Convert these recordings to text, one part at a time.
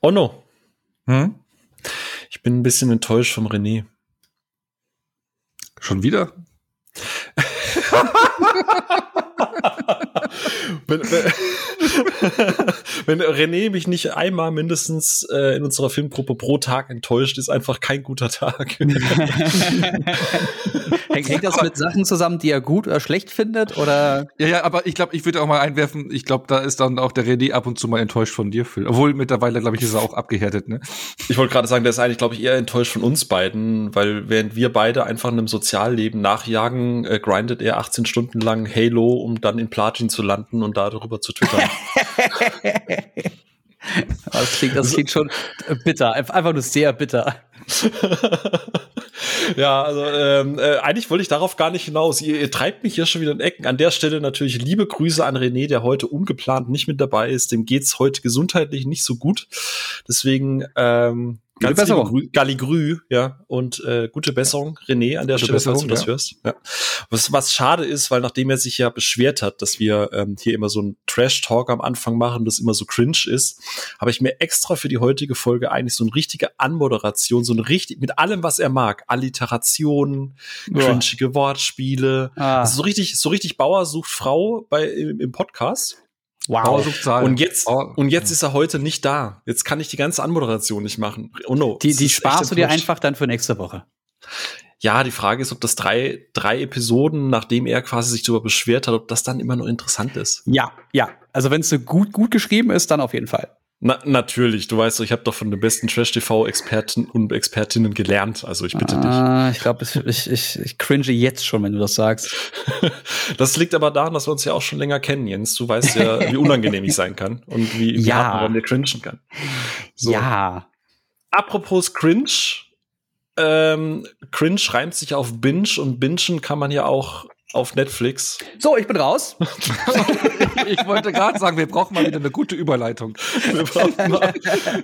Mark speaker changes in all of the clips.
Speaker 1: Oh no. Hm? Ich bin ein bisschen enttäuscht vom René.
Speaker 2: Schon wieder?
Speaker 1: wenn, wenn, wenn René mich nicht einmal mindestens äh, in unserer Filmgruppe pro Tag enttäuscht, ist einfach kein guter Tag.
Speaker 3: Hängt das mit Sachen zusammen, die er gut oder schlecht findet? Oder?
Speaker 2: Ja, ja, aber ich glaube, ich würde auch mal einwerfen, ich glaube, da ist dann auch der René ab und zu mal enttäuscht von dir, Phil. Obwohl mittlerweile, glaube ich, ist er auch abgehärtet, ne?
Speaker 1: Ich wollte gerade sagen, der ist eigentlich, glaube ich, eher enttäuscht von uns beiden, weil während wir beide einfach einem Sozialleben nachjagen, äh, grindet er 18 Stunden lang Halo, um dann in Platin zu landen und darüber zu twittern.
Speaker 3: das, klingt, das klingt schon bitter, einfach nur sehr bitter.
Speaker 1: ja, also ähm, äh, eigentlich wollte ich darauf gar nicht hinaus. Ihr, ihr, treibt mich hier schon wieder in Ecken. An der Stelle natürlich liebe Grüße an René, der heute ungeplant nicht mit dabei ist. Dem geht's heute gesundheitlich nicht so gut. Deswegen ähm, Ganz Besserung. Galligrü, ja, und äh, gute Besserung, René, an der gute Stelle, Besserung, falls du das ja. hörst. Ja. Was, was schade ist, weil nachdem er sich ja beschwert hat, dass wir ähm, hier immer so einen Trash-Talk am Anfang machen, das immer so cringe ist, habe ich mir extra für die heutige Folge eigentlich so eine richtige Anmoderation, so eine richtig, mit allem, was er mag, Alliterationen, ja. cringige Wortspiele, ah. also so richtig, so richtig Bauer sucht Frau bei, im, im Podcast. Wow. Und jetzt, und jetzt ist er heute nicht da. Jetzt kann ich die ganze Anmoderation nicht machen.
Speaker 3: Oh no. Die, die sparst du dir einfach dann für nächste Woche.
Speaker 1: Ja, die Frage ist, ob das drei, drei Episoden, nachdem er quasi sich darüber beschwert hat, ob das dann immer noch interessant ist.
Speaker 3: Ja, ja. Also wenn es so gut, gut geschrieben ist, dann auf jeden Fall.
Speaker 1: Na, natürlich, du weißt ich habe doch von den besten Trash-TV-Experten und Expertinnen gelernt. Also ich bitte
Speaker 3: ah, dich. Ich glaube, ich, ich, ich cringe jetzt schon, wenn du das sagst.
Speaker 1: das liegt aber daran, dass wir uns ja auch schon länger kennen, Jens. Du weißt ja, wie unangenehm ich sein kann und wie, wie ja. hart man mir cringen kann.
Speaker 3: So. Ja.
Speaker 1: Apropos cringe. Ähm, cringe reimt sich auf binge und bingen kann man ja auch auf Netflix.
Speaker 3: So, ich bin raus.
Speaker 2: ich wollte gerade sagen, wir brauchen mal wieder eine gute Überleitung.
Speaker 1: Wir brauchen, mal,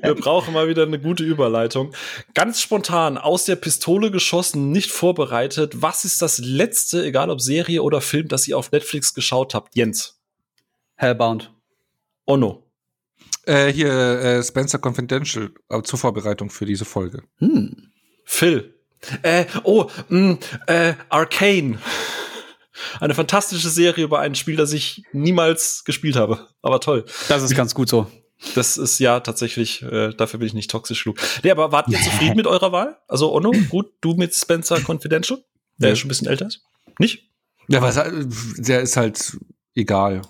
Speaker 1: wir brauchen mal wieder eine gute Überleitung. Ganz spontan, aus der Pistole geschossen, nicht vorbereitet. Was ist das letzte, egal ob Serie oder Film, das ihr auf Netflix geschaut habt? Jens.
Speaker 3: Hellbound.
Speaker 1: Ono.
Speaker 2: Äh, hier äh, Spencer Confidential äh, zur Vorbereitung für diese Folge.
Speaker 1: Hm. Phil. Äh, oh, mh, mm, äh, Arcane. Eine fantastische Serie über ein Spiel, das ich niemals gespielt habe. Aber toll.
Speaker 3: Das ist ganz gut so.
Speaker 1: Das ist ja tatsächlich, äh, dafür bin ich nicht toxisch genug. Nee, aber wart ihr zufrieden mit eurer Wahl? Also Ono, gut, du mit Spencer Confidential, der ja schon ein bisschen älter ist. Nicht?
Speaker 2: Ja, was, der ist halt egal.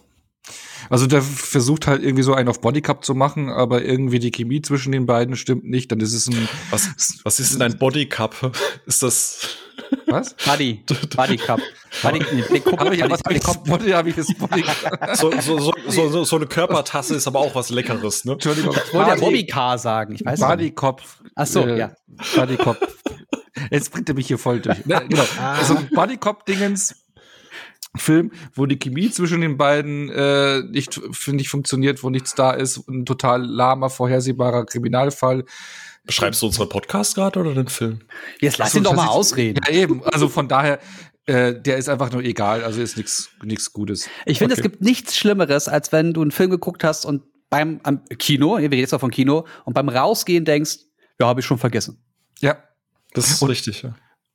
Speaker 2: Also der versucht halt irgendwie so einen auf Bodycup zu machen, aber irgendwie die Chemie zwischen den beiden stimmt nicht. Dann ist es ein.
Speaker 1: Was, was ist denn ein Bodycup? Ist das.
Speaker 3: Was? Buddy. Buddy Cup. Buddy, nee, guck,
Speaker 2: hab ich, das
Speaker 1: so, so, so, so, so eine Körpertasse ist aber auch was Leckeres, ne?
Speaker 3: Entschuldigung. Ich wollte ja Bobby Car sagen. Ich weiß
Speaker 2: Buddy Cop.
Speaker 3: Ach so, äh, ja.
Speaker 2: Buddy Cop. Jetzt bringt er mich hier voll durch. Ne, genau. Ah. Also Buddy Cop Dingens Film, wo die Chemie zwischen den beiden äh, nicht, finde ich, funktioniert, wo nichts da ist, ein total lahmer, vorhersehbarer Kriminalfall.
Speaker 1: Beschreibst du unseren Podcast gerade oder den Film?
Speaker 3: Jetzt lass ihn doch mal ausreden.
Speaker 2: Ja, eben. Also von daher, äh, der ist einfach nur egal. Also ist nichts nichts Gutes.
Speaker 3: Ich finde, okay. es gibt nichts Schlimmeres, als wenn du einen Film geguckt hast und beim am Kino, wir reden jetzt auch von Kino, und beim Rausgehen denkst, ja, habe ich schon vergessen.
Speaker 2: Ja, das ist und, richtig. Ja.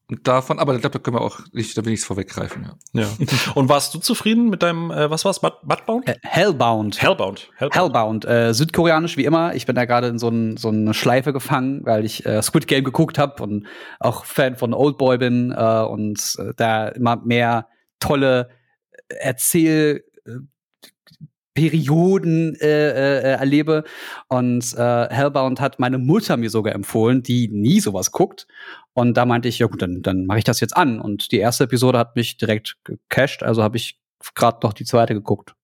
Speaker 2: Und davon, aber ich glaube, da können wir auch nicht, da will ich es vorweggreifen, ja.
Speaker 1: ja. Und warst du zufrieden mit deinem, äh, was war's, Mudbound?
Speaker 3: Äh, Hellbound.
Speaker 1: Hellbound.
Speaker 3: Hellbound, Hellbound äh, südkoreanisch wie immer. Ich bin da gerade in so, ein, so eine Schleife gefangen, weil ich äh, Squid Game geguckt habe und auch Fan von Oldboy bin äh, und äh, da immer mehr tolle Erzähl Perioden äh, äh, erlebe. Und äh, Hellbound hat meine Mutter mir sogar empfohlen, die nie sowas guckt. Und da meinte ich, ja gut, dann, dann mache ich das jetzt an. Und die erste Episode hat mich direkt gecached, also habe ich gerade noch die zweite geguckt.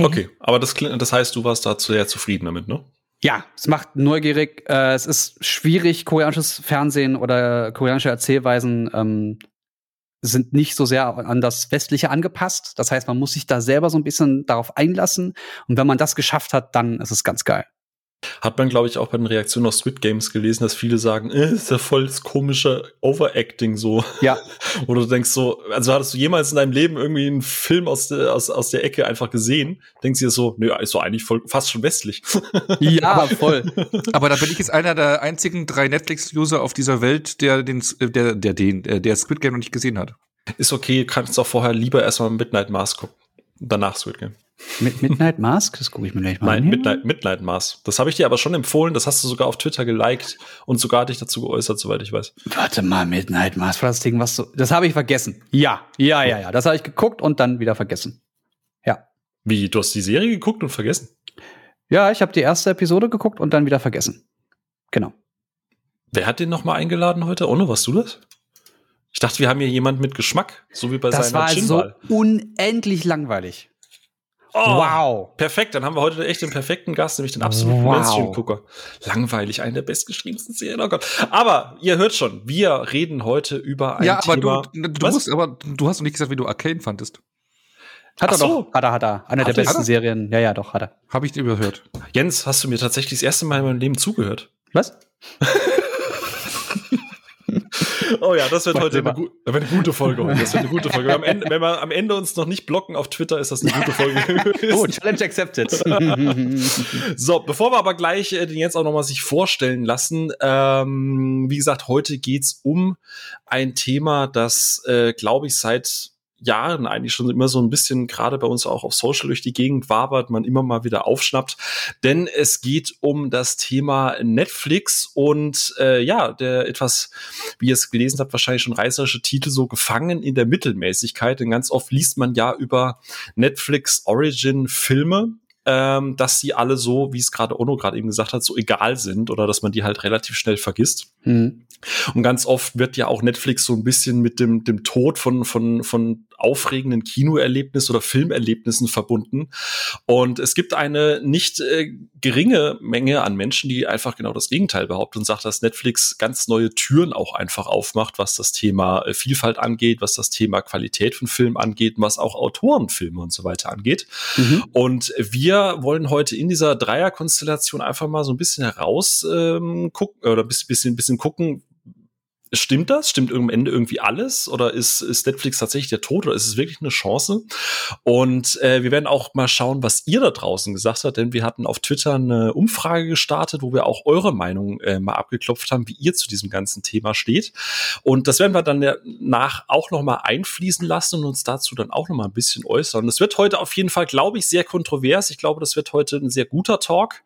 Speaker 1: Okay, aber das, das heißt, du warst da sehr zufrieden damit, ne?
Speaker 3: Ja, es macht neugierig. Äh, es ist schwierig, koreanisches Fernsehen oder koreanische Erzählweisen ähm, sind nicht so sehr an das Westliche angepasst. Das heißt, man muss sich da selber so ein bisschen darauf einlassen. Und wenn man das geschafft hat, dann ist es ganz geil.
Speaker 1: Hat man, glaube ich, auch bei den Reaktionen auf Squid Games gelesen, dass viele sagen, äh, ist ja voll das komische Overacting so.
Speaker 3: Ja.
Speaker 1: Oder du denkst so, also hattest du jemals in deinem Leben irgendwie einen Film aus der, aus, aus der Ecke einfach gesehen? Denkst du dir so, nö, ist doch eigentlich voll, fast schon westlich.
Speaker 3: Ja, voll.
Speaker 2: Aber da bin ich jetzt einer der einzigen drei Netflix-User auf dieser Welt, der den, der, der, den, äh, der Squid Game noch nicht gesehen hat.
Speaker 1: Ist okay, kannst auch vorher lieber erstmal Midnight Mask gucken. Danach Squid Game.
Speaker 3: Mit Midnight Mask? Das gucke ich mir gleich mal
Speaker 1: Nein,
Speaker 3: an.
Speaker 1: Midnight, Midnight Mask. Das habe ich dir aber schon empfohlen. Das hast du sogar auf Twitter geliked und sogar dich dazu geäußert, soweit ich weiß.
Speaker 3: Warte mal, Midnight Mask war das Ding, was so. Das habe ich vergessen. Ja, ja, ja, ja. Das habe ich geguckt und dann wieder vergessen. Ja.
Speaker 1: Wie, du hast die Serie geguckt und vergessen?
Speaker 3: Ja, ich habe die erste Episode geguckt und dann wieder vergessen. Genau.
Speaker 1: Wer hat den noch mal eingeladen heute? Ono, warst du das? Ich dachte, wir haben hier jemand mit Geschmack, so wie bei
Speaker 3: Das
Speaker 1: seiner
Speaker 3: war so
Speaker 1: Chinwahl.
Speaker 3: unendlich langweilig.
Speaker 1: Oh,
Speaker 3: Wow.
Speaker 1: Perfekt, dann haben wir heute echt den perfekten Gast, nämlich den absoluten
Speaker 3: Wow.
Speaker 1: Mainstream-Gucker. Langweilig, eine der bestgeschriebensten Serien, oh Gott. Aber ihr hört schon, wir reden heute über ein
Speaker 2: ja, aber
Speaker 1: Thema.
Speaker 2: du, du
Speaker 1: Was?
Speaker 2: musst, aber du hast noch nicht gesagt, wie du Arcane fandest.
Speaker 3: Hat
Speaker 1: Ach
Speaker 3: er
Speaker 1: so.
Speaker 3: doch. Hat er, hat er. Eine
Speaker 1: Hat
Speaker 3: der
Speaker 1: er?
Speaker 3: besten
Speaker 2: er?
Speaker 3: Serien. Ja, ja, doch, hat er.
Speaker 2: Habe ich dir überhört.
Speaker 1: Jens, hast du mir tatsächlich das erste Mal in meinem Leben zugehört?
Speaker 3: Was?
Speaker 1: Oh ja, das wird heute eine, gu das wird eine gute Folge. Heute. Das wird eine gute Folge. Am Ende, wenn wir am Ende uns noch nicht blocken auf Twitter, ist das eine gute Folge.
Speaker 3: Oh, Challenge accepted.
Speaker 1: So, bevor wir aber gleich äh, den Jens auch noch mal sich vorstellen lassen, ähm, wie gesagt, heute geht's um ein Thema, das, äh, glaube ich, seit Jahren eigentlich schon immer so ein bisschen gerade bei uns auch auf Social durch die Gegend wabert, man immer mal wieder aufschnappt, denn es geht um das Thema Netflix und äh, ja, der etwas, wie ihr es gelesen habt, wahrscheinlich schon reißerische Titel so gefangen in der Mittelmäßigkeit, denn ganz oft liest man ja über Netflix Origin Filme, ähm, dass sie alle so, wie es gerade Ono gerade eben gesagt hat, so egal sind oder dass man die halt relativ schnell vergisst.
Speaker 3: Hm.
Speaker 1: Und ganz oft wird ja auch Netflix so ein bisschen mit dem, dem Tod von, von, von aufregenden Kinoerlebnissen oder Filmerlebnissen verbunden. Und es gibt eine nicht äh, geringe Menge an Menschen, die einfach genau das Gegenteil behaupten und sagt, dass Netflix ganz neue Türen auch einfach aufmacht, was das Thema äh, Vielfalt angeht, was das Thema Qualität von Filmen angeht, was auch Autorenfilme und so weiter angeht.
Speaker 3: Mhm.
Speaker 1: Und wir wollen heute in dieser Dreierkonstellation einfach mal so ein bisschen heraus ähm, gucken oder ein bisschen, bisschen, bisschen gucken, Stimmt das? Stimmt am Ende irgendwie alles? Oder ist, ist Netflix tatsächlich der Tod oder ist es wirklich eine Chance? Und äh, wir werden auch mal schauen, was ihr da draußen gesagt habt, denn wir hatten auf Twitter eine Umfrage gestartet, wo wir auch eure Meinung äh, mal abgeklopft haben, wie ihr zu diesem ganzen Thema steht. Und das werden wir dann nach auch noch mal einfließen lassen und uns dazu dann auch noch mal ein bisschen äußern. Das wird heute auf jeden Fall, glaube ich, sehr kontrovers. Ich glaube, das wird heute ein sehr guter Talk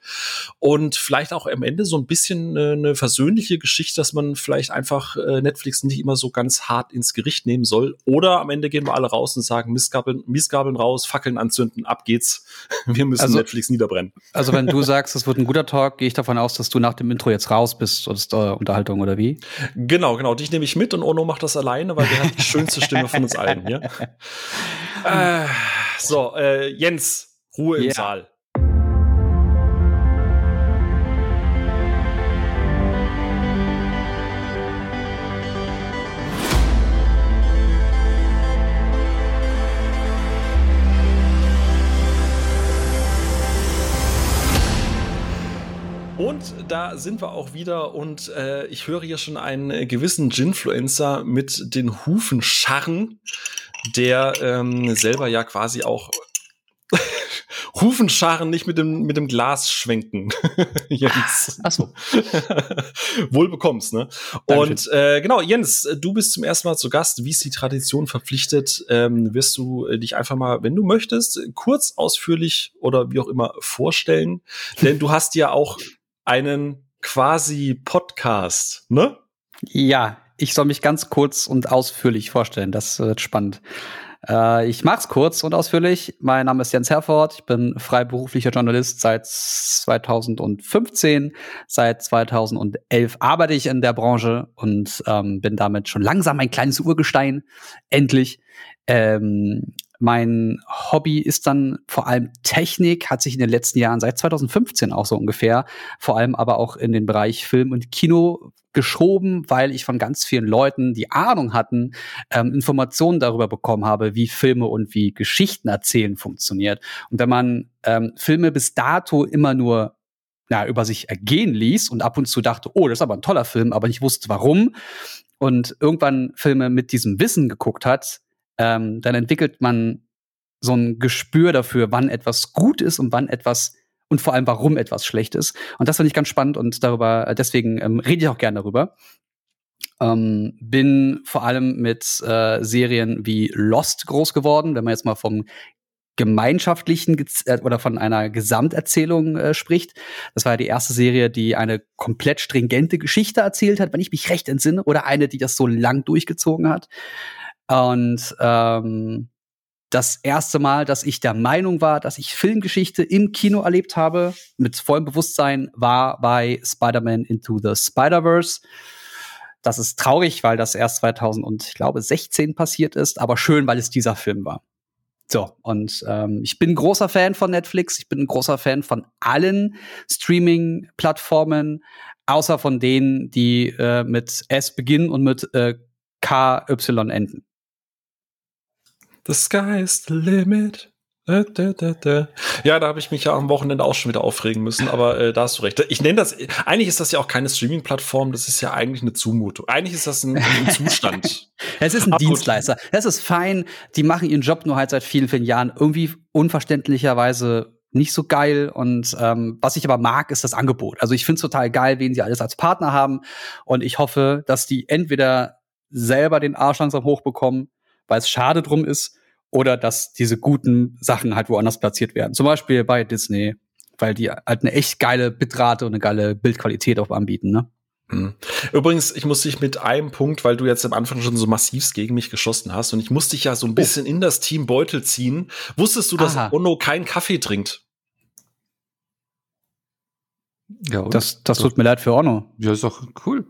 Speaker 1: und vielleicht auch am Ende so ein bisschen äh, eine versöhnliche Geschichte, dass man vielleicht einfach äh, Netflix nicht immer so ganz hart ins Gericht nehmen soll. Oder am Ende gehen wir alle raus und sagen, Missgabeln, Missgabeln raus, Fackeln anzünden, ab geht's. Wir müssen
Speaker 3: Also-
Speaker 1: Netflix niederbrennen.
Speaker 3: Also, wenn du sagst, es wird ein guter Talk, gehe ich davon aus, dass du nach dem Intro jetzt raus bist aus der Unterhaltung oder wie?
Speaker 1: Genau, genau. Dich nehme ich mit und Ono macht das alleine, weil der hat die schönste Stimme von uns allen hier. Äh, so, äh, Jens, Ruhe im
Speaker 3: Ja.
Speaker 1: Saal. Und da sind wir auch wieder und äh, ich höre hier schon einen gewissen Ginfluencer mit den Hufen scharren, der ähm, selber ja quasi auch Hufen scharren, nicht mit dem, mit dem Glas schwenken. Jens.
Speaker 3: Ach so.
Speaker 1: Wohl bekommst, ne?
Speaker 3: Dankeschön.
Speaker 1: Und äh, genau, Jens, du bist zum ersten Mal zu Gast. Wie es die Tradition verpflichtet, ähm, wirst du äh, dich einfach mal, wenn du möchtest, kurz, ausführlich oder wie auch immer vorstellen. Denn du hast ja auch einen quasi Podcast, ne?
Speaker 3: Ja, ich soll mich ganz kurz und ausführlich vorstellen. Das wird spannend. Äh, ich mach's kurz und ausführlich. Mein Name ist Jens Herford. Ich bin freiberuflicher Journalist seit 2015. Seit 2011 arbeite ich in der Branche und ähm, bin damit schon langsam ein kleines Urgestein. Endlich. Ähm, mein Hobby ist dann vor allem Technik, hat sich in den letzten Jahren, seit 2015 auch so ungefähr, vor allem aber auch in den Bereich Film und Kino geschoben, weil ich von ganz vielen Leuten, die Ahnung hatten, ähm, Informationen darüber bekommen habe, wie Filme und wie Geschichten erzählen funktioniert. Und wenn man ähm, Filme bis dato immer nur na, über sich ergehen ließ und ab und zu dachte, oh, das ist aber ein toller Film, aber nicht wusste warum und irgendwann Filme mit diesem Wissen geguckt hat, ähm, dann entwickelt man so ein Gespür dafür, wann etwas gut ist und wann etwas und vor allem warum etwas schlecht ist. Und das finde ich ganz spannend und darüber, deswegen ähm, rede ich auch gerne darüber. Ähm, bin vor allem mit äh, Serien wie Lost groß geworden, wenn man jetzt mal vom gemeinschaftlichen äh, oder von einer Gesamterzählung äh, spricht. Das war ja die erste Serie, die eine komplett stringente Geschichte erzählt hat, wenn ich mich recht entsinne, oder eine, die das so lang durchgezogen hat. Und ähm, das erste Mal, dass ich der Meinung war, dass ich Filmgeschichte im Kino erlebt habe, mit vollem Bewusstsein, war bei Spider-Man Into the Spider-Verse. Das ist traurig, weil das erst 2016 passiert ist, aber schön, weil es dieser Film war. So, und ähm, ich bin großer Fan von Netflix, ich bin ein großer Fan von allen Streaming-Plattformen, außer von denen, die äh, mit S beginnen und mit äh, KY enden.
Speaker 1: The sky is the limit. Da, da, da, ja, da habe ich mich ja am Wochenende auch schon wieder aufregen müssen, aber äh, da hast du recht. Ich nenne das, eigentlich ist das ja auch keine Streaming-Plattform, das ist ja eigentlich eine Zumutung. Eigentlich ist das ein, ein Zustand.
Speaker 3: es ist ein Ab Dienstleister. Es ist fein, die machen ihren Job nur halt seit vielen, vielen Jahren irgendwie unverständlicherweise nicht so geil. Und ähm, was ich aber mag, ist das Angebot. Also ich finde es total geil, wen sie alles als Partner haben. Und ich hoffe, dass die entweder selber den Arsch langsam hochbekommen, weil es schade drum ist, oder dass diese guten Sachen halt woanders platziert werden. Zum Beispiel bei Disney, weil die halt eine echt geile Bitrate und eine geile Bildqualität auch anbieten, ne?
Speaker 1: Hm. Übrigens, ich muss dich mit einem Punkt, weil du jetzt am Anfang schon so massivst gegen mich geschossen hast und ich musste dich ja so ein oh. bisschen oh. in das Team Beutel ziehen. Wusstest du, dass Aha. Ono keinen Kaffee trinkt?
Speaker 3: Ja, das, das tut mir leid für Ono.
Speaker 2: Ja, ist doch cool.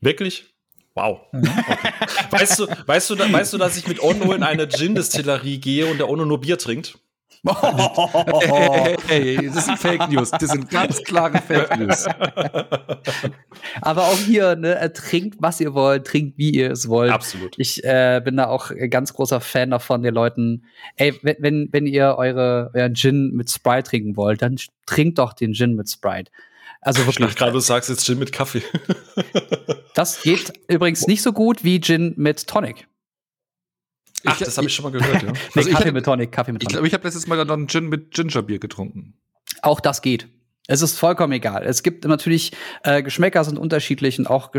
Speaker 1: Wirklich? Wow. Okay. weißt, du, weißt, du, weißt du, dass ich mit Ono in eine Gin-Distillerie gehe und der Ono nur Bier trinkt?
Speaker 2: hey, hey, hey, das sind Fake News. Das sind ganz klare Fake News.
Speaker 3: Aber auch hier, ne, trinkt, was ihr wollt, trinkt, wie ihr es wollt.
Speaker 1: Absolut.
Speaker 3: Ich äh, bin da auch ganz großer Fan davon, den Leuten, ey, wenn, wenn ihr eure, euren Gin mit Sprite trinken wollt, dann trinkt doch den Gin mit Sprite. Also wirklich.
Speaker 1: Ich gerade, du sagst jetzt Gin mit Kaffee.
Speaker 3: das geht übrigens nicht so gut wie Gin mit Tonic.
Speaker 1: Ach, das habe ich schon mal gehört, ja.
Speaker 3: nee, also Kaffee mit Tonic, Kaffee mit
Speaker 2: Tonic. Ich glaube, ich habe letztes Mal dann Gin mit Gingerbier getrunken.
Speaker 3: Auch das geht. Es ist vollkommen egal. Es gibt natürlich äh, Geschmäcker sind unterschiedlich und auch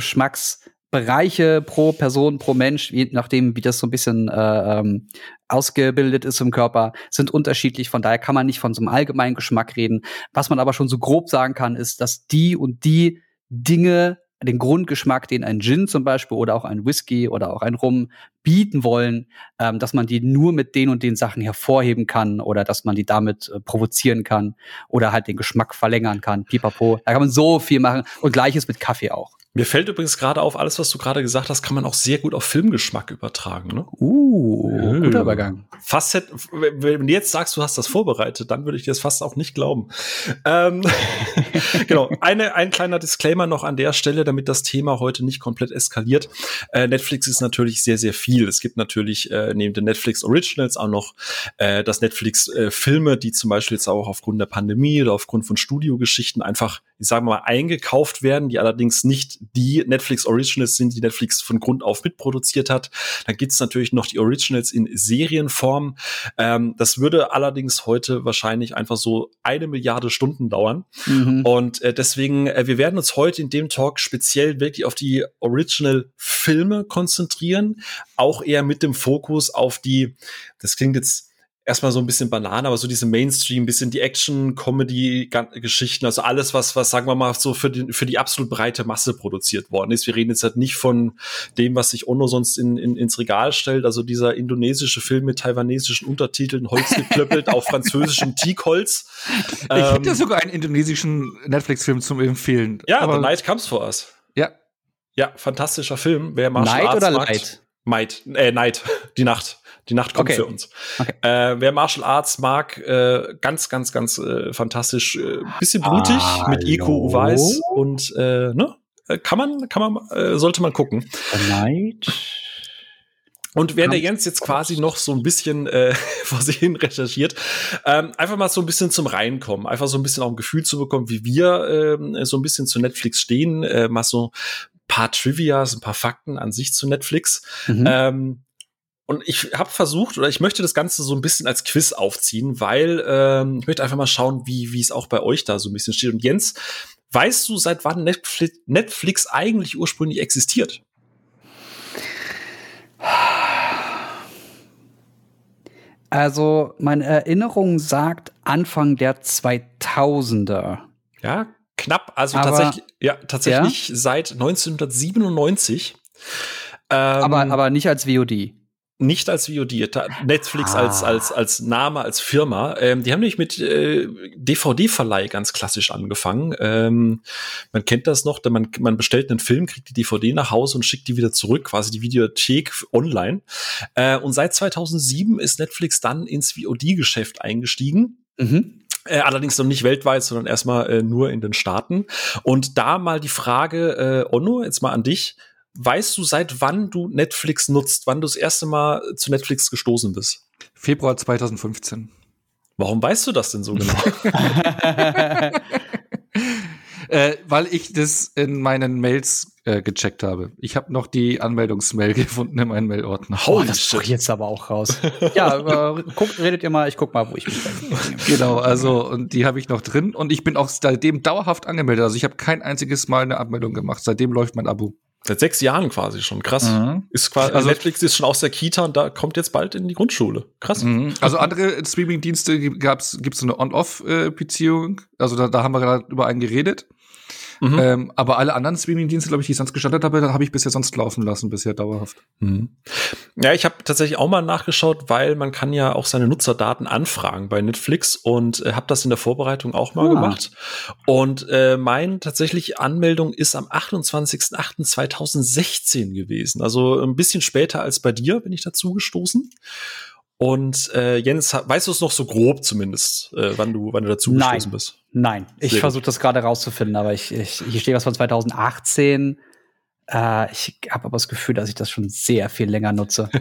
Speaker 3: Geschmacksbereiche pro Person, pro Mensch, je nachdem, wie das so ein bisschen äh, ähm, ausgebildet ist im Körper, sind unterschiedlich. Von daher kann man nicht von so einem allgemeinen Geschmack reden. Was man aber schon so grob sagen kann, ist, dass die und die Dinge den Grundgeschmack, den ein Gin zum Beispiel oder auch ein Whisky oder auch ein Rum bieten wollen, ähm, dass man die nur mit den und den Sachen hervorheben kann oder dass man die damit äh, provozieren kann oder halt den Geschmack verlängern kann. Pipapo. Da kann man so viel machen. Und gleiches mit Kaffee auch.
Speaker 1: Mir fällt übrigens gerade auf, alles, was du gerade gesagt hast, kann man auch sehr gut auf Filmgeschmack übertragen. Ne?
Speaker 3: Uh, guter Übergang.
Speaker 1: Fast hätte, wenn du jetzt sagst, du hast das vorbereitet, dann würde ich dir das fast auch nicht glauben. Ähm, genau, eine, ein kleiner Disclaimer noch an der Stelle, damit das Thema heute nicht komplett eskaliert. Äh, Netflix ist natürlich sehr, sehr viel. Es gibt natürlich äh, neben den Netflix Originals auch noch äh, das Netflix äh, Filme, die zum Beispiel jetzt auch aufgrund der Pandemie oder aufgrund von Studiogeschichten einfach, ich sage mal, eingekauft werden, die allerdings nicht die Netflix Originals sind, die Netflix von Grund auf mitproduziert hat. Dann gibt es natürlich noch die Originals in Serienform. Ähm, das würde allerdings heute wahrscheinlich einfach so eine Milliarde Stunden dauern. Mhm. Und äh, deswegen, äh, wir werden uns heute in dem Talk speziell wirklich auf die Original-Filme konzentrieren, auch eher mit dem Fokus auf die, das klingt jetzt erstmal so ein bisschen Banane, aber so diese Mainstream, bisschen die Action-Comedy-Geschichten, also alles, was, was, sagen wir mal, so für die, für die absolut breite Masse produziert worden ist. Wir reden jetzt halt nicht von dem, was sich Ono sonst in, in, ins Regal stellt, also dieser indonesische Film mit taiwanesischen Untertiteln, Holz geklöppelt auf französischem Teakholz.
Speaker 2: Ich ähm, hätte sogar einen indonesischen Netflix-Film zum Empfehlen.
Speaker 1: Ja, aber The Night Comes For Us.
Speaker 2: Ja.
Speaker 1: Ja, fantastischer Film. Wer Martial
Speaker 3: Night
Speaker 1: Arts
Speaker 3: oder Light?
Speaker 1: Might, äh, Night, die Nacht. Die Nacht kommt okay. für uns. Okay. Äh, wer Martial Arts mag, äh, ganz, ganz, ganz äh, fantastisch. Äh, bisschen blutig Hallo? mit Iko Uweis und äh, ne? Äh, kann man, kann man, äh, sollte man gucken.
Speaker 3: Night.
Speaker 1: Und während der Jens jetzt quasi noch so ein bisschen äh, vor sich hin recherchiert, ähm, einfach mal so ein bisschen zum Reinkommen, einfach so ein bisschen auch ein Gefühl zu bekommen, wie wir ähm, so ein bisschen zu Netflix stehen, äh, mal so ein paar Trivias, ein paar Fakten an sich zu Netflix. Mhm. Ähm, und ich habe versucht oder ich möchte das Ganze so ein bisschen als Quiz aufziehen, weil ähm, ich möchte einfach mal schauen, wie wie es auch bei euch da so ein bisschen steht. Und Jens, weißt du, seit wann Netflix, Netflix eigentlich ursprünglich existiert?
Speaker 3: Also, meine Erinnerung sagt Anfang der 2000er.
Speaker 1: Ja, knapp. Also aber, tatsächlich, ja, tatsächlich ja? seit 1997.
Speaker 3: Ähm, aber, aber nicht als VOD
Speaker 1: nicht als VOD, Netflix ah. als als als Name, als Firma. Ähm, die haben nämlich mit äh, DVD-Verleih ganz klassisch angefangen. Ähm, man kennt das noch, man man bestellt einen Film, kriegt die DVD nach Hause und schickt die wieder zurück, quasi die Videothek online. Äh, und seit 2007 ist Netflix dann ins VOD-Geschäft eingestiegen. Mhm. Äh, allerdings noch nicht weltweit, sondern erstmal äh, nur in den Staaten. Und da mal die Frage, äh, Onno, jetzt mal an dich weißt du, seit wann du Netflix nutzt, wann du das erste Mal zu Netflix gestoßen bist?
Speaker 2: Februar 2015.
Speaker 1: Warum weißt du das denn so genau?
Speaker 2: äh, weil ich das in meinen Mails äh, gecheckt habe. Ich habe noch die Anmeldungsmail gefunden in meinem Mailordner.
Speaker 3: Oh, das ist jetzt aber auch raus. ja, äh, guckt, redet ihr mal, ich guck mal, wo ich mich
Speaker 2: Genau, also und die habe ich noch drin und ich bin auch seitdem dauerhaft angemeldet. Also ich habe kein einziges Mal eine Abmeldung gemacht. Seitdem läuft mein Abo.
Speaker 1: Seit sechs Jahren quasi schon. Krass. Mhm. Ist quasi, also Netflix ist schon aus der Kita und da kommt jetzt bald in die Grundschule. Krass. Mhm.
Speaker 2: Also andere Streaming-Dienste gab's, gibt's so eine On-Off-Beziehung. Also da, da haben wir gerade über einen geredet. Mhm. Ähm, aber alle anderen Streaming-Dienste, glaube ich, die ich sonst gestartet habe, da habe ich bisher sonst laufen lassen, bisher dauerhaft. Mhm.
Speaker 1: Ja, ich habe tatsächlich auch mal nachgeschaut, weil man kann ja auch seine Nutzerdaten anfragen bei Netflix und äh, habe das in der Vorbereitung auch mal ah. gemacht. Und äh, mein tatsächlich Anmeldung ist am 28.08.2016 gewesen. Also ein bisschen später als bei dir bin ich dazu gestoßen. Und äh, Jens, weißt du es noch so grob zumindest, äh, wann du, wann du dazu gestoßen bist?
Speaker 3: Nein, ich versuche das gerade rauszufinden, aber ich, ich hier steht was von 2018. Äh, ich habe aber das Gefühl, dass ich das schon sehr viel länger nutze.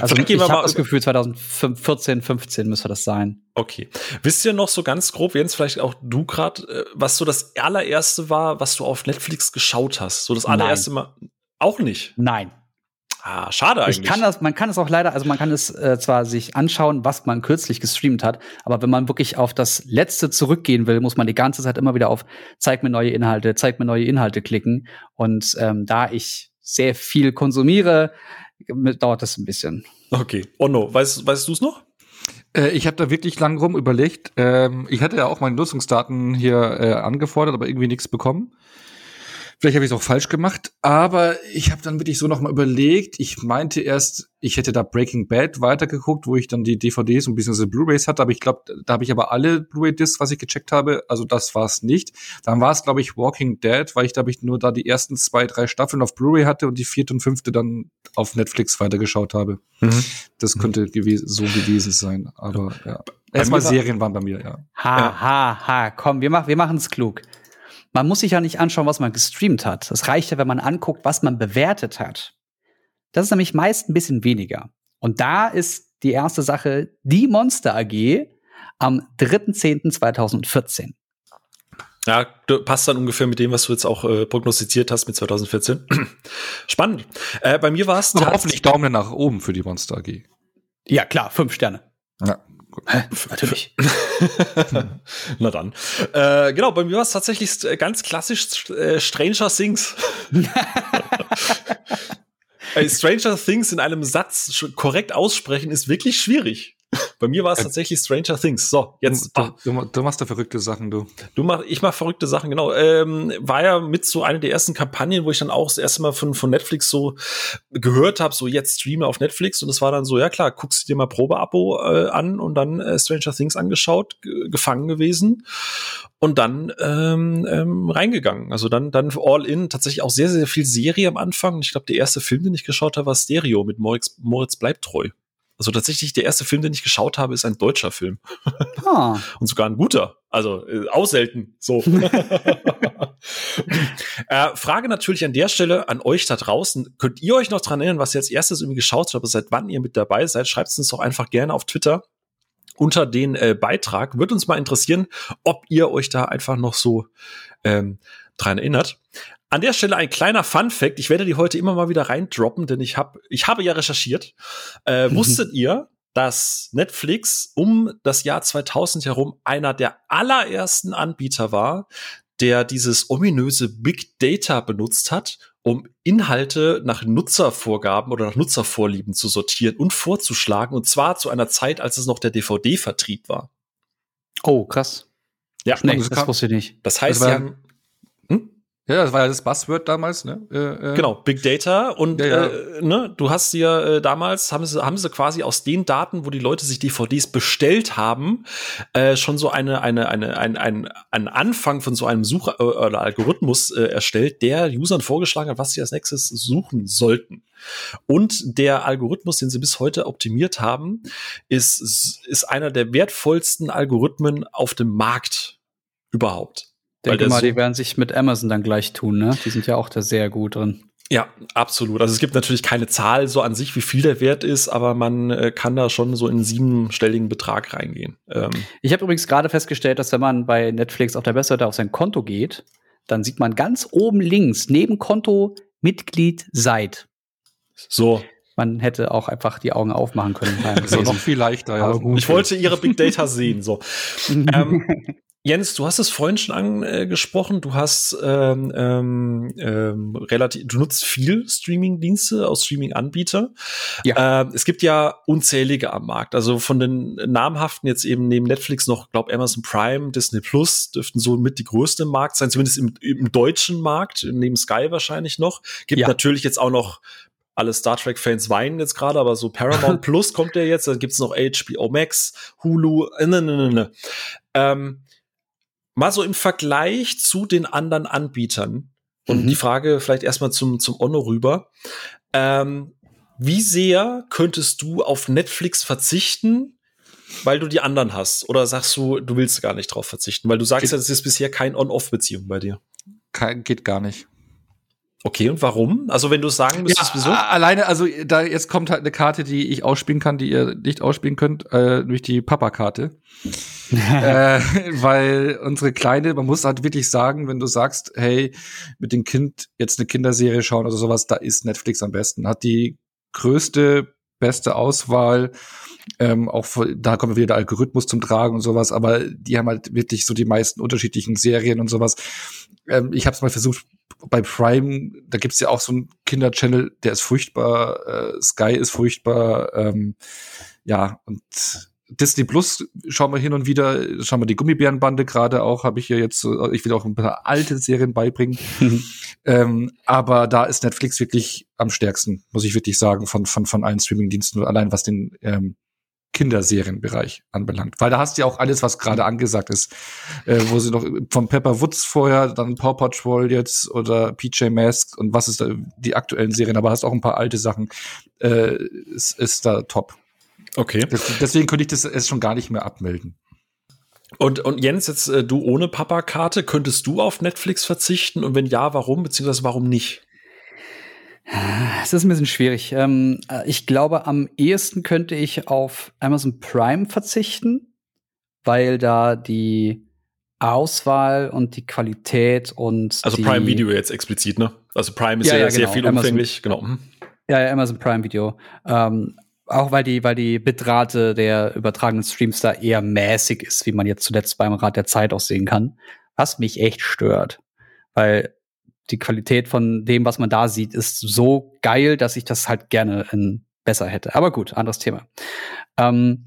Speaker 3: Also ich habe das Gefühl, 2014, 15 müsste das sein.
Speaker 1: Okay. Wisst ihr noch so ganz grob, Jens, vielleicht auch du gerade, äh, was so das allererste war, was du auf Netflix geschaut hast? So das allererste Nein. Mal? Auch nicht?
Speaker 3: Nein.
Speaker 1: Ah, schade eigentlich.
Speaker 3: Ich kann das, man kann es auch leider, also man kann es äh, zwar sich anschauen, was man kürzlich gestreamt hat, aber wenn man wirklich auf das Letzte zurückgehen will, muss man die ganze Zeit immer wieder auf Zeig mir neue Inhalte, zeig mir neue Inhalte klicken. Und ähm, da ich sehr viel konsumiere, dauert das ein bisschen.
Speaker 1: Okay. Onno, weißt, weißt du es noch?
Speaker 2: Äh, ich habe da wirklich lang rum überlegt. Ähm, ich hatte ja auch meine Nutzungsdaten hier äh, angefordert, aber irgendwie nichts bekommen. Vielleicht habe ich es auch falsch gemacht, aber ich habe dann wirklich so noch mal überlegt. Ich meinte erst, ich hätte da Breaking Bad weitergeguckt, wo ich dann die DVDs und bisschen Blu-rays hatte, aber ich glaube, da habe ich aber alle Blu-ray-Discs, was ich gecheckt habe. Also das war es nicht. Dann war es, glaube ich, Walking Dead, weil ich glaube ich nur da die ersten zwei, drei Staffeln auf Blu-ray hatte und die vierte und fünfte dann auf Netflix weitergeschaut habe. Mhm. Das könnte gew so gewesen sein. Aber ja. Erstmal Serien waren bei mir, ja.
Speaker 3: Ha, ha, ha. Komm, wir, mach, wir machen es klug. Man muss sich ja nicht anschauen, was man gestreamt hat. Es reicht ja, wenn man anguckt, was man bewertet hat. Das ist nämlich meist ein bisschen weniger. Und da ist die erste Sache die Monster AG am 3.10.2014.
Speaker 1: Ja, passt dann ungefähr mit dem, was du jetzt auch äh, prognostiziert hast mit 2014. Spannend. Äh, bei mir war es.
Speaker 2: Hoffentlich Daumen nach oben für die Monster AG.
Speaker 3: Ja, klar, fünf Sterne.
Speaker 1: Ja. Hä? Natürlich. Na dann. Äh, genau, bei mir war es tatsächlich äh, ganz klassisch äh, Stranger Things. Stranger Things in einem Satz korrekt aussprechen ist wirklich schwierig. Bei mir war es äh, tatsächlich Stranger Things. So, jetzt.
Speaker 2: Du, du, du, machst da verrückte Sachen, du.
Speaker 1: Du mach, ich mach verrückte Sachen, genau. Ähm, war ja mit so einer der ersten Kampagnen, wo ich dann auch das erste Mal von, von Netflix so gehört habe, so jetzt streame auf Netflix. Und es war dann so, ja klar, guckst du dir mal Probeabo äh, an und dann äh, Stranger Things angeschaut, gefangen gewesen und dann ähm, ähm, reingegangen. Also dann, dann all in, tatsächlich auch sehr, sehr viel Serie am Anfang. Ich glaube, der erste Film, den ich geschaut habe, war Stereo mit Moritz, Moritz bleibt treu. Also tatsächlich, der erste Film, den ich geschaut habe, ist ein deutscher Film. Ah. Und sogar ein guter. Also äh, auch selten. So. äh, Frage natürlich an der Stelle an euch da draußen. Könnt ihr euch noch dran erinnern, was ihr als erstes irgendwie geschaut habt, seit wann ihr mit dabei seid? Schreibt es uns doch einfach gerne auf Twitter unter den äh, Beitrag. Wird uns mal interessieren, ob ihr euch da einfach noch so ähm, dran erinnert. An der Stelle ein kleiner Fun Fact. Ich werde die heute immer mal wieder reindroppen, denn ich habe ich habe ja recherchiert. Äh, wusstet ihr, dass Netflix um das Jahr 2000 herum einer der allerersten Anbieter war, der dieses ominöse Big Data benutzt hat, um Inhalte nach Nutzervorgaben oder nach Nutzervorlieben zu sortieren und vorzuschlagen, und zwar zu einer Zeit, als es noch der DVD-Vertrieb war.
Speaker 3: Oh, krass.
Speaker 1: Ja,
Speaker 3: nee, das, wusste ich nicht.
Speaker 1: Das heißt, sie haben
Speaker 2: ja, das war ja das Buzzword damals, ne?
Speaker 1: Äh, äh. Genau, Big Data. Und ja, ja. Äh, ne, du hast dir äh, damals, haben sie, haben sie quasi aus den Daten, wo die Leute sich DVDs bestellt haben, äh, schon so eine, eine, eine, ein, ein, ein Anfang von so einem Such- äh, oder Algorithmus äh, erstellt, der Usern vorgeschlagen hat, was sie als nächstes suchen sollten. Und der Algorithmus, den sie bis heute optimiert haben, ist, ist einer der wertvollsten Algorithmen auf dem Markt überhaupt.
Speaker 3: Denke mal, so die werden sich mit Amazon dann gleich tun, ne? Die sind ja auch da sehr gut drin.
Speaker 1: Ja, absolut. Also es gibt natürlich keine Zahl so an sich, wie viel der Wert ist, aber man äh, kann da schon so in einen siebenstelligen Betrag reingehen. Ähm.
Speaker 3: Ich habe übrigens gerade festgestellt, dass wenn man bei Netflix auf der Webseite auf sein Konto geht, dann sieht man ganz oben links neben Konto Mitglied seid.
Speaker 1: So.
Speaker 3: Man hätte auch einfach die Augen aufmachen können.
Speaker 2: so noch viel leichter, ja.
Speaker 1: Ich wollte ihre Big Data sehen. So. ähm, Jens, du hast es vorhin schon angesprochen. Du hast ähm, ähm, ähm, relativ, du nutzt viel Streaming-Dienste aus Streaming-Anbieter. Ja. Ähm, es gibt ja unzählige am Markt. Also von den namhaften jetzt eben neben Netflix noch, glaube Amazon Prime, Disney Plus dürften so mit die größte im Markt sein, zumindest im, im deutschen Markt, neben Sky wahrscheinlich noch. Gibt ja. natürlich jetzt auch noch alle Star Trek-Fans weinen jetzt gerade, aber so Paramount Plus kommt ja jetzt, dann gibt's noch HBO Max, Hulu, äh, ne, ne, ne, ne. Ähm, mal so im Vergleich zu den anderen Anbietern und mhm. die Frage vielleicht erstmal zum, zum Onno rüber. Ähm, wie sehr könntest du auf Netflix verzichten, weil du die anderen hast? Oder sagst du, du willst gar nicht drauf verzichten? Weil du sagst geht, ja, das ist bisher kein On-Off-Beziehung bei dir.
Speaker 2: Kein, geht gar nicht.
Speaker 1: Okay, und warum? Also wenn du sagen müsstest,
Speaker 2: ja, wieso? Alleine, also da jetzt kommt halt eine Karte, die ich ausspielen kann, die ihr nicht ausspielen könnt, äh, nämlich die Papa-Karte. äh, weil unsere Kleine, man muss halt wirklich sagen, wenn du sagst, hey, mit dem Kind jetzt eine Kinderserie schauen oder sowas, da ist Netflix am besten. Hat die größte, beste Auswahl. Ähm, auch da kommt wieder der Algorithmus zum Tragen und sowas, aber die haben halt wirklich so die meisten unterschiedlichen Serien und sowas. Ähm, ich habe es mal versucht bei Prime, da gibt's ja auch so einen Kinderchannel, der ist furchtbar, äh, Sky ist furchtbar, ähm, ja, und Disney Plus schauen wir hin und wieder, schauen wir die Gummibärenbande gerade auch, habe ich hier jetzt ich will auch ein paar alte Serien beibringen. ähm, aber da ist Netflix wirklich am stärksten, muss ich wirklich sagen, von, von, von allen Streamingdiensten, allein was den ähm, Kinderserienbereich anbelangt. Weil da hast du ja auch alles, was gerade angesagt ist. Äh, wo sie noch von Pepper Woods vorher, dann Paw Patrol jetzt oder PJ Masks und was ist da, die aktuellen Serien, aber hast auch ein paar alte Sachen. Äh, ist, ist da top.
Speaker 1: Okay.
Speaker 2: deswegen könnte ich das erst schon gar nicht mehr abmelden.
Speaker 1: Und, und Jens, jetzt äh, du ohne Papa-Karte, könntest du auf Netflix verzichten? Und wenn ja, warum? Beziehungsweise warum nicht?
Speaker 3: Es ist ein bisschen schwierig. Ähm, äh, ich glaube, am ehesten könnte ich auf Amazon Prime verzichten, weil da die Auswahl und die Qualität und
Speaker 1: also Prime Video jetzt explizit, ne? Also Prime ist ja, ja, ja sehr genau. viel umfänglich,
Speaker 3: Amazon, genau. Ja, ja, Amazon Prime Video. Ähm, auch weil die, weil die Bitrate der übertragenen Streams da eher mäßig ist, wie man jetzt zuletzt beim Rat der Zeit auch sehen kann. Was mich echt stört. Weil die Qualität von dem, was man da sieht, ist so geil, dass ich das halt gerne in besser hätte. Aber gut, anderes Thema. Ähm,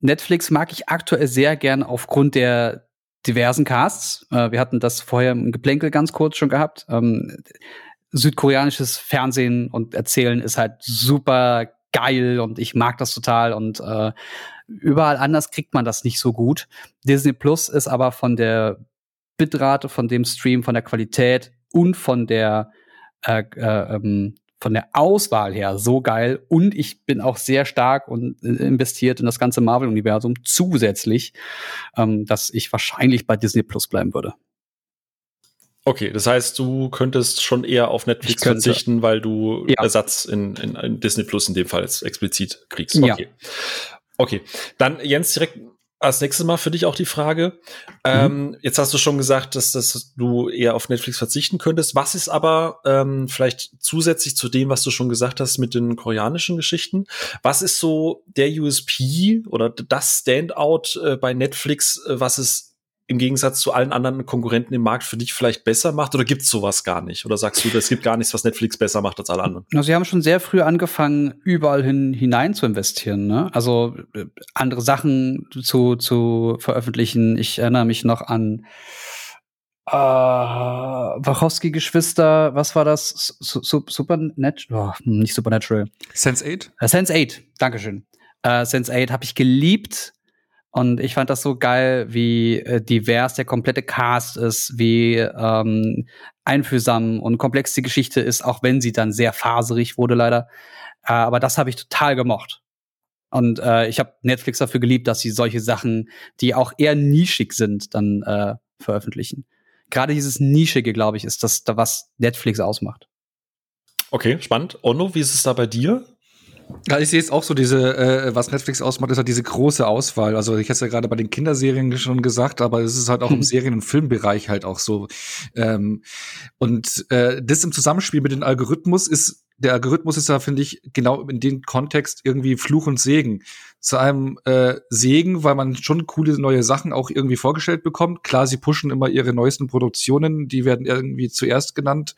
Speaker 3: Netflix mag ich aktuell sehr gern aufgrund der diversen Casts. Äh, wir hatten das vorher im Geplänkel ganz kurz schon gehabt. Ähm, südkoreanisches Fernsehen und Erzählen ist halt super geil und ich mag das total und äh, überall anders kriegt man das nicht so gut. Disney Plus ist aber von der Bitrate, von dem Stream, von der Qualität und von der äh, äh, ähm, von der Auswahl her so geil und ich bin auch sehr stark und äh, investiert in das ganze Marvel-Universum zusätzlich, ähm, dass ich wahrscheinlich bei Disney Plus bleiben würde.
Speaker 1: Okay, das heißt, du könntest schon eher auf Netflix verzichten, weil du ja. Ersatz in, in, in, Disney Plus in dem Fall jetzt explizit kriegst. Okay. Ja. Okay, dann Jens direkt als nächstes Mal für dich auch die Frage. Mhm. Ähm, jetzt hast du schon gesagt, dass, dass du eher auf Netflix verzichten könntest. Was ist aber ähm, vielleicht zusätzlich zu dem, was du schon gesagt hast mit den koreanischen Geschichten? Was ist so der USP oder das Standout äh, bei Netflix, äh, was es im Gegensatz zu allen anderen Konkurrenten im Markt für dich vielleicht besser macht oder gibt es sowas gar nicht? Oder sagst du, es gibt gar nichts, was Netflix besser macht als alle anderen?
Speaker 3: Also sie haben schon sehr früh angefangen, überall hin hinein zu investieren. Ne? Also äh, andere Sachen zu, zu veröffentlichen. Ich erinnere mich noch an äh, Wachowski-Geschwister, was war das? Su Su Supernatural? Oh, nicht Supernatural.
Speaker 2: Sense 8?
Speaker 3: Äh, Sense 8, Dankeschön. Äh, Sense 8 habe ich geliebt und ich fand das so geil, wie äh, divers der komplette Cast ist, wie ähm, einfühlsam und komplex die Geschichte ist, auch wenn sie dann sehr faserig wurde leider. Äh, aber das habe ich total gemocht. Und äh, ich habe Netflix dafür geliebt, dass sie solche Sachen, die auch eher nischig sind, dann äh, veröffentlichen. Gerade dieses Nischige, glaube ich, ist das, was Netflix ausmacht.
Speaker 1: Okay, spannend. Onno, wie ist es da bei dir?
Speaker 2: Ja, ich sehe es auch so, diese, äh, was Netflix ausmacht, ist halt diese große Auswahl. Also ich hatte es ja gerade bei den Kinderserien schon gesagt, aber es ist halt auch im hm. Serien- und Filmbereich halt auch so. Ähm, und äh, das im Zusammenspiel mit dem Algorithmus ist der Algorithmus ist da, finde ich, genau in dem Kontext irgendwie Fluch und Segen. Zu einem äh, Segen, weil man schon coole neue Sachen auch irgendwie vorgestellt bekommt. Klar, sie pushen immer ihre neuesten Produktionen, die werden irgendwie zuerst genannt.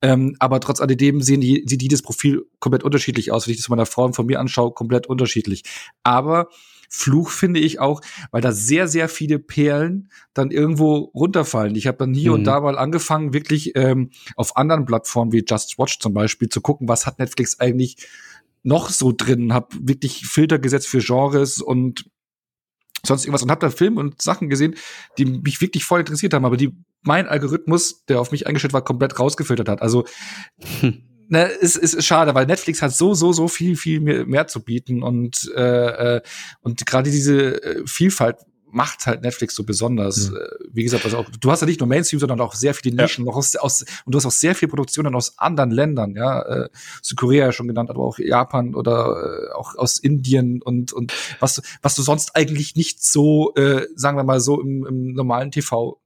Speaker 2: Ähm, aber trotz alledem sehen die, sieht jedes Profil komplett unterschiedlich aus. Wenn ich das meiner Frau und von mir anschaue, komplett unterschiedlich. Aber Fluch finde ich auch, weil da sehr, sehr viele Perlen dann irgendwo runterfallen. Ich habe dann hier mhm. und da mal angefangen, wirklich ähm, auf anderen Plattformen wie Just Watch zum Beispiel zu gucken, was hat Netflix eigentlich noch so drin, habe wirklich Filter gesetzt für Genres und sonst irgendwas und habe da Filme und Sachen gesehen, die mich wirklich voll interessiert haben, aber die mein Algorithmus, der auf mich eingestellt war, komplett rausgefiltert hat. Also hm ne, ist, ist schade, weil Netflix hat so, so, so viel, viel mehr, mehr zu bieten und, äh, äh und gerade diese äh, Vielfalt macht halt Netflix so besonders. Mhm. Wie gesagt, also auch, du hast ja nicht nur Mainstream, sondern auch sehr viele Nischen, ja. aus, aus, und du hast auch sehr viele Produktionen aus anderen Ländern, ja, äh, Südkorea ja schon genannt, aber auch Japan oder äh, auch aus Indien und, und was, was du sonst eigentlich nicht so, äh, sagen wir mal so im, im normalen TV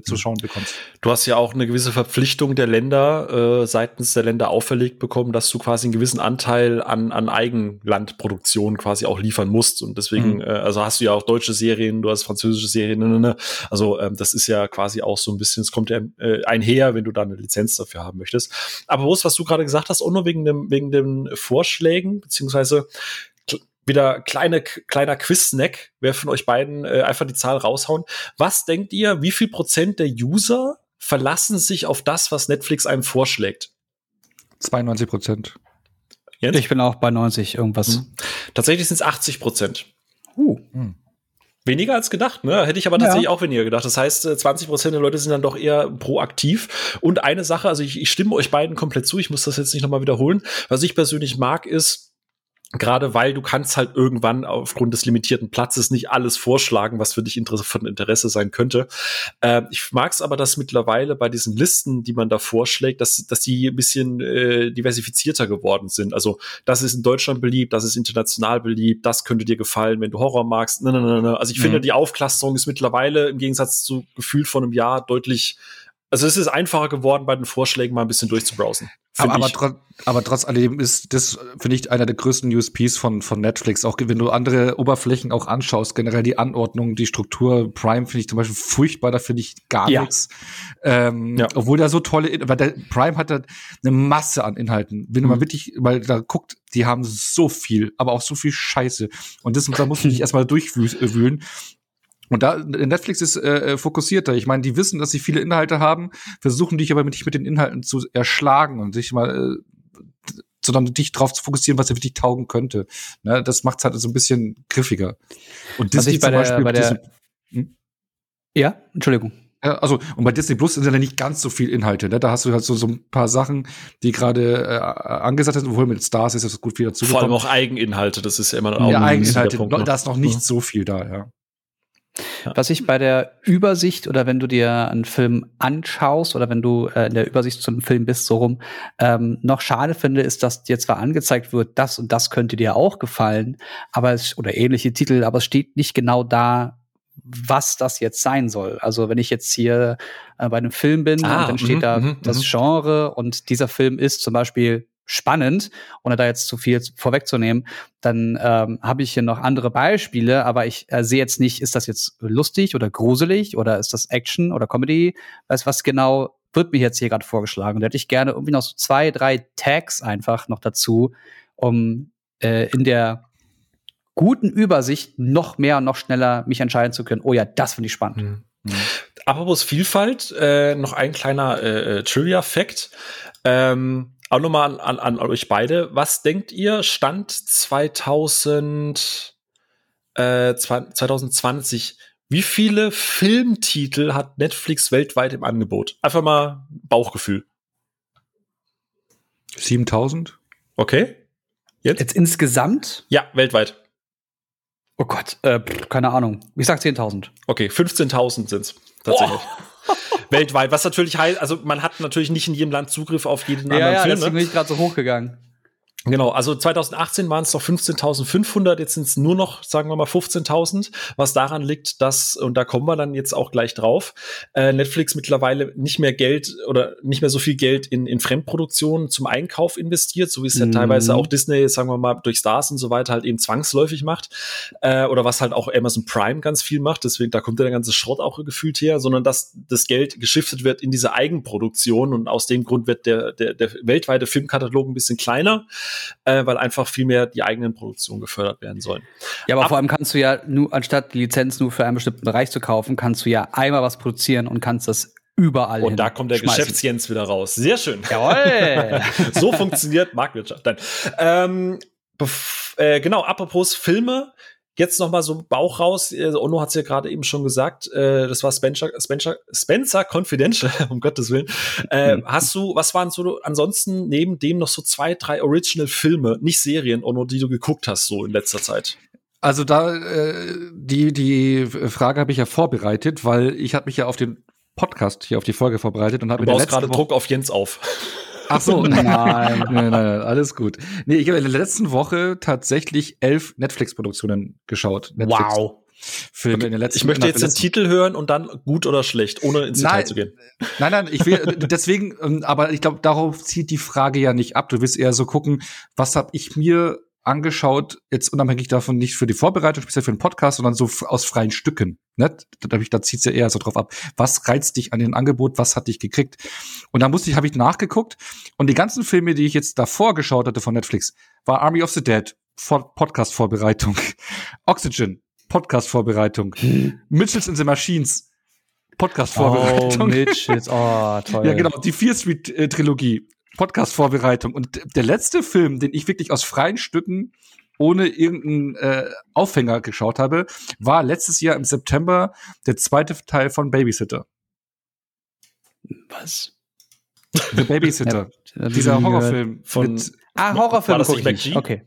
Speaker 2: zu hm. schauen bekommst.
Speaker 1: Du hast ja auch eine gewisse Verpflichtung der Länder äh, seitens der Länder auferlegt bekommen, dass du quasi einen gewissen Anteil an, an Eigenlandproduktion quasi auch liefern musst. Und deswegen, mhm. äh, also hast du ja auch deutsche Serien, du hast französische Serien, ne, ne, ne. also ähm, das ist ja quasi auch so ein bisschen, es kommt ja äh, einher, wenn du da eine Lizenz dafür haben möchtest. Aber wo was du gerade gesagt hast, auch nur wegen dem, wegen den Vorschlägen, beziehungsweise wieder kleine, kleiner Quiz-Snack. Wer von euch beiden äh, einfach die Zahl raushauen. Was denkt ihr, wie viel Prozent der User verlassen sich auf das, was Netflix einem vorschlägt?
Speaker 2: 92 Prozent.
Speaker 3: Ich bin auch bei 90 irgendwas. Mhm.
Speaker 1: Tatsächlich sind es 80 Prozent. Uh. Mhm. Weniger als gedacht, ne? Hätte ich aber tatsächlich ja. auch weniger gedacht. Das heißt, 20 äh, Prozent der Leute sind dann doch eher proaktiv. Und eine Sache, also ich, ich stimme euch beiden komplett zu, ich muss das jetzt nicht nochmal wiederholen. Was ich persönlich mag, ist, Gerade weil du kannst halt irgendwann aufgrund des limitierten Platzes nicht alles vorschlagen, was für dich von Interesse sein könnte. Äh, ich mag es aber, dass mittlerweile bei diesen Listen, die man da vorschlägt, dass, dass die ein bisschen äh, diversifizierter geworden sind. Also das ist in Deutschland beliebt, das ist international beliebt, das könnte dir gefallen, wenn du Horror magst. Ne, ne, ne, ne. Also ich mhm. finde, die Aufklasterung ist mittlerweile im Gegensatz zu Gefühl von einem Jahr deutlich also es ist einfacher geworden, bei den Vorschlägen mal ein bisschen durchzubrowsen.
Speaker 2: Aber, aber, tro aber, trotz alledem ist das, finde ich, einer der größten USPs von, von Netflix. Auch wenn du andere Oberflächen auch anschaust, generell die Anordnung, die Struktur, Prime finde ich zum Beispiel furchtbar, da finde ich gar ja. nichts. Ähm, ja. Obwohl da so tolle, weil der Prime hat da eine Masse an Inhalten. Wenn mhm. du mal wirklich weil da guckt, die haben so viel, aber auch so viel Scheiße. Und das, da musst du dich erstmal durchwühlen. Und da Netflix ist äh, äh, fokussierter. Ich meine, die wissen, dass sie viele Inhalte haben, versuchen dich aber nicht mit den Inhalten zu erschlagen und sich mal äh, sondern dich drauf zu fokussieren, was er wirklich taugen könnte. Ne, das macht's halt so ein bisschen griffiger.
Speaker 3: Und Disney zum der, Beispiel. Der, hm? Ja, Entschuldigung.
Speaker 2: Ja, also, und bei Disney Plus sind ja nicht ganz so viel Inhalte. Ne? Da hast du halt so, so ein paar Sachen, die gerade äh, angesagt sind, obwohl mit Stars ist das gut viel dazu.
Speaker 1: Vor allem auch Eigeninhalte, das ist ja immer auch
Speaker 2: ja, Eigeninhalte, Punkt, ne? da ist noch nicht ja. so viel da, ja.
Speaker 3: Was ich bei der Übersicht oder wenn du dir einen Film anschaust oder wenn du äh, in der Übersicht zum Film bist, so rum, ähm, noch schade finde, ist, dass dir zwar angezeigt wird, das und das könnte dir auch gefallen, aber es, oder ähnliche Titel, aber es steht nicht genau da, was das jetzt sein soll. Also wenn ich jetzt hier äh, bei einem Film bin ah, und dann steht mm, da mm, das mhm. Genre und dieser Film ist zum Beispiel spannend, ohne da jetzt zu viel vorwegzunehmen, dann ähm, habe ich hier noch andere Beispiele, aber ich äh, sehe jetzt nicht, ist das jetzt lustig oder gruselig oder ist das Action oder Comedy? Weiß was genau wird mir jetzt hier gerade vorgeschlagen. Da hätte ich gerne irgendwie noch so zwei, drei Tags einfach noch dazu, um äh, in der guten Übersicht noch mehr und noch schneller mich entscheiden zu können. Oh ja, das finde ich spannend. Mhm.
Speaker 1: Mhm. Apropos Vielfalt, äh, noch ein kleiner äh, äh Trivia-Fact. Ähm, auch nochmal an, an, an euch beide. Was denkt ihr, Stand 2000, äh, 2020, wie viele Filmtitel hat Netflix weltweit im Angebot? Einfach mal Bauchgefühl.
Speaker 2: 7000?
Speaker 1: Okay.
Speaker 3: Jetzt? Jetzt insgesamt?
Speaker 1: Ja, weltweit.
Speaker 3: Oh Gott, äh, keine Ahnung. Ich sag 10.000.
Speaker 1: Okay, 15.000 sind's tatsächlich. Oh weltweit. Was natürlich heißt, also man hat natürlich nicht in jedem Land Zugriff auf jeden
Speaker 3: ja, anderen ja, Film. Deswegen bin ich gerade so hochgegangen.
Speaker 1: Genau, also 2018 waren es noch 15.500, jetzt sind es nur noch, sagen wir mal, 15.000, was daran liegt, dass, und da kommen wir dann jetzt auch gleich drauf, äh, Netflix mittlerweile nicht mehr Geld oder nicht mehr so viel Geld in, in Fremdproduktionen zum Einkauf investiert, so wie es ja mhm. teilweise auch Disney, sagen wir mal, durch Stars und so weiter halt eben zwangsläufig macht, äh, oder was halt auch Amazon Prime ganz viel macht, deswegen, da kommt ja der ganze Schrott auch gefühlt her, sondern dass das Geld geschiftet wird in diese Eigenproduktion und aus dem Grund wird der, der, der weltweite Filmkatalog ein bisschen kleiner äh, weil einfach viel mehr die eigenen Produktionen gefördert werden sollen.
Speaker 3: Ja, aber Ab vor allem kannst du ja nur, anstatt die Lizenz nur für einen bestimmten Bereich zu kaufen, kannst du ja einmal was produzieren und kannst das überall
Speaker 1: Und da kommt der Geschäftsjens wieder raus. Sehr schön.
Speaker 3: Jawohl.
Speaker 1: so funktioniert Marktwirtschaft. Nein. Ähm, äh, genau, apropos Filme, Jetzt noch mal so Bauch raus. Äh, Ono hat es ja gerade eben schon gesagt. Äh, das war Spencer, Spencer, Spencer Confidential, um Gottes Willen. Äh, mhm. Hast du, was waren so ansonsten neben dem noch so zwei, drei Original-Filme, nicht Serien, Ono, die du geguckt hast so in letzter Zeit?
Speaker 2: Also da äh, die die Frage habe ich ja vorbereitet, weil ich habe mich ja auf den Podcast hier auf die Folge vorbereitet und habe
Speaker 1: mir baust gerade Druck auf Jens auf.
Speaker 2: Ach so, nein, nein, nein, nein, alles gut. Nee, ich habe in der letzten Woche tatsächlich elf Netflix-Produktionen geschaut. Netflix
Speaker 1: wow. Filme in der letzten Ich möchte jetzt den Titel hören und dann gut oder schlecht, ohne ins Detail zu gehen.
Speaker 2: Nein, nein, ich will deswegen, ähm, aber ich glaube, darauf zieht die Frage ja nicht ab. Du willst eher so gucken, was habe ich mir angeschaut, jetzt unabhängig davon nicht für die Vorbereitung, speziell für den Podcast, sondern so aus freien Stücken. Ne? Da, da zieht's ja eher so drauf ab. Was reizt dich an dem Angebot? Was hat dich gekriegt? Und da musste ich, habe ich nachgeguckt und die ganzen Filme, die ich jetzt davor geschaut hatte von Netflix, war Army of the Dead, Podcast-Vorbereitung, Oxygen, Podcast-Vorbereitung, hm. Mitchells in the Machines, Podcast-Vorbereitung. Oh,
Speaker 3: Mitchells, oh, toll.
Speaker 2: Ja, genau, die Fear Street-Trilogie, Podcast-Vorbereitung. Und der letzte Film, den ich wirklich aus freien Stücken ohne irgendeinen äh, Aufhänger geschaut habe, war letztes Jahr im September der zweite Teil von Babysitter.
Speaker 3: Was?
Speaker 2: The Babysitter. ja, Dieser Horrorfilm
Speaker 3: von. Mit, ah, Horrorfilm.
Speaker 1: War das nicht
Speaker 3: Okay.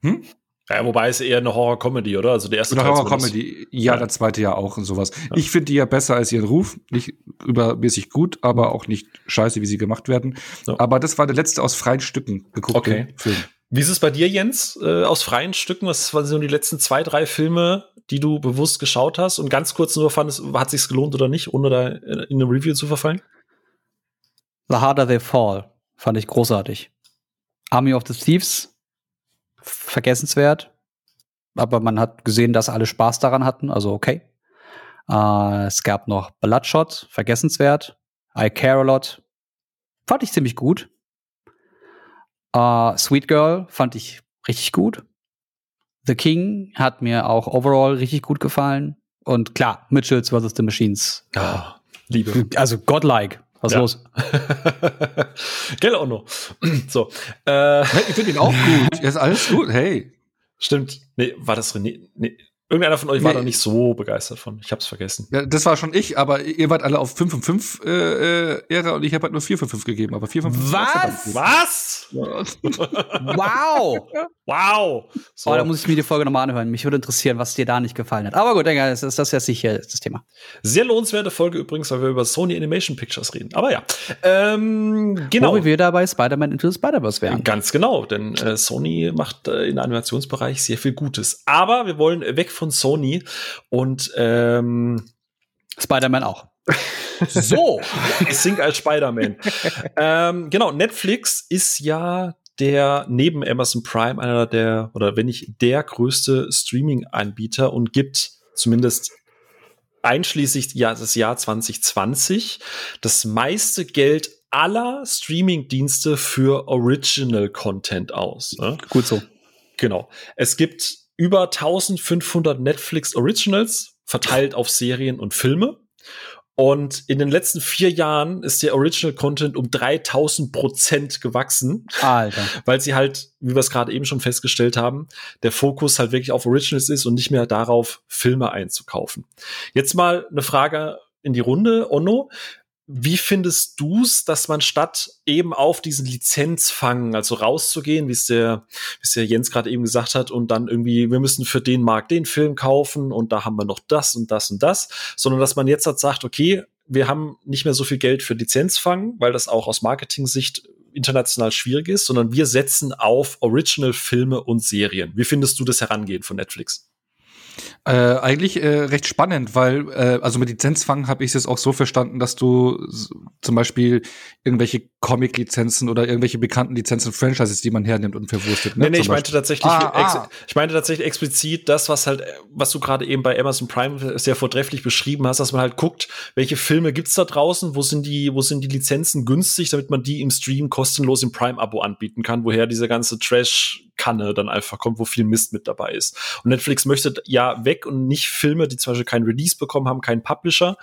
Speaker 1: Hm? Ja, wobei es eher eine Horror-Comedy, oder? Also der erste Teil.
Speaker 2: Horror-Comedy, ja, ja, der zweite ja auch und sowas. Ja. Ich finde die ja besser als ihren Ruf. Nicht übermäßig gut, aber auch nicht scheiße, wie sie gemacht werden. So. Aber das war der letzte aus freien Stücken geguckte
Speaker 1: okay. Film. Wie ist es bei dir, Jens, äh, aus freien Stücken? Was waren so die letzten zwei, drei Filme, die du bewusst geschaut hast? Und ganz kurz nur fandest, hat sich's gelohnt oder nicht, ohne da in eine Review zu verfallen?
Speaker 3: The Harder They Fall fand ich großartig. Army of the Thieves vergessenswert. Aber man hat gesehen, dass alle Spaß daran hatten, also okay. Äh, es gab noch Bloodshot, vergessenswert. I Care a Lot, fand ich ziemlich gut. Äh, Sweet Girl fand ich richtig gut. The King hat mir auch overall richtig gut gefallen. Und klar, Mitchells vs. The Machines.
Speaker 1: Ah, Liebe.
Speaker 3: Also godlike. Was ja. los?
Speaker 1: Gell auch noch. so.
Speaker 2: Äh, ich finde ihn auch gut. Er ist alles gut. Hey.
Speaker 1: Stimmt. Nee, war das René? Nee. Irgendeiner von euch war
Speaker 2: Nee.
Speaker 1: da nicht so begeistert von. Ich hab's vergessen.
Speaker 2: Ja, das war schon ich, aber ihr wart alle auf 5 von 5 äh, äh, Ära und ich habe halt nur 4 von 5 gegeben. Aber 4 von 5
Speaker 3: Was?
Speaker 1: Was?
Speaker 3: Wow!
Speaker 1: wow! So.
Speaker 3: Oh, da muss ich mir die Folge nochmal anhören. Mich würde interessieren, was dir da nicht gefallen hat. Aber gut, denke, das ist das nicht hier das Thema.
Speaker 1: Sehr lohnenswerte Folge übrigens, weil wir über Sony Animation Pictures reden. Aber ja. Ähm, genau.
Speaker 3: Wo wir da bei Spider-Man Into the Spider-Verse wären.
Speaker 1: Ganz genau, denn äh, Sony macht äh, im Animationsbereich sehr viel Gutes. Aber wir wollen weg von Sony und ähm,
Speaker 3: Spider-Man auch. so!
Speaker 1: Sync als Spider-Man. ähm, genau, Netflix ist ja der neben Amazon Prime einer der, oder wenn nicht der größte Streaming-Anbieter und gibt zumindest einschließlich ja, das Jahr 2020 das meiste Geld aller Streaming-Dienste für Original Content aus. Ne?
Speaker 3: Gut so.
Speaker 1: Genau. Es gibt über 1500 Netflix Originals verteilt auf Serien und Filme. Und in den letzten vier Jahren ist der Original Content um 3000 Prozent gewachsen,
Speaker 3: Alter.
Speaker 1: weil sie halt, wie wir es gerade eben schon festgestellt haben, der Fokus halt wirklich auf Originals ist und nicht mehr darauf, Filme einzukaufen. Jetzt mal eine Frage in die Runde, Onno. Wie findest du's, dass man statt eben auf diesen Lizenzfang, also rauszugehen, wie es der, es der Jens gerade eben gesagt hat, und dann irgendwie, wir müssen für den Markt den Film kaufen und da haben wir noch das und das und das, sondern dass man jetzt halt sagt, okay, wir haben nicht mehr so viel Geld für Lizenzfang, weil das auch aus Marketing-Sicht international schwierig ist, sondern wir setzen auf Original-Filme und Serien. Wie findest du das Herangehen von Netflix?
Speaker 2: Äh, eigentlich äh, recht spannend, weil äh, also mit Lizenzfang habe ich es auch so verstanden, dass du zum Beispiel irgendwelche Comic-Lizenzen oder irgendwelche bekannten Lizenzen, Franchises, die man hernimmt und verwurstet. Ne?
Speaker 1: Nee, nee, ich meinte tatsächlich,
Speaker 2: Ah, ah.
Speaker 1: ich meinte tatsächlich explizit das, was halt, was du gerade eben bei Amazon Prime sehr vortrefflich beschrieben hast, dass man halt guckt, welche Filme gibt's da draußen, wo sind die, wo sind die Lizenzen günstig, damit man die im Stream kostenlos im Prime-Abo anbieten kann, woher diese ganze Trash-Kanne dann einfach kommt, wo viel Mist mit dabei ist. Und Netflix möchte ja weg und nicht Filme, die zum Beispiel keinen Release bekommen haben, keinen Publisher,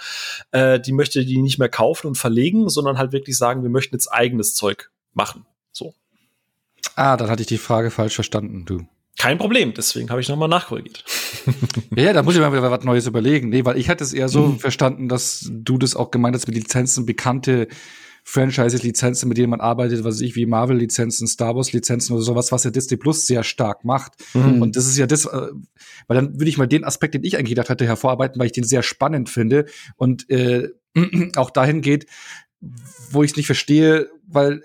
Speaker 1: äh, die möchte die nicht mehr kaufen und verlegen, sondern halt wirklich sagen, wir möchten jetzt eigenes Zeug machen. So.
Speaker 2: Ah, dann hatte ich die Frage falsch verstanden, du.
Speaker 1: Kein Problem, deswegen habe ich nochmal nachkorrigiert.
Speaker 2: Ja, ja, da muss ich mal wieder was Neues überlegen. Nee, weil ich hatte es eher so
Speaker 1: Mhm.
Speaker 2: verstanden, dass du das auch gemeint hast mit Lizenzen, bekannte Franchises, Lizenzen, mit denen man arbeitet, was weiß ich, wie Marvel-Lizenzen, Star Wars-Lizenzen oder sowas, was ja Disney Plus sehr stark macht.
Speaker 1: Mhm.
Speaker 2: Und das ist ja das, äh, weil dann würde ich mal den Aspekt, den ich eigentlich gedacht hatte, hervorarbeiten, weil ich den sehr spannend finde und äh, auch dahin geht, wo ich es nicht verstehe, weil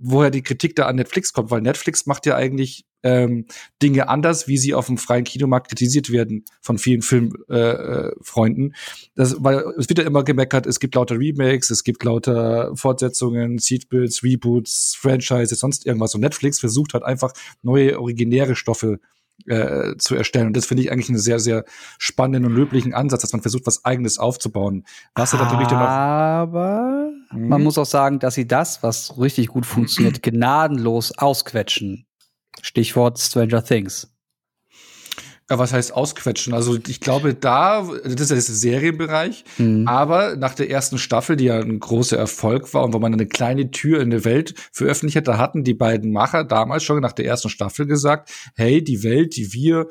Speaker 2: woher die Kritik da an Netflix kommt, weil Netflix macht ja eigentlich ähm, Dinge anders, wie sie auf dem freien Kinomarkt kritisiert werden von vielen Filmfreunden. Äh, äh, weil es wird ja immer gemeckert, es gibt lauter Remakes, es gibt lauter Fortsetzungen, Sequels, Reboots, Franchises, sonst irgendwas. Und Netflix versucht halt einfach neue originäre Stoffe äh, zu erstellen. Und das finde ich eigentlich einen sehr, sehr spannenden und löblichen Ansatz, dass man versucht, was Eigenes aufzubauen. Was ja natürlich dann auch
Speaker 3: Aber man
Speaker 2: Mhm.
Speaker 3: muss auch sagen, dass sie das, was richtig gut funktioniert, gnadenlos ausquetschen. Stichwort Stranger Things.
Speaker 2: Ja, was heißt ausquetschen? Also ich glaube, da, das ist ja der Serienbereich,
Speaker 3: Mhm.
Speaker 2: aber nach der ersten Staffel, die ja ein großer Erfolg war und wo man eine kleine Tür in eine Welt veröffentlicht hat, da hatten die beiden Macher damals schon nach der ersten Staffel gesagt, hey, die Welt, die wir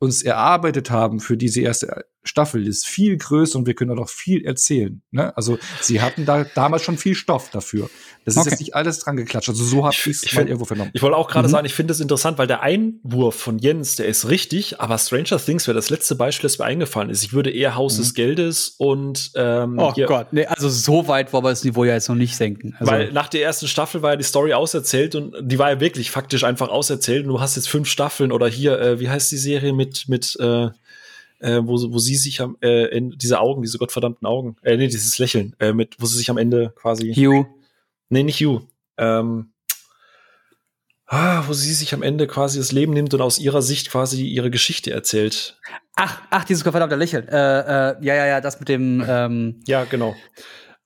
Speaker 2: uns erarbeitet haben für diese erste Staffel, ist viel größer und wir können da noch viel erzählen. Ne? Also sie hatten da damals schon viel Stoff dafür. Das ist
Speaker 3: Okay.
Speaker 2: jetzt nicht alles dran geklatscht. Also so habe
Speaker 1: Ich-
Speaker 2: es
Speaker 1: ich
Speaker 2: mal irgendwo vernommen.
Speaker 1: Ich wollte auch gerade
Speaker 3: Mhm.
Speaker 1: sagen, ich finde es interessant, weil der Einwurf von Jens, der ist richtig, aber Stranger Things wäre das letzte Beispiel, das mir eingefallen ist. Ich würde eher Haus
Speaker 2: Mhm.
Speaker 1: des Geldes und ähm,
Speaker 3: Oh
Speaker 1: hier-
Speaker 3: Gott, nee, also so weit wollen wir das Niveau ja jetzt noch nicht senken. Also,
Speaker 1: Weil nach der ersten Staffel war ja die Story auserzählt und die war ja wirklich faktisch einfach auserzählt. Und du hast jetzt fünf Staffeln oder hier, äh, wie heißt die Serie mit, mit äh, äh, wo, wo sie sich am äh, in diese Augen, diese gottverdammten Augen, äh, nee, dieses Lächeln, äh, mit, wo sie sich am Ende quasi.
Speaker 3: Hugh,
Speaker 1: Nee, nicht Hugh. Ähm, ah, wo sie sich am Ende quasi das Leben nimmt und aus ihrer Sicht quasi ihre Geschichte erzählt.
Speaker 3: ach, ach, dieses verdammte Lächeln. Äh, äh, ja, ja, ja, das mit dem ähm,
Speaker 1: Ja, genau.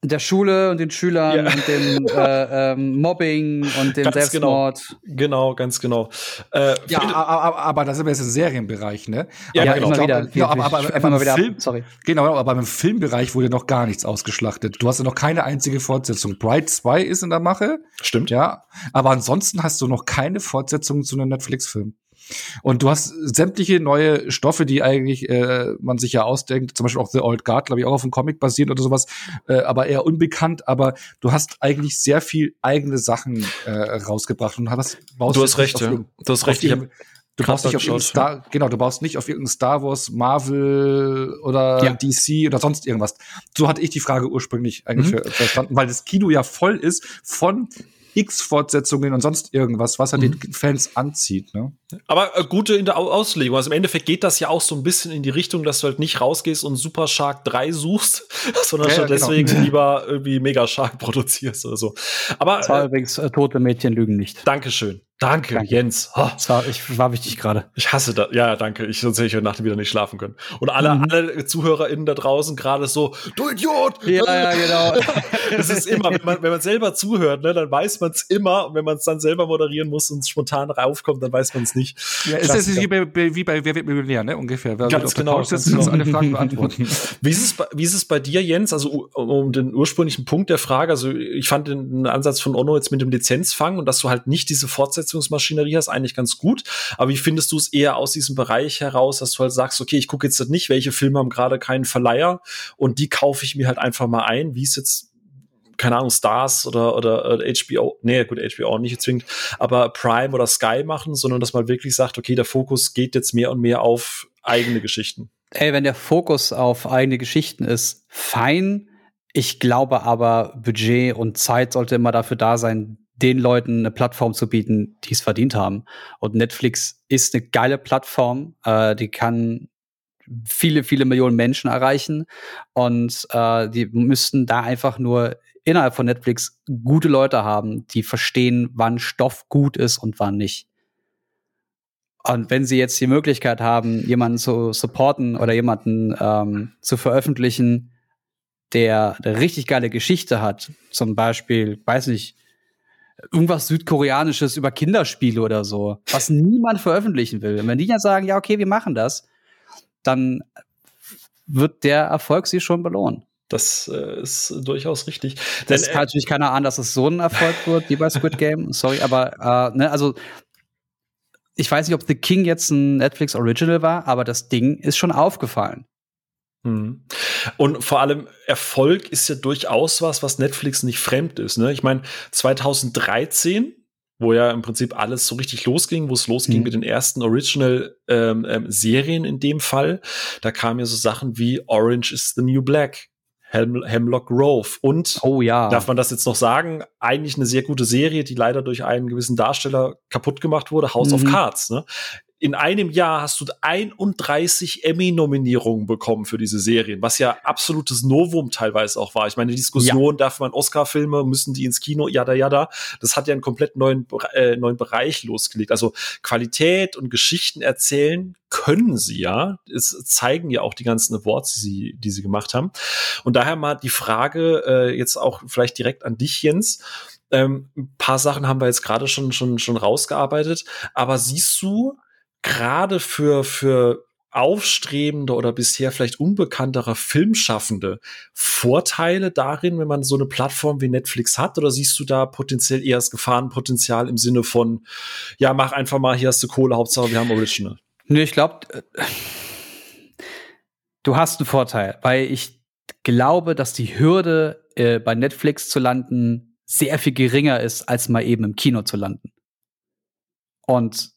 Speaker 3: Der Schule und den Schülern
Speaker 1: Ja.
Speaker 3: und dem äh, ähm, Mobbing und dem
Speaker 1: Ganz
Speaker 3: Selbstmord.
Speaker 1: Genau, ganz genau. Äh,
Speaker 2: Ja, aber, aber das ist aber jetzt im Serienbereich, ne?
Speaker 1: Ja,
Speaker 3: Ja,
Speaker 1: genau.
Speaker 3: immer
Speaker 2: Ich
Speaker 3: wieder.
Speaker 2: glaub, ja, aber, aber, aber,
Speaker 3: wieder.
Speaker 2: Film,
Speaker 3: Sorry.
Speaker 2: genau, aber im Filmbereich wurde noch gar nichts ausgeschlachtet. Du hast ja noch keine einzige Fortsetzung. Bright 2 ist in der Mache,
Speaker 1: Stimmt.
Speaker 2: ja, aber ansonsten hast du noch keine Fortsetzung zu einem Netflix-Film. Und du hast sämtliche neue Stoffe, die eigentlich äh, man sich ja ausdenkt, zum Beispiel auch The Old Guard, glaube ich, auch auf einem Comic basiert oder sowas, äh, aber eher unbekannt. Aber du hast eigentlich sehr viel eigene Sachen äh, rausgebracht und hast,
Speaker 1: baust du hast recht, ja. Du hast recht. Ich hab
Speaker 2: Du baust nicht auf irgendein Star, genau, du baust nicht auf irgendein Star Wars, Marvel oder ja. DC oder sonst irgendwas. So hatte ich die Frage ursprünglich eigentlich mhm. verstanden, weil das Kino ja voll ist von X-Fortsetzungen und sonst irgendwas, was halt mhm. den Fans anzieht. Ne?
Speaker 1: Aber äh, gute in der Auslegung. Also im Endeffekt geht das ja auch so ein bisschen in die Richtung, dass du halt nicht rausgehst und Super Shark 3 suchst, sondern ja, ja, genau. deswegen lieber irgendwie Mega Shark produzierst oder so. Aber
Speaker 3: das war äh, übrigens äh, tote Mädchen lügen nicht.
Speaker 1: Dankeschön. Danke, danke. Jens.
Speaker 3: Oh. Das war, ich, war wichtig gerade.
Speaker 1: Ich hasse das. Ja, danke. Ich sonst hätte ich heute Nacht wieder nicht schlafen können. Und alle, mhm. alle ZuhörerInnen da draußen gerade so, du Idiot!
Speaker 3: Ja, ja, genau.
Speaker 1: das ist immer, wenn man, wenn man selber zuhört, ne, dann weiß man es immer. Und wenn man es dann selber moderieren muss und spontan raufkommt, dann weiß man es nicht.
Speaker 2: Ja, ist das wie bei, wie bei Wer wird Millionär, ne? Ungefähr. Wer
Speaker 1: ganz genau. Ganz genau. alle Fragen beantworten. wie, ist es bei, wie ist es bei dir, Jens? Also, um den ursprünglichen Punkt der Frage, also ich fand den Ansatz von Ono jetzt mit dem Lizenzfang und dass du halt nicht diese Fortsetzungsmaschinerie hast, eigentlich ganz gut. Aber wie findest du es eher aus diesem Bereich heraus, dass du halt sagst, okay, ich gucke jetzt nicht, welche Filme haben gerade keinen Verleiher und die kaufe ich mir halt einfach mal ein, wie es jetzt keine Ahnung, Stars oder, oder, HBO, nee, gut, HBO nicht zwingend, aber Prime oder Sky machen, sondern dass man wirklich sagt, okay, der Fokus geht jetzt mehr und mehr auf eigene Geschichten.
Speaker 3: Ey, wenn der Fokus auf eigene Geschichten ist, fein. Ich glaube aber, Budget und Zeit sollte immer dafür da sein, den Leuten eine Plattform zu bieten, die es verdient haben. Und Netflix ist eine geile Plattform, äh, die kann viele, viele Millionen Menschen erreichen. Und äh, die müssten da einfach nur innerhalb von Netflix gute Leute haben, die verstehen, wann Stoff gut ist und wann nicht. Und wenn sie jetzt die Möglichkeit haben, jemanden zu supporten oder jemanden ähm, zu veröffentlichen, der eine richtig geile Geschichte hat, zum Beispiel, weiß nicht, irgendwas Südkoreanisches über Kinderspiele oder so, was niemand veröffentlichen will. Und wenn die dann sagen, ja, okay, wir machen das, dann wird der Erfolg sie schon belohnen.
Speaker 1: Das äh, ist durchaus richtig.
Speaker 3: Das kann natürlich keiner ahnen, dass es so ein Erfolg wird, wie bei Squid Game. Sorry, aber äh, ne, also ich weiß nicht, ob The King jetzt ein Netflix Original war, aber das Ding ist schon aufgefallen.
Speaker 1: Mhm. Und vor allem Erfolg ist ja durchaus was, was Netflix nicht fremd ist. Ne? Ich meine, 2013 wo ja im Prinzip alles so richtig losging, wo es losging mhm. mit den ersten Original-Serien ähm, ähm, in dem Fall. Da kamen ja so Sachen wie Orange is the New Black, Hem Hemlock Grove und
Speaker 3: oh ja.
Speaker 1: darf man das jetzt noch sagen, eigentlich eine sehr gute Serie, die leider durch einen gewissen Darsteller kaputt gemacht wurde, House mhm. of Cards. Ne? In einem Jahr hast du 31 Emmy-Nominierungen bekommen für diese Serien, was ja absolutes Novum teilweise auch war. Ich meine, die Diskussion, ja. darf man Oscar-Filme, müssen die ins Kino, jada, jada, das hat ja einen komplett neuen, äh, neuen Bereich losgelegt. Also Qualität und Geschichten erzählen können sie ja. Es zeigen ja auch die ganzen Awards, die sie, die sie gemacht haben. Und daher mal die Frage, äh, jetzt auch vielleicht direkt an dich, Jens. Ähm, ein paar Sachen haben wir jetzt gerade schon, schon, schon rausgearbeitet. Aber siehst du gerade für, für aufstrebende oder bisher vielleicht unbekanntere Filmschaffende Vorteile darin, wenn man so eine Plattform wie Netflix hat? Oder siehst du da potenziell eher das Gefahrenpotenzial im Sinne von, ja, mach einfach mal, hier hast du Kohle, Hauptsache wir haben Original?
Speaker 3: Nö, ich glaube, äh, du hast einen Vorteil, weil ich glaube, dass die Hürde, äh, bei Netflix zu landen, sehr viel geringer ist, als mal eben im Kino zu landen. Und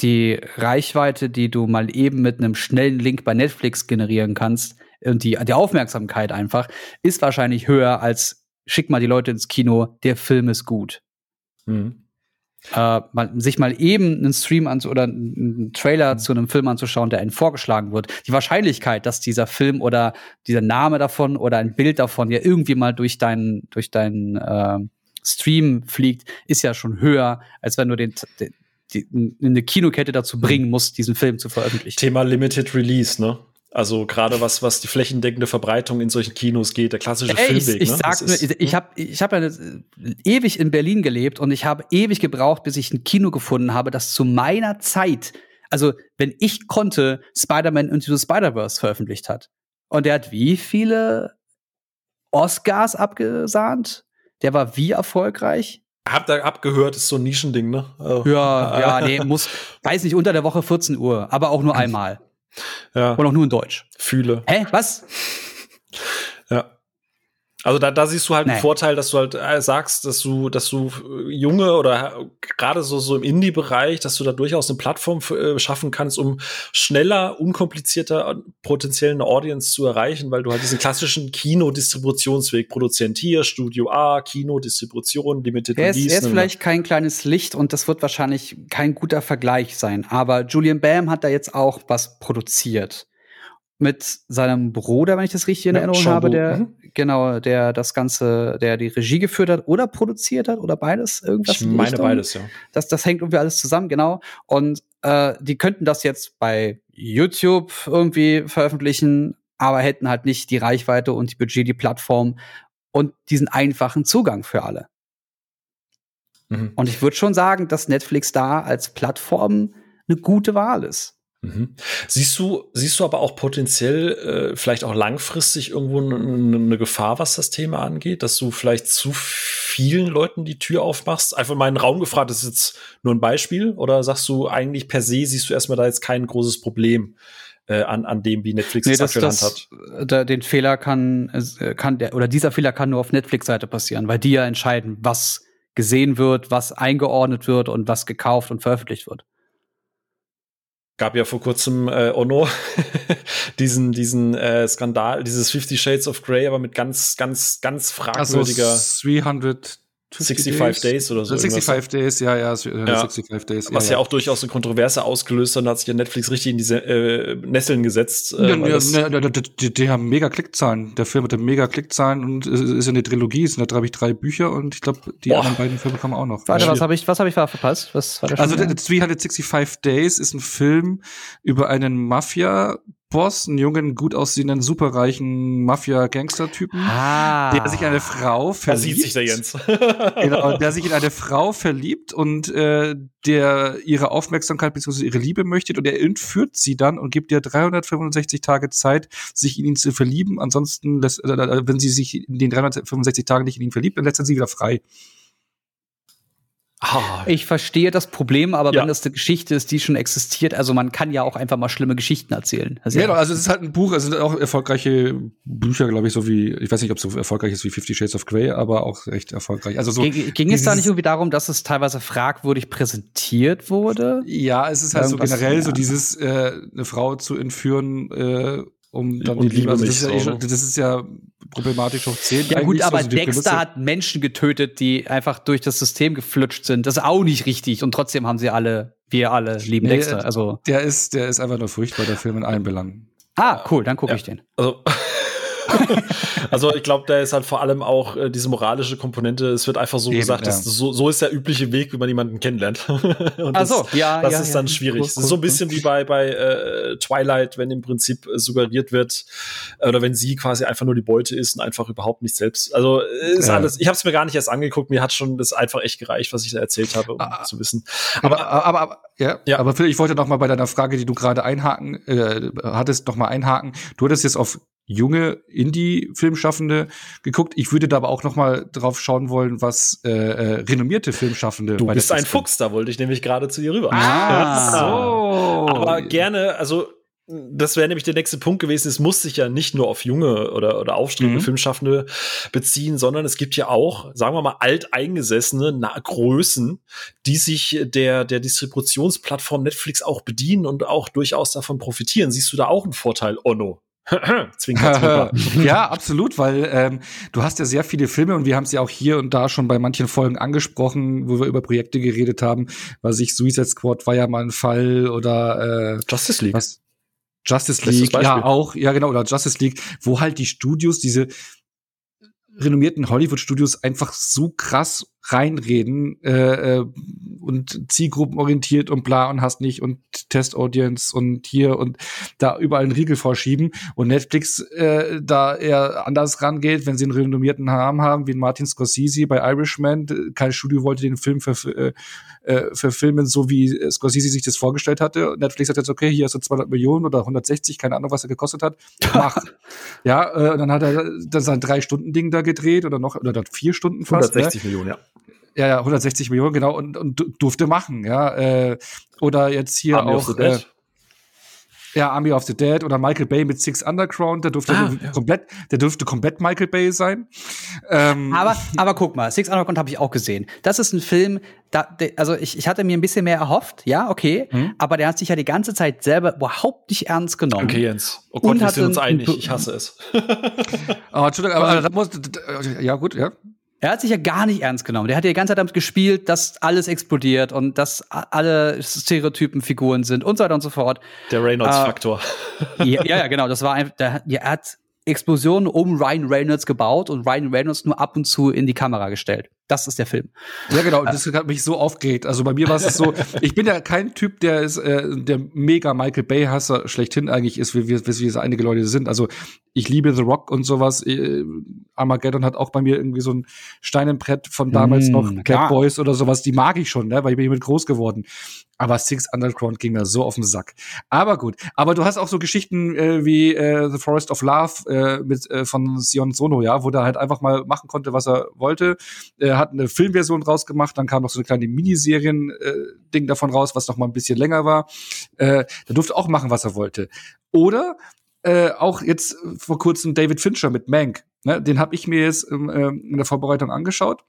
Speaker 3: die Reichweite, die du mal eben mit einem schnellen Link bei Netflix generieren kannst und die, die Aufmerksamkeit einfach, ist wahrscheinlich höher als schick mal die Leute ins Kino, der Film ist gut. Mhm. Äh, mal, sich mal eben einen Stream an oder einen Trailer mhm. zu einem Film anzuschauen, der einen vorgeschlagen wird. Die Wahrscheinlichkeit, dass dieser Film oder dieser Name davon oder ein Bild davon ja irgendwie mal durch deinen durch deinen äh, Stream fliegt, ist ja schon höher, als wenn du den, den die, eine Kinokette dazu bringen muss, diesen Film zu veröffentlichen.
Speaker 1: Thema Limited Release, ne? Also gerade was was die flächendeckende Verbreitung in solchen Kinos geht, der klassische Ey, Filmweg.
Speaker 3: Ich, ich ne? sag nur, ich, ich habe ich hab ja ewig in Berlin gelebt und ich habe ewig gebraucht, bis ich ein Kino gefunden habe, das zu meiner Zeit, also wenn ich konnte, Spider-Man Into the Spider-Verse veröffentlicht hat. Und der hat wie viele Oscars abgesahnt? Der war wie erfolgreich?
Speaker 1: Habt ihr abgehört, ist so ein Nischending, ne?
Speaker 3: Also, ja, ja, nee, muss, weiß nicht, unter der Woche 14 Uhr, aber auch nur einmal. Ja. Und auch nur in Deutsch.
Speaker 1: Fühle.
Speaker 3: Hä? Was?
Speaker 1: Also da, da siehst du halt nee. einen Vorteil, dass du halt äh, sagst, dass du, dass du äh, junge oder gerade so, so im Indie-Bereich, dass du da durchaus eine Plattform äh, schaffen kannst, um schneller, unkomplizierter potenziell eine Audience zu erreichen, weil du halt diesen klassischen Kino-Distributionsweg produzierst. Hier, Studio A, Kino, Distribution, Limited
Speaker 3: Er ist, Release. Er ist ne? vielleicht kein kleines Licht und das wird wahrscheinlich kein guter Vergleich sein. Aber Julian Bam hat da jetzt auch was produziert mit seinem Bruder, wenn ich das richtig in ja, Erinnerung habe, der mhm. genau, der das Ganze, der die Regie geführt hat oder produziert hat oder beides irgendwas.
Speaker 1: Ich meine beides, ja.
Speaker 3: Das, das hängt irgendwie alles zusammen, genau. Und äh, die könnten das jetzt bei YouTube irgendwie veröffentlichen, aber hätten halt nicht die Reichweite und die Budget, die Plattform und diesen einfachen Zugang für alle. Mhm. Und ich würde schon sagen, dass Netflix da als Plattform eine gute Wahl ist.
Speaker 1: Mhm. Siehst du, siehst du aber auch potenziell, äh, vielleicht auch langfristig irgendwo eine Gefahr, was das Thema angeht, dass du vielleicht zu vielen Leuten die Tür aufmachst? Einfach mal in den Raum gefragt, das ist jetzt nur ein Beispiel, oder sagst du eigentlich per se siehst du erstmal da jetzt kein großes Problem? Äh, an, an dem, wie Netflix
Speaker 3: nee, das, das hat. Da, den Fehler kann, äh, kann der, oder dieser Fehler kann nur auf Netflix-Seite passieren, weil die ja entscheiden, was gesehen wird, was eingeordnet wird und was gekauft und veröffentlicht wird
Speaker 1: gab ja vor kurzem äh, Ono diesen diesen äh, Skandal, dieses Fifty Shades of Grey, aber mit ganz ganz ganz fragwürdiger
Speaker 2: also 300
Speaker 1: 65 days? days? oder so.
Speaker 2: 65 irgendwas. Days, ja, ja, 65
Speaker 1: ja. Days. Was ja, ja, auch durchaus eine Kontroverse ausgelöst hat, und hat sich ja Netflix richtig in diese äh, Nesseln gesetzt. Äh,
Speaker 2: ja, ja, ja, die, die, die, haben mega Klickzahlen. Der Film hat mega Klickzahlen und ist ja eine Trilogie. Es sind da, glaube ich, drei Bücher und ich glaube, die Boah. anderen beiden Filme kommen auch noch.
Speaker 3: Warte, was habe ich, was habe ich verpasst? Was
Speaker 2: war also, 365 Days ist ein Film über einen Mafia Boss, einen jungen, gut aussehenden, superreichen Mafia-Gangster-Typen, ah. der sich in eine Frau verliebt. Da
Speaker 1: sieht sich der Jens.
Speaker 2: genau, der sich in eine Frau verliebt und äh, der ihre Aufmerksamkeit bzw. ihre Liebe möchte und er entführt sie dann und gibt ihr 365 Tage Zeit, sich in ihn zu verlieben. Ansonsten, lässt, äh, äh, wenn sie sich in den 365 Tagen nicht in ihn verliebt, dann lässt er sie wieder frei.
Speaker 3: Ah. Ich verstehe das Problem, aber ja. wenn das eine Geschichte ist, die schon existiert, also man kann ja auch einfach mal schlimme Geschichten erzählen.
Speaker 2: Also ja, ja, also es ist halt ein Buch, es sind auch erfolgreiche Bücher, glaube ich, so wie, ich weiß nicht, ob es so erfolgreich ist wie Fifty Shades of Grey, aber auch recht erfolgreich. Also so.
Speaker 3: Ging, ging es da nicht irgendwie darum, dass es teilweise fragwürdig präsentiert wurde?
Speaker 2: Ja, es ist halt Irgendwas, so generell ja. so dieses, äh, eine Frau zu entführen, äh, um dann und die Liebe. Also das, ist ja eh schon, das ist ja problematisch hoch 10.
Speaker 3: Ja gut, aber also Dexter hat Menschen getötet, die einfach durch das System geflutscht sind. Das ist auch nicht richtig. Und trotzdem haben sie alle, wir alle lieben nee, Dexter. Also
Speaker 2: der ist, der ist einfach nur furchtbar, der Film in allen Belangen.
Speaker 3: Ah, cool, dann gucke ja. ich den.
Speaker 1: Also also ich glaube, da ist halt vor allem auch äh, diese moralische Komponente. Es wird einfach so Eben, gesagt, ja. dass so, so ist der übliche Weg, wie man jemanden kennenlernt.
Speaker 3: Und das, so, ja,
Speaker 1: das
Speaker 3: ja,
Speaker 1: ist dann
Speaker 3: ja.
Speaker 1: schwierig. Cool, cool, so ein bisschen wie bei bei äh, Twilight, wenn im Prinzip äh, suggeriert wird oder wenn sie quasi einfach nur die Beute ist und einfach überhaupt nicht selbst. Also äh, ist alles. Ich habe es mir gar nicht erst angeguckt. Mir hat schon das einfach echt gereicht, was ich da erzählt habe, um ah, zu wissen.
Speaker 2: Aber aber, aber ja, ja. Aber Phil, ich wollte noch mal bei deiner Frage, die du gerade einhaken äh, hattest, noch mal einhaken. Du hattest jetzt auf junge Indie-Filmschaffende geguckt. Ich würde da aber auch noch mal drauf schauen wollen, was äh, äh, renommierte Filmschaffende.
Speaker 1: Du bist ein Fuchs, da wollte ich nämlich gerade zu dir rüber.
Speaker 3: Ah, so.
Speaker 1: Aber gerne, also das wäre nämlich der nächste Punkt gewesen. Es muss sich ja nicht nur auf junge oder, oder aufstrebende mhm. Filmschaffende beziehen, sondern es gibt ja auch, sagen wir mal, alteingesessene Na Größen, die sich der, der Distributionsplattform Netflix auch bedienen und auch durchaus davon profitieren. Siehst du da auch einen Vorteil, Onno?
Speaker 2: ja, absolut, weil ähm, du hast ja sehr viele Filme und wir haben es ja auch hier und da schon bei manchen Folgen angesprochen, wo wir über Projekte geredet haben. Was ich Suicide Squad war ja mal ein Fall oder
Speaker 1: äh, Justice League. Was,
Speaker 2: Justice League, ja auch, ja genau, oder Justice League, wo halt die Studios diese renommierten Hollywood-Studios einfach so krass reinreden äh, äh, und zielgruppenorientiert und bla und hast nicht und Test-Audience und hier und da überall einen Riegel vorschieben und Netflix äh, da eher anders rangeht, wenn sie einen renommierten Namen haben, wie Martin Scorsese bei Irishman. Kein Studio wollte den Film für, äh, äh, verfilmen, so wie Scorsese sich das vorgestellt hatte. Netflix hat jetzt, okay, hier hast du 200 Millionen oder 160, keine Ahnung, was er gekostet hat. Mach. ja, äh, und dann hat er dann sein Drei-Stunden-Ding da gedreht oder noch, oder vier Stunden
Speaker 1: fast. 160 ne? Millionen, ja.
Speaker 2: Ja, ja, 160 Millionen, genau, und, und durfte machen, ja. Äh, oder jetzt hier Army auch. Äh, ja, Army of the Dead oder Michael Bay mit Six Underground, der durfte ah, ja. komplett, der dürfte komplett Michael Bay sein.
Speaker 3: Ähm, aber, aber guck mal, Six Underground habe ich auch gesehen. Das ist ein Film, da, also ich, ich hatte mir ein bisschen mehr erhofft, ja, okay, mhm. aber der hat sich ja die ganze Zeit selber überhaupt nicht ernst genommen.
Speaker 1: Okay, Jens. Oh Gott, wir sind uns einig, ich hasse es.
Speaker 2: oh, Entschuldigung, aber da muss, ja gut, ja.
Speaker 3: Er hat sich ja gar nicht ernst genommen. Der hat ja die ganze Zeit damit gespielt, dass alles explodiert und dass alle Stereotypen Figuren sind und so weiter und so fort.
Speaker 1: Der Reynolds-Faktor.
Speaker 3: Äh, ja, ja, genau. Das war einfach, der, ja, er hat Explosionen um Ryan Reynolds gebaut und Ryan Reynolds nur ab und zu in die Kamera gestellt. Das ist der Film.
Speaker 2: Ja, genau. Das hat mich so aufgeregt. Also bei mir war es so, ich bin ja kein Typ, der ist, äh, der mega Michael Bay-Hasser schlechthin eigentlich ist, wie wir, wie wir einige Leute sind. Also ich liebe The Rock und sowas. Äh, Armageddon hat auch bei mir irgendwie so ein Stein im Brett von damals mm, noch Cat Boys oder sowas. Die mag ich schon, ne? weil ich bin hiermit groß geworden. Aber Six Underground ging mir so auf den Sack. Aber gut. Aber du hast auch so Geschichten äh, wie äh, The Forest of Love äh, mit äh, von Sion Sono, ja, wo der halt einfach mal machen konnte, was er wollte. Er hat eine Filmversion rausgemacht, dann kam noch so eine kleine Miniserien-Ding äh, davon raus, was noch mal ein bisschen länger war. Äh, der durfte auch machen, was er wollte. Oder äh, auch jetzt vor kurzem David Fincher mit Mank. Ne? Den habe ich mir jetzt ähm, äh, in der Vorbereitung angeschaut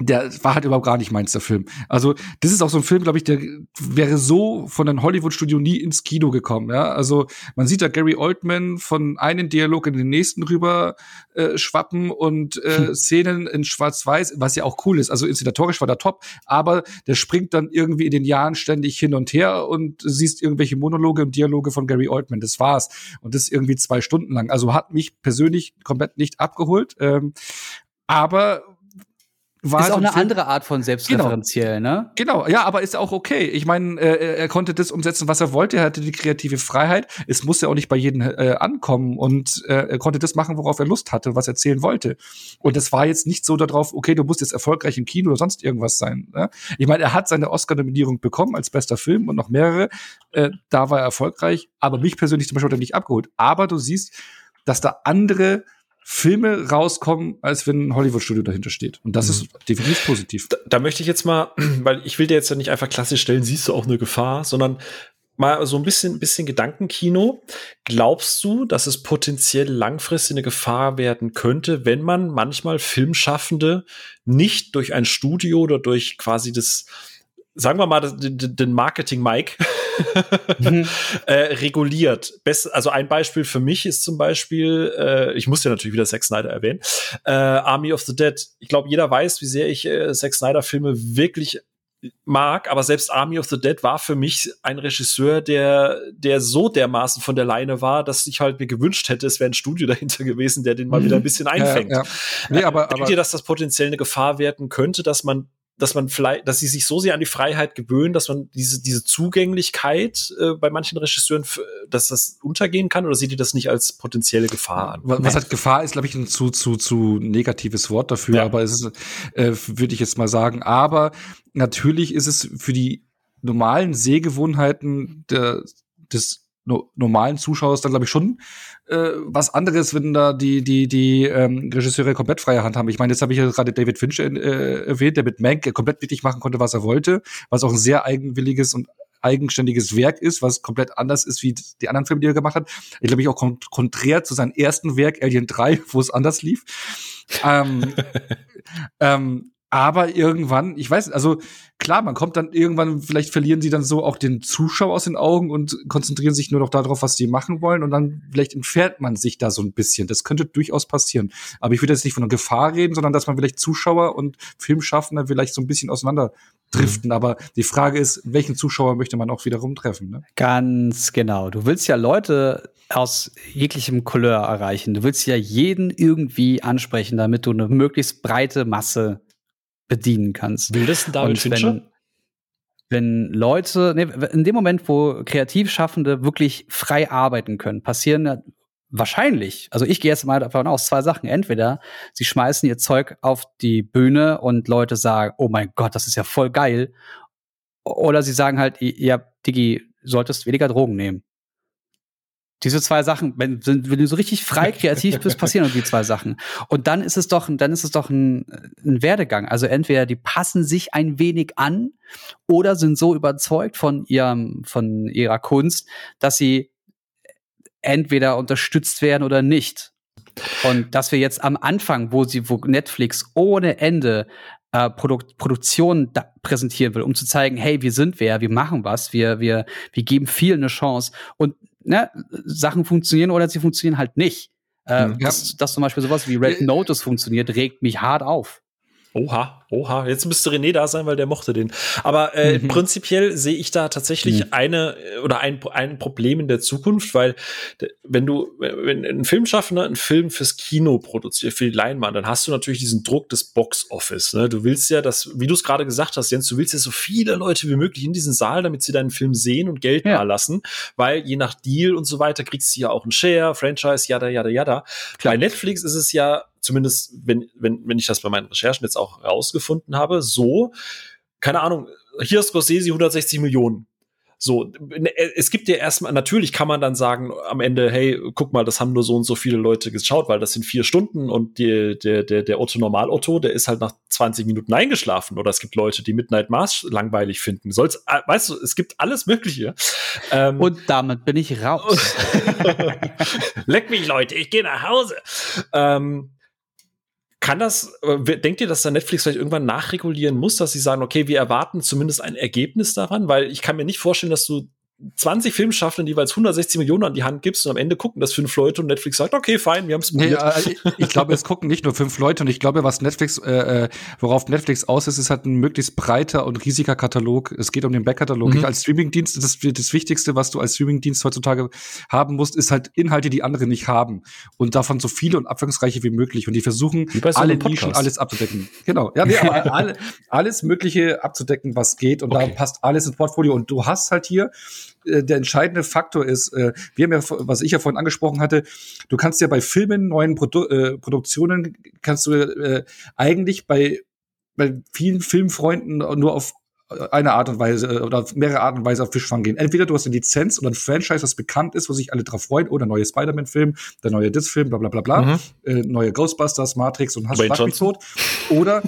Speaker 2: der war halt überhaupt gar nicht meins, der Film. Also, das ist auch so ein Film, glaube ich, der wäre so von einem Hollywood-Studio nie ins Kino gekommen, ja. Also, man sieht da Gary Oldman von einem Dialog in den nächsten rüber äh, schwappen und äh, hm. Szenen in Schwarz-Weiß, was ja auch cool ist. Also, inszenatorisch war der top, aber der springt dann irgendwie in den Jahren ständig hin und her und siehst irgendwelche Monologe und Dialoge von Gary Oldman. Das war's. Und das irgendwie zwei Stunden lang. Also, hat mich persönlich komplett nicht abgeholt. Ähm, aber
Speaker 3: war ist auch eine Film, andere Art von selbstreferenziell,
Speaker 2: genau,
Speaker 3: ne?
Speaker 2: Genau, ja, aber ist auch okay. Ich meine, äh, er konnte das umsetzen, was er wollte. Er hatte die kreative Freiheit. Es musste auch nicht bei jedem äh, ankommen und äh, er konnte das machen, worauf er Lust hatte, was er erzählen wollte. Und das war jetzt nicht so darauf, okay, du musst jetzt erfolgreich im Kino oder sonst irgendwas sein. Ne? Ich meine, er hat seine Oscar-Nominierung bekommen als bester Film und noch mehrere. Äh, da war er erfolgreich, aber mich persönlich zum Beispiel hat er nicht abgeholt. Aber du siehst, dass da andere Filme rauskommen, als wenn ein Hollywood-Studio dahinter steht. Und das mhm. ist definitiv positiv.
Speaker 1: Da, da, möchte ich jetzt mal, weil ich will dir jetzt ja nicht einfach klassisch stellen, siehst du auch eine Gefahr, sondern mal so ein bisschen, bisschen Gedankenkino. Glaubst du, dass es potenziell langfristig eine Gefahr werden könnte, wenn man manchmal Filmschaffende nicht durch ein Studio oder durch quasi das, sagen wir mal, den Marketing Mike mhm. äh, reguliert. Best, also ein Beispiel für mich ist zum Beispiel, äh, ich muss ja natürlich wieder Zack Snyder erwähnen, äh, Army of the Dead. Ich glaube, jeder weiß, wie sehr ich äh, Zack Snyder Filme wirklich mag, aber selbst Army of the Dead war für mich ein Regisseur, der, der so dermaßen von der Leine war, dass ich halt mir gewünscht hätte, es wäre ein Studio dahinter gewesen, der den mal wieder ein bisschen einfängt. Ja, ja. Nee, aber, Denkt aber, ihr, dass das potenziell eine Gefahr werden könnte, dass man dass man vielleicht, dass sie sich so sehr an die Freiheit gewöhnen, dass man diese, diese Zugänglichkeit äh, bei manchen Regisseuren, dass das untergehen kann, oder seht ihr das nicht als potenzielle Gefahr an?
Speaker 2: Was, was hat Gefahr ist, glaube ich, ein zu, zu, zu negatives Wort dafür, ja. aber es ist, äh, würde ich jetzt mal sagen. Aber natürlich ist es für die normalen Sehgewohnheiten der, des no normalen Zuschauers dann, glaube ich, schon äh, was anderes, wenn da die, die, die ähm, Regisseure komplett freie Hand haben. Ich meine, jetzt habe ich ja gerade David Finch äh, erwähnt, der mit Mank komplett wirklich machen konnte, was er wollte, was auch ein sehr eigenwilliges und eigenständiges Werk ist, was komplett anders ist wie die anderen Filme, die er gemacht hat. Ich glaube, ich auch kont konträr zu seinem ersten Werk, Alien 3, wo es anders lief. ähm, ähm, aber irgendwann, ich weiß, also klar, man kommt dann irgendwann, vielleicht verlieren sie dann so auch den Zuschauer aus den Augen und konzentrieren sich nur noch darauf, was sie machen wollen und dann vielleicht entfernt man sich da so ein bisschen. Das könnte durchaus passieren. Aber ich würde jetzt nicht von einer Gefahr reden, sondern dass man vielleicht Zuschauer und Filmschaffende vielleicht so ein bisschen auseinander driften. Mhm. Aber die Frage ist, welchen Zuschauer möchte man auch wiederum treffen? Ne?
Speaker 3: Ganz genau. Du willst ja Leute aus jeglichem Couleur erreichen. Du willst ja jeden irgendwie ansprechen, damit du eine möglichst breite Masse bedienen kannst.
Speaker 1: Will das David Fincher?
Speaker 3: Wenn, Leute, nee, in dem Moment, wo Kreativschaffende wirklich frei arbeiten können, passieren wahrscheinlich, also ich gehe jetzt mal davon aus, zwei Sachen. Entweder sie schmeißen ihr Zeug auf die Bühne und Leute sagen, oh mein Gott, das ist ja voll geil. Oder sie sagen halt, ja, Digi, solltest weniger Drogen nehmen. Diese zwei Sachen, wenn, wenn du so richtig frei kreativ bist, passieren die zwei Sachen. Und dann ist es doch, dann ist es doch ein, ein Werdegang. Also entweder die passen sich ein wenig an oder sind so überzeugt von ihrem, von ihrer Kunst, dass sie entweder unterstützt werden oder nicht. Und dass wir jetzt am Anfang, wo sie, wo Netflix ohne Ende äh, Produk Produktion präsentieren will, um zu zeigen, hey, wir sind wer, wir machen was, wir, wir, wir geben vielen eine Chance. Und ne, Sachen funktionieren oder sie funktionieren halt nicht. Äh, ja. dass, dass zum Beispiel sowas wie Red Notice funktioniert, regt mich hart auf.
Speaker 1: Oha, oha, jetzt müsste René da sein, weil der mochte den. Aber äh, mhm. prinzipiell sehe ich da tatsächlich mhm. eine oder ein, ein Problem in der Zukunft, weil wenn du, wenn ein Filmschaffender einen Film fürs Kino produziert, für die Leinwand, dann hast du natürlich diesen Druck des Box Office. Ne? Du willst ja, dass, wie du es gerade gesagt hast, Jens, du willst ja so viele Leute wie möglich in diesen Saal, damit sie deinen Film sehen und Geld ja. lassen, weil je nach Deal und so weiter kriegst du ja auch einen Share, Franchise, yada, yada, yada. Klar. Bei Netflix ist es ja zumindest wenn, wenn, wenn ich das bei meinen Recherchen jetzt auch rausgefunden habe, so, keine Ahnung, hier ist Scorsese 160 Millionen. So, ne, es gibt ja erstmal, natürlich kann man dann sagen am Ende, hey, guck mal, das haben nur so und so viele Leute geschaut, weil das sind vier Stunden und die, der, der, der Otto Normal-Otto, der ist halt nach 20 Minuten eingeschlafen. Oder es gibt Leute, die Midnight Mars langweilig finden. Soll's, äh, weißt du, es gibt alles Mögliche.
Speaker 3: Ähm, und damit bin ich raus.
Speaker 1: Leck mich, Leute, ich gehe nach Hause. Ähm, kann das, äh, denkt ihr, dass da Netflix vielleicht irgendwann nachregulieren muss, dass sie sagen, okay, wir erwarten zumindest ein Ergebnis daran? Weil ich kann mir nicht vorstellen, dass du 20 Filmschaffenden jeweils 160 Millionen an die Hand gibst und am Ende gucken das fünf Leute und Netflix sagt, okay, fein, wir haben es
Speaker 2: probiert. Nee, äh, ich glaube, es gucken nicht nur fünf Leute und ich glaube, was Netflix, äh, äh, worauf Netflix aus ist, ist halt ein möglichst breiter und riesiger Katalog. Es geht um den Backkatalog. Mhm. als Streamingdienst, das, das Wichtigste, was du als Streamingdienst heutzutage haben musst, ist halt Inhalte, die andere nicht haben. Und davon so viele und abwechslungsreiche wie möglich. Und die versuchen, alle Nischen, alles abzudecken. Genau. Ja, nee, aber alle, alles Mögliche abzudecken, was geht. Und okay. da passt alles ins Portfolio. Und du hast halt hier äh, der entscheidende Faktor ist, äh, wir haben ja, was ich ja vorhin angesprochen hatte, du kannst ja bei Filmen, neuen Produ äh, Produktionen, kannst du äh, eigentlich bei, bei vielen Filmfreunden nur auf eine Art und Weise äh, oder mehrere Art und Weise auf Fischfang gehen. Entweder du hast eine Lizenz oder ein Franchise, das bekannt ist, wo sich alle drauf freuen, oder neue Spider-Man-Film, der neue Dis-Film, bla bla bla bla, mhm. äh, neue Ghostbusters, Matrix und hast tot. Oder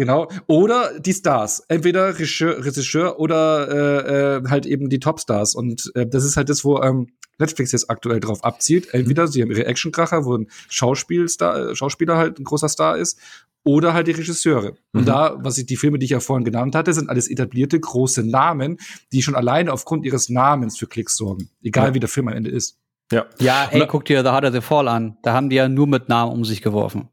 Speaker 2: Genau. Oder die Stars. Entweder Regisseur, Regisseur oder äh, äh, halt eben die Topstars. Und äh, das ist halt das, wo ähm, Netflix jetzt aktuell drauf abzielt. Entweder sie haben ihre Actionkracher, wo ein Schauspielstar, äh, Schauspieler halt ein großer Star ist, oder halt die Regisseure. Mhm. Und da, was ich die Filme, die ich ja vorhin genannt hatte, sind alles etablierte große Namen, die schon alleine aufgrund ihres Namens für Klicks sorgen. Egal ja. wie der Film am Ende ist.
Speaker 3: Ja. Ja, ey, guck dir The Harder the Fall an. Da haben die ja nur mit Namen um sich geworfen.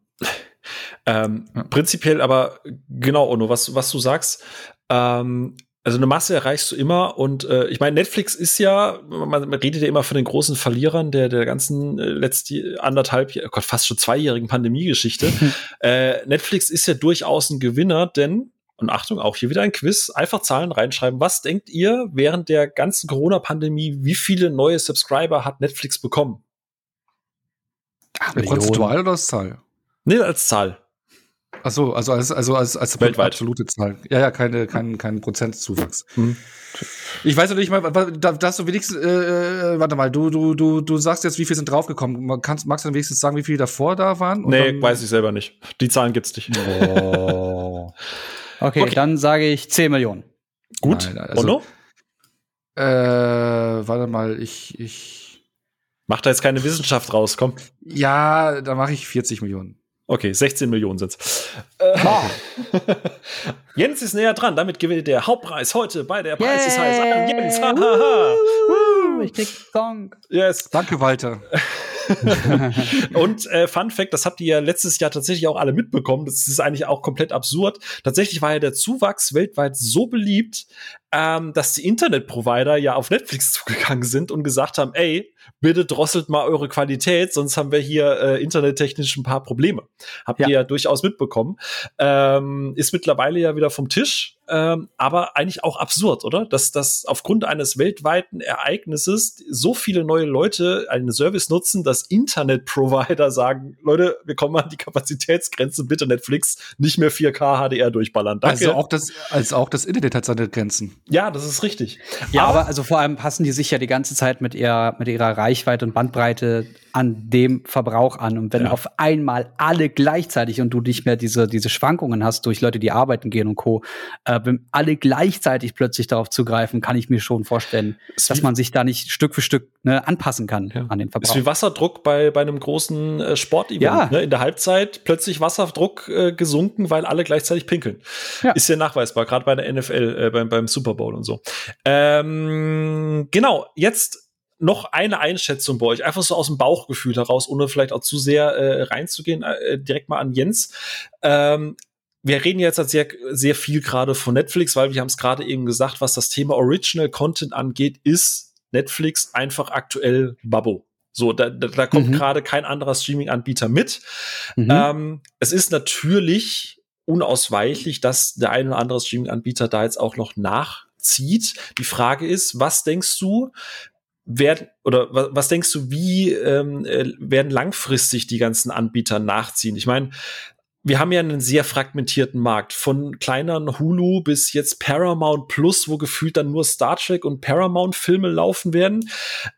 Speaker 1: Ähm, ja. Prinzipiell aber, genau, Ono, was, was du sagst, ähm, also eine Masse erreichst du immer und äh, ich meine, Netflix ist ja, man, man, redet ja immer von den großen Verlierern der, der ganzen äh, letzten anderthalb, oh Gott, fast schon zweijährigen Pandemiegeschichte. äh, Netflix ist ja durchaus ein Gewinner, denn, und Achtung, auch hier wieder ein Quiz, einfach Zahlen reinschreiben. Was denkt ihr während der ganzen Corona-Pandemie, wie viele neue Subscriber hat Netflix bekommen?
Speaker 2: Ach, Prozentual oder als Zahl?
Speaker 1: Nee, als Zahl.
Speaker 2: Ach so, also als, also als, als
Speaker 1: Weltweit.
Speaker 2: absolute Zahl. Ja, ja, keine, kein, kein Prozentzuwachs. Mhm. Ich weiß noch nicht mal, da, da hast du wenigstens, äh, äh, warte mal, du, du, du, du sagst jetzt, wie viele sind draufgekommen. Kannst, magst du dann wenigstens sagen, wie viele davor da waren?
Speaker 1: Und nee, weiß ich selber nicht. Die Zahlen gibt's nicht.
Speaker 3: Oh. okay, okay, dann sage ich 10 Millionen.
Speaker 1: Gut. Nein, also, Ono?
Speaker 2: Äh, warte mal, ich, ich.
Speaker 1: Mach da jetzt keine Wissenschaft raus, komm.
Speaker 2: Ja, da mache ich 40 Millionen.
Speaker 1: Okay, 16 Millionen sind's. Äh, Jens ist näher dran. Damit gewinnt der Hauptpreis heute bei der Preis ist heiß. Ah, Jens,
Speaker 3: ich krieg Gong.
Speaker 2: Yes. Danke, Walter.
Speaker 1: und äh, Fun Fact, das habt ihr ja letztes Jahr tatsächlich auch alle mitbekommen. Das ist eigentlich auch komplett absurd. Tatsächlich war ja der Zuwachs weltweit so beliebt, ähm, dass die Internetprovider ja auf Netflix zugegangen sind und gesagt haben, ey, bitte drosselt mal eure Qualität, sonst haben wir hier äh, internettechnisch ein paar Probleme. Habt ja. ihr ja durchaus mitbekommen. Ähm, ist mittlerweile ja wieder vom Tisch, ähm, aber eigentlich auch absurd, oder? Dass, dass aufgrund eines weltweiten Ereignisses so viele neue Leute einen Service nutzen, dass Internetprovider sagen, Leute, wir kommen an die Kapazitätsgrenze, bitte Netflix, nicht mehr 4K HDR durchballern.
Speaker 2: Danke. Also auch das, also auch das Internet hat seine Grenzen.
Speaker 1: Ja, das ist richtig.
Speaker 3: Ja, aber, aber, also vor allem passen die sich ja die ganze Zeit mit ihrer, mit ihrer Reichweite und Bandbreite an dem Verbrauch an. Und wenn ja. auf einmal alle gleichzeitig und du nicht mehr diese, diese Schwankungen hast durch Leute, die arbeiten gehen und Co., äh, wenn alle gleichzeitig plötzlich darauf zugreifen, kann ich mir schon vorstellen, ist dass man sich da nicht Stück für Stück ne, anpassen kann ja. an den Verbrauch.
Speaker 1: Ist wie Wasserdruck bei, bei einem großen äh, Sportevent. Ja. Ne? In der Halbzeit plötzlich Wasserdruck äh, gesunken, weil alle gleichzeitig pinkeln. Ist ja nachweisbar, gerade bei der NFL, äh, beim, beim Super Bowl und so. Ähm, genau, jetzt noch eine Einschätzung bei euch, einfach so aus dem Bauchgefühl heraus, ohne vielleicht auch zu sehr äh, reinzugehen, äh, direkt mal an Jens. Ähm, wir reden jetzt halt sehr, sehr viel gerade von Netflix, weil wir haben es gerade eben gesagt, was das Thema Original Content angeht, ist Netflix einfach aktuell Babbo. So, da, da, da kommt mhm. gerade kein anderer Streaming-Anbieter mit. Mhm. Ähm, es ist natürlich unausweichlich, dass der ein oder andere Streaming-Anbieter da jetzt auch noch nach zieht. Die Frage ist, was denkst du, werden oder was, was denkst du, wie ähm, äh, werden langfristig die ganzen Anbieter nachziehen? Ich meine, wir haben ja einen sehr fragmentierten Markt. Von kleineren Hulu bis jetzt Paramount Plus, wo gefühlt dann nur Star Trek und Paramount-Filme laufen werden.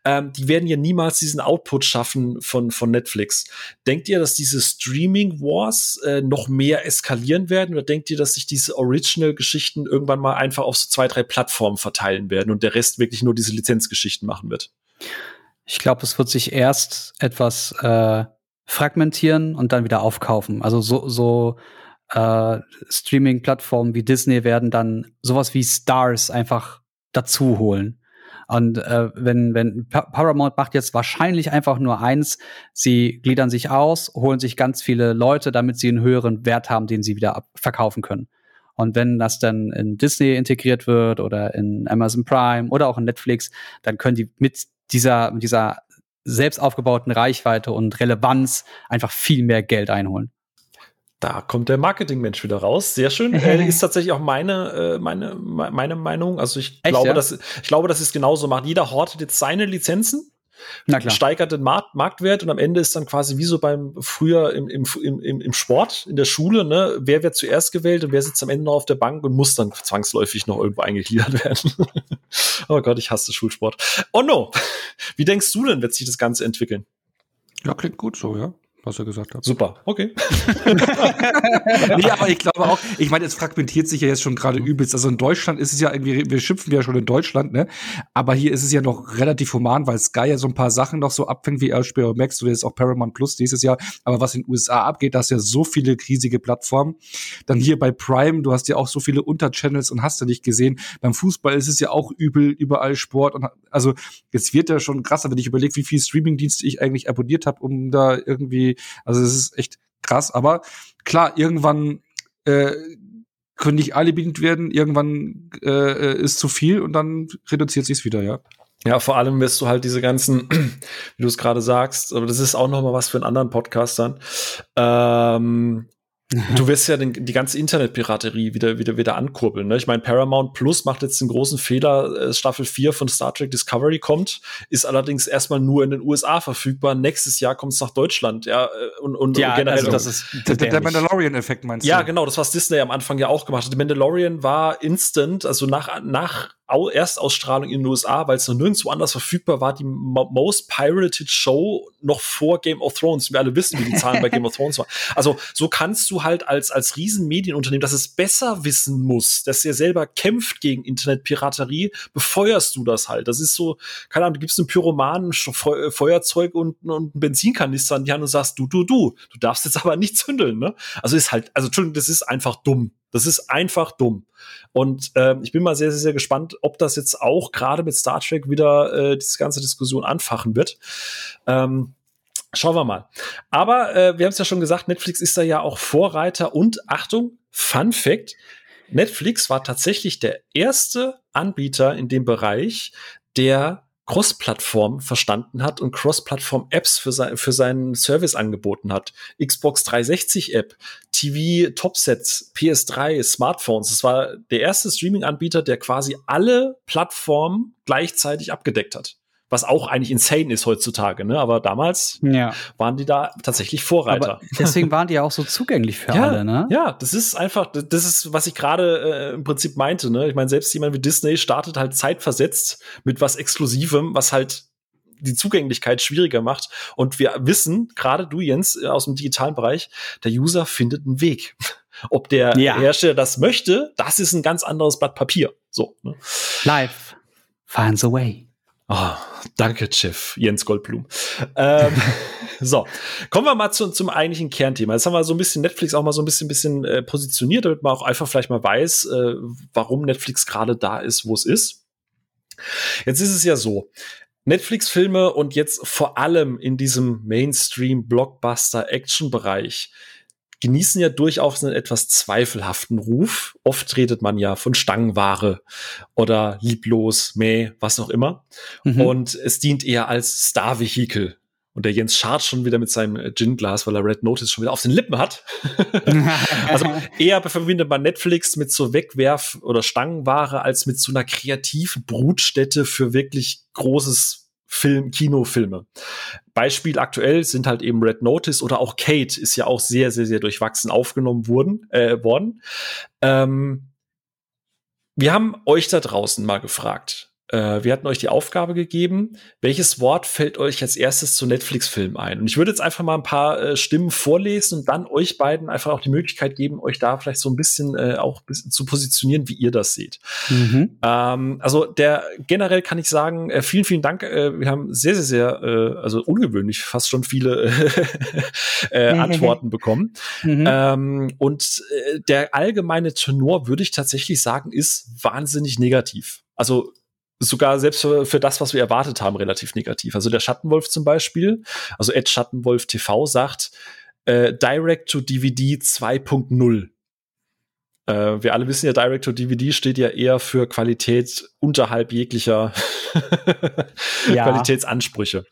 Speaker 1: Ähm, die werden ja niemals diesen Output schaffen von, von Netflix. Denkt ihr, dass diese Streaming Wars äh, noch mehr eskalieren werden? Oder denkt ihr, dass sich diese Original-Geschichten irgendwann mal einfach auf so zwei, drei Plattformen verteilen werden und der Rest wirklich nur diese Lizenzgeschichten machen wird?
Speaker 3: Ich glaube, es wird sich erst etwas äh fragmentieren und dann wieder aufkaufen. Also so, so äh, Streaming-Plattformen wie Disney werden dann sowas wie Stars einfach dazu holen. Und äh, wenn, wenn Paramount macht jetzt wahrscheinlich einfach nur eins, sie gliedern sich aus, holen sich ganz viele Leute, damit sie einen höheren Wert haben, den sie wieder verkaufen können. Und wenn das dann in Disney integriert wird oder in Amazon Prime oder auch in Netflix, dann können die mit dieser, mit dieser selbst aufgebauten Reichweite und Relevanz einfach viel mehr Geld einholen.
Speaker 1: Da kommt der Marketingmensch wieder raus. Sehr schön. äh, ist tatsächlich auch meine, äh, meine, meine Meinung. Also ich Echt, glaube, ja? dass, ich glaube, dass es genauso macht. Jeder hortet jetzt seine Lizenzen steigert den Markt, Marktwert und am Ende ist dann quasi wie so beim früher im, im, im, im Sport, in der Schule, ne, wer wird zuerst gewählt und wer sitzt am Ende noch auf der Bank und muss dann zwangsläufig noch irgendwo eingegliedert werden. oh Gott, ich hasse Schulsport. Oh no! Wie denkst du denn, wird sich das Ganze entwickeln?
Speaker 2: Ja, klingt gut so, ja was er gesagt hat.
Speaker 1: Super, okay.
Speaker 2: nee, aber ich glaube auch, ich meine, es fragmentiert sich ja jetzt schon gerade übelst. Also in Deutschland ist es ja irgendwie, wir schimpfen ja schon in Deutschland, ne? Aber hier ist es ja noch relativ human, weil Sky ja so ein paar Sachen noch so abfängt wie HBO Max oder jetzt auch Paramount Plus dieses Jahr. Aber was in den USA abgeht, da hast du ja so viele riesige Plattformen. Dann hier bei Prime, du hast ja auch so viele Unterchannels und hast du nicht gesehen. Beim Fußball ist es ja auch übel, überall Sport und also jetzt wird ja schon krasser, wenn ich überlege, wie viele Streamingdienste ich eigentlich abonniert habe, um da irgendwie also es ist echt krass. Aber klar, irgendwann äh, können nicht alle bedient werden, irgendwann äh, ist zu viel und dann reduziert sich's wieder, ja.
Speaker 1: Ja, vor allem wirst du halt diese ganzen, wie du es gerade sagst, aber das ist auch noch mal was für einen anderen Podcast dann. Ähm, Du wirst ja den, die ganze Internetpiraterie wieder, wieder, wieder ankurbeln. Ne? Ich meine, Paramount Plus macht jetzt den großen Fehler, äh, Staffel 4 von Star Trek Discovery kommt, ist allerdings erstmal nur in den USA verfügbar. Nächstes Jahr kommt es nach Deutschland. Ja, äh, und, und,
Speaker 2: ja,
Speaker 1: und
Speaker 2: generell. Also das ist der, der Mandalorian-Effekt meinst
Speaker 1: du? Ja, genau, das was Disney am Anfang ja auch gemacht hat. Der Mandalorian war instant, also nach, nach Erstausstrahlung in den USA, weil es noch nirgendwo anders verfügbar war, die most pirated Show noch vor Game of Thrones. Wir alle wissen, wie die Zahlen bei Game of Thrones waren. Also so kannst du halt als, als Riesenmedienunternehmen, das es besser wissen muss, dass ihr selber kämpft gegen Internetpiraterie, befeuerst du das halt. Das ist so, keine Ahnung, du gibst einem Pyromanen Feuerzeug und, und einen Benzinkanister an die Hand und sagst, du, du, du, du darfst jetzt aber nicht zündeln, ne? Also ist halt, also Entschuldigung, das ist einfach dumm. Das ist einfach dumm. Und äh, ich bin mal sehr, sehr, sehr gespannt, ob das jetzt auch gerade mit Star Trek wieder äh, diese ganze Diskussion anfachen wird. Ähm, Schauen wir mal. Aber äh, wir haben es ja schon gesagt, Netflix ist da ja auch Vorreiter und Achtung, Fun Fact, Netflix war tatsächlich der erste Anbieter in dem Bereich, der Cross-Plattform verstanden hat und Cross-Plattform-Apps für, sein, für seinen Service angeboten hat. Xbox 360-App, TV, Topsets, PS3, Smartphones. Das war der erste Streaming-Anbieter, der quasi alle Plattformen gleichzeitig abgedeckt hat. Was auch eigentlich insane ist heutzutage, ne? Aber damals
Speaker 3: Ja.
Speaker 1: waren die da tatsächlich Vorreiter.
Speaker 3: Aber deswegen waren die ja auch so zugänglich für
Speaker 1: ja,
Speaker 3: alle, ne?
Speaker 1: ja, das ist einfach, das ist, was ich gerade äh, im Prinzip meinte. Ne? Ich meine, selbst jemand wie Disney startet halt zeitversetzt mit was Exklusivem, was halt die Zugänglichkeit schwieriger macht. Und wir wissen, gerade du, Jens, äh, aus dem digitalen Bereich, der User findet einen Weg. Ob der
Speaker 3: Ja.
Speaker 1: Hersteller das möchte, das ist ein ganz anderes Blatt Papier. So. Ne?
Speaker 3: Life finds a way.
Speaker 1: Ah, danke, Chef, Jens Goldblum. ähm, so, kommen wir mal zu, zum eigentlichen Kernthema. Jetzt haben wir so ein bisschen Netflix auch mal so ein bisschen, bisschen äh, positioniert, damit man auch einfach vielleicht mal weiß, äh, warum Netflix gerade da ist, wo es ist. Jetzt ist es ja so. Netflix-Filme und jetzt vor allem in diesem Mainstream-Blockbuster-Action-Bereich genießen ja durchaus einen etwas zweifelhaften Ruf. Oft redet man ja von Stangenware oder lieblos, meh, was auch immer.
Speaker 3: Mhm.
Speaker 1: Und es dient eher als Star-Vehikel. Und der Jens schart schon wieder mit seinem äh, Gin-Glas, weil er Red Notice schon wieder auf den Lippen hat. also eher verbindet man Netflix mit so Wegwerf- oder Stangenware als mit so einer kreativen Brutstätte für wirklich großes Film, Kinofilme. Beispiel aktuell sind halt eben Red Notice oder auch Kate ist ja auch sehr, sehr, sehr durchwachsen aufgenommen wurden, äh, worden. Ähm, wir haben euch da draußen mal gefragt. Äh, wir hatten euch die Aufgabe gegeben, welches Wort fällt euch als erstes zu Netflix-Filmen ein? Und ich würde jetzt einfach mal ein paar äh, Stimmen vorlesen und dann euch beiden einfach auch die Möglichkeit geben, euch da vielleicht so ein bisschen äh, auch bis, zu positionieren, wie ihr das seht.
Speaker 3: Mhm.
Speaker 1: Ähm, also der generell kann ich sagen, äh, vielen, vielen Dank. Äh, wir haben sehr, sehr, sehr, also ungewöhnlich fast schon viele äh, Antworten bekommen.
Speaker 3: Mhm.
Speaker 1: Ähm, und der allgemeine Tenor, würde ich tatsächlich sagen, ist wahnsinnig negativ. Also sogar selbst für, für das, was wir erwartet haben, relativ negativ. Also der Schattenwolf zum Beispiel, also Ed Schattenwolf TV sagt äh, Direct to DVD 2.0. Äh, wir alle wissen ja, Direct to DVD steht ja eher für Qualität unterhalb jeglicher
Speaker 3: Ja.
Speaker 1: Qualitätsansprüche.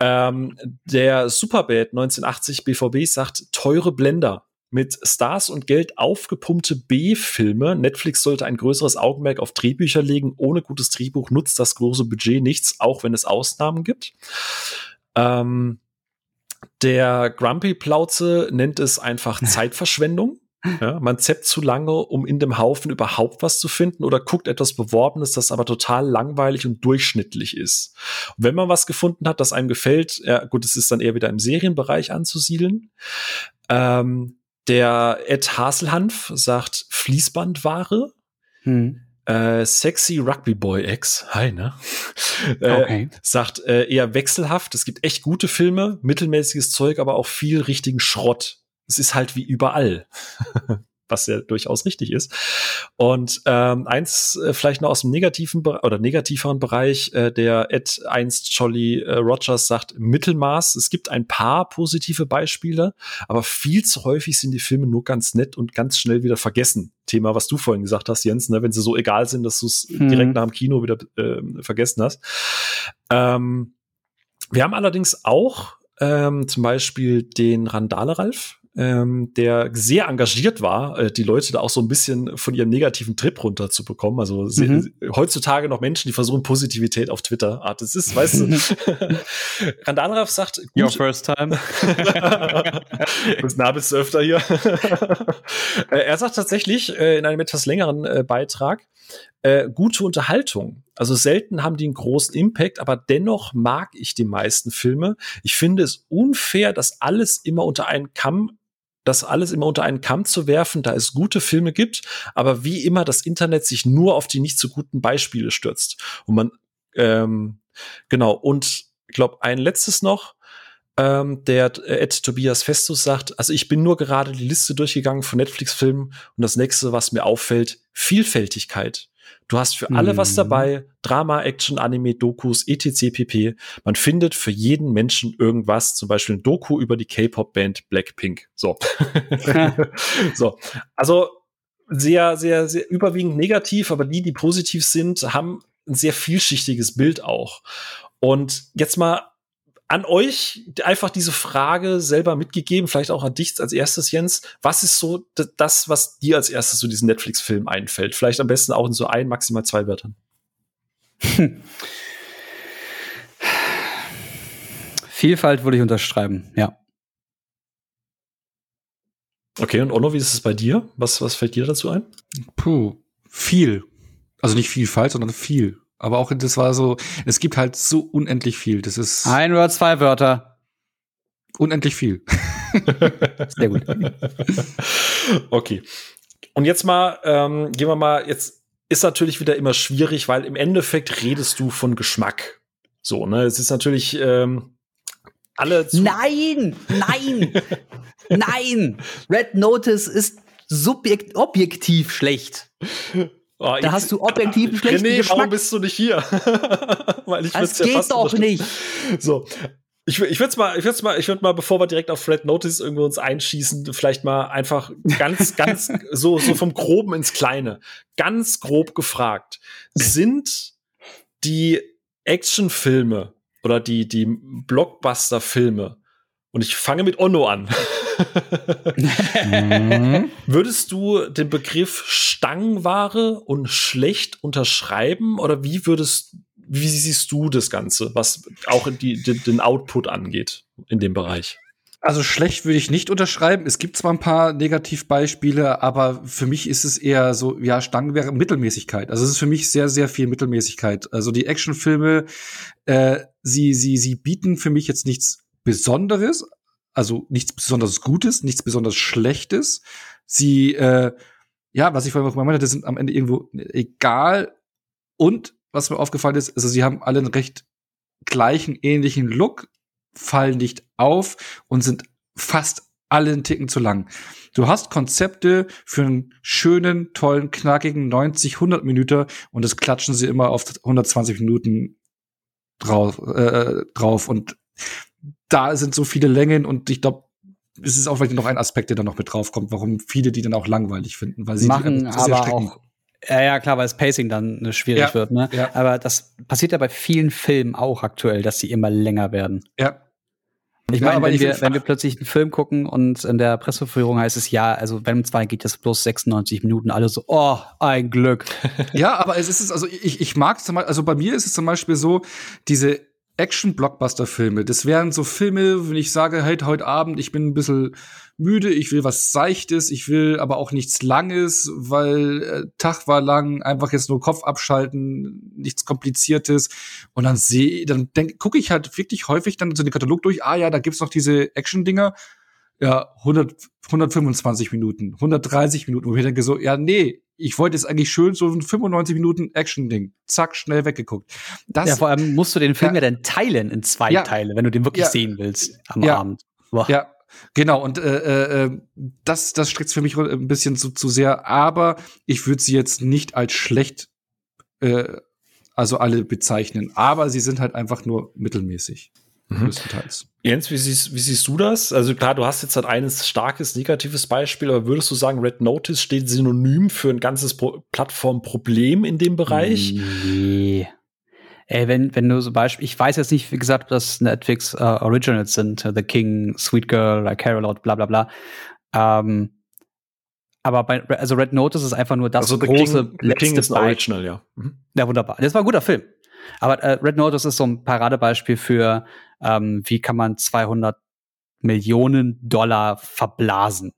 Speaker 1: Ähm, der Superbad 1980 BVB sagt teure Blender. Mit Stars und Geld aufgepumpte B-Filme. Netflix sollte ein größeres Augenmerk auf Drehbücher legen. Ohne gutes Drehbuch nutzt das große Budget nichts, auch wenn es Ausnahmen gibt. Ähm, der Grumpy Plauze nennt es einfach Zeitverschwendung. Ja, man zappt zu lange, um in dem Haufen überhaupt was zu finden oder guckt etwas Beworbenes, das aber total langweilig und durchschnittlich ist. Und wenn man was gefunden hat, das einem gefällt, ja gut, es ist dann eher wieder im Serienbereich anzusiedeln. Ähm, der Ed Haselhanf sagt Fließbandware.
Speaker 3: Mhm.
Speaker 1: Äh, Sexy Rugby Boy X, hi, ne? äh,
Speaker 3: Okay.
Speaker 1: sagt äh, eher wechselhaft. Es gibt echt gute Filme, mittelmäßiges Zeug, aber auch viel richtigen Schrott. Es ist halt wie überall. Was ja durchaus richtig ist. Und ähm, eins äh, vielleicht noch aus dem negativen Be oder negativeren Bereich, äh, der Ed 1 Jolly äh, Rogers sagt Mittelmaß. Es gibt ein paar positive Beispiele, aber viel zu häufig sind die Filme nur ganz nett und ganz schnell wieder vergessen. Thema, was du vorhin gesagt hast, Jens, ne, wenn sie so egal sind, dass du es
Speaker 3: Mhm.
Speaker 1: direkt nach dem Kino wieder äh, vergessen hast. Ähm, wir haben allerdings auch ähm, zum Beispiel den Randale Ralf, ähm, der sehr engagiert war, äh, die Leute da auch so ein bisschen von ihrem negativen Trip runterzubekommen. Also
Speaker 3: Mhm.
Speaker 1: heutzutage noch Menschen, die versuchen Positivität auf Twitter. Ah, das ist, weißt du. Randale Ralf sagt,
Speaker 3: Your
Speaker 1: gut,
Speaker 3: first time.
Speaker 1: Bis nah bist du öfter hier. Äh, er sagt tatsächlich äh, in einem etwas längeren äh, Beitrag, äh, gute Unterhaltung. Also selten haben die einen großen Impact, aber dennoch mag ich die meisten Filme. Ich finde es unfair, dass alles immer unter einen Kamm das alles immer unter einen Kamm zu werfen, da es gute Filme gibt, aber wie immer das Internet sich nur auf die nicht so guten Beispiele stürzt. Und man, ähm, genau, und ich glaube, ein letztes noch, ähm, der äh, Ed Tobias Festus sagt, also ich bin nur gerade die Liste durchgegangen von Netflix-Filmen und das nächste, was mir auffällt, Vielfältigkeit. Du hast für alle was
Speaker 3: Mhm.
Speaker 1: dabei, Drama, Action, Anime, Dokus, etc. pp. Man findet für jeden Menschen irgendwas, zum Beispiel ein Doku über die K-Pop-Band Blackpink. So. so. Also sehr, sehr, sehr überwiegend negativ, aber die, die positiv sind, haben ein sehr vielschichtiges Bild auch. Und jetzt mal an euch einfach diese Frage selber mitgegeben, vielleicht auch an dich als erstes, Jens. Was ist so das, was dir als erstes zu diesem Netflix-Film einfällt? Vielleicht am besten auch in so ein, maximal zwei Wörtern.
Speaker 3: Vielfalt würde ich unterschreiben, ja.
Speaker 1: Okay, und Onno, wie ist es bei dir? Was, was fällt dir dazu ein?
Speaker 2: Puh, viel. Also nicht Vielfalt, sondern viel. Aber auch das war so, es gibt halt so unendlich viel. Das ist
Speaker 3: Ein oder zwei Wörter.
Speaker 2: unendlich viel.
Speaker 3: Sehr gut.
Speaker 1: okay. Und jetzt mal, ähm, gehen wir mal, jetzt ist natürlich wieder immer schwierig, weil im Endeffekt redest du von Geschmack. So, ne? Es ist natürlich ähm, alle zu
Speaker 3: Nein, nein, nein. Red Notice ist subjekt objektiv schlecht.
Speaker 1: Oh,
Speaker 3: Da hast du objektiv einen schlechten
Speaker 1: René, warum
Speaker 3: Geschmack.
Speaker 1: bist du nicht hier? Weil ich
Speaker 3: Das
Speaker 1: ja
Speaker 3: geht
Speaker 1: fast
Speaker 3: doch nicht.
Speaker 1: So. Ich, ich würde mal, ich würde mal, ich würde mal, bevor wir direkt auf Red Notice irgendwo uns einschießen, vielleicht mal einfach ganz, ganz so, so vom Groben ins Kleine, ganz grob gefragt: Sind die Actionfilme oder die die Blockbuster-Filme und ich fange mit Onno an.
Speaker 2: Mhm.
Speaker 1: Würdest du den Begriff Stangenware und schlecht unterschreiben oder wie würdest, wie siehst du das Ganze, was auch die, den, den Output angeht in dem Bereich?
Speaker 2: Also schlecht würde ich nicht unterschreiben. Es gibt zwar ein paar Negativbeispiele, aber für mich ist es eher so, ja, Stangen wäre Mittelmäßigkeit. Also es ist für mich sehr, sehr viel Mittelmäßigkeit. Also die Actionfilme, äh, sie, sie, sie bieten für mich jetzt nichts Besonderes, also nichts besonders Gutes, nichts besonders Schlechtes. Sie, äh, ja, was ich vorhin auch meinte, das sind am Ende irgendwo egal. Und was mir aufgefallen ist, also sie haben alle einen recht gleichen, ähnlichen Look, fallen nicht auf und sind fast alle einen Ticken zu lang. Du hast Konzepte für einen schönen, tollen, knackigen 90, 100 Minuten und das klatschen sie immer auf 120 Minuten drauf, äh, drauf und da sind so viele Längen und ich glaube, es ist auch vielleicht noch ein Aspekt, der da noch mit draufkommt, warum viele die dann auch langweilig finden, weil sie
Speaker 3: machen
Speaker 2: sehr
Speaker 3: aber auch. Ja, ja, klar, weil das Pacing dann äh, schwierig
Speaker 2: Ja,
Speaker 3: wird, ne?
Speaker 2: ja.
Speaker 3: Aber das passiert ja bei vielen Filmen auch aktuell, dass sie immer länger werden.
Speaker 2: Ja.
Speaker 3: Ich
Speaker 2: Ja,
Speaker 3: meine,
Speaker 2: aber
Speaker 3: wenn wir, wenn wir plötzlich einen Film gucken und in der Presseführung heißt es ja, also Venom 2 geht das bloß 96 Minuten, alle so, oh, ein Glück.
Speaker 2: Ja, aber es ist es, also ich, ich mag zum Beispiel, also bei mir ist es zum Beispiel so, diese Action-Blockbuster-Filme, das wären so Filme, wenn ich sage, hey, heute Abend, ich bin ein bisschen müde, ich will was Seichtes, ich will aber auch nichts Langes, weil äh, Tag war lang, einfach jetzt nur Kopf abschalten, nichts Kompliziertes. Und dann sehe, dann gucke ich halt wirklich häufig dann so den Katalog durch, ah ja, da gibt's noch diese Action-Dinger, ja, 100, 125 Minuten, 130 Minuten, wo ich denke so, ja, nee, ich wollte jetzt eigentlich schön so ein 95 Minuten Action-Ding. Zack, schnell weggeguckt. Das,
Speaker 3: ja, vor allem musst du den Film
Speaker 2: Ja.
Speaker 3: ja, dann teilen in zwei
Speaker 2: Ja.
Speaker 3: Teile, wenn du den wirklich
Speaker 2: Ja.
Speaker 3: sehen willst am
Speaker 2: Ja.
Speaker 3: Abend. Boah.
Speaker 2: ja, genau. Und äh, äh, das, das streckt für mich ein bisschen zu, zu sehr. Aber ich würde sie jetzt nicht als schlecht, äh, also alle bezeichnen. Aber sie sind halt einfach nur mittelmäßig.
Speaker 1: Mhm.
Speaker 2: Größtenteils.
Speaker 1: Jens, wie siehst, wie siehst du das? Also klar, du hast jetzt halt eines starkes negatives Beispiel, aber würdest du sagen, Red Notice steht synonym für ein ganzes Pro Plattformproblem in dem Bereich?
Speaker 3: Nee. Ey, wenn, wenn du so Beispiel, ich weiß jetzt nicht, wie gesagt, ob das Netflix äh, Originals sind, äh, The King, Sweet Girl, I Care a Lot, bla bla bla. Ähm, aber bei, also Red Notice ist einfach nur das
Speaker 1: also The
Speaker 3: große
Speaker 1: King, The King
Speaker 3: letzte
Speaker 1: ist ein. Original, ja. Mhm.
Speaker 3: Ja, wunderbar. Das war ein guter Film. Aber äh, Red Notice ist so ein Paradebeispiel für, ähm, wie kann man 200 Millionen Dollar verblasen.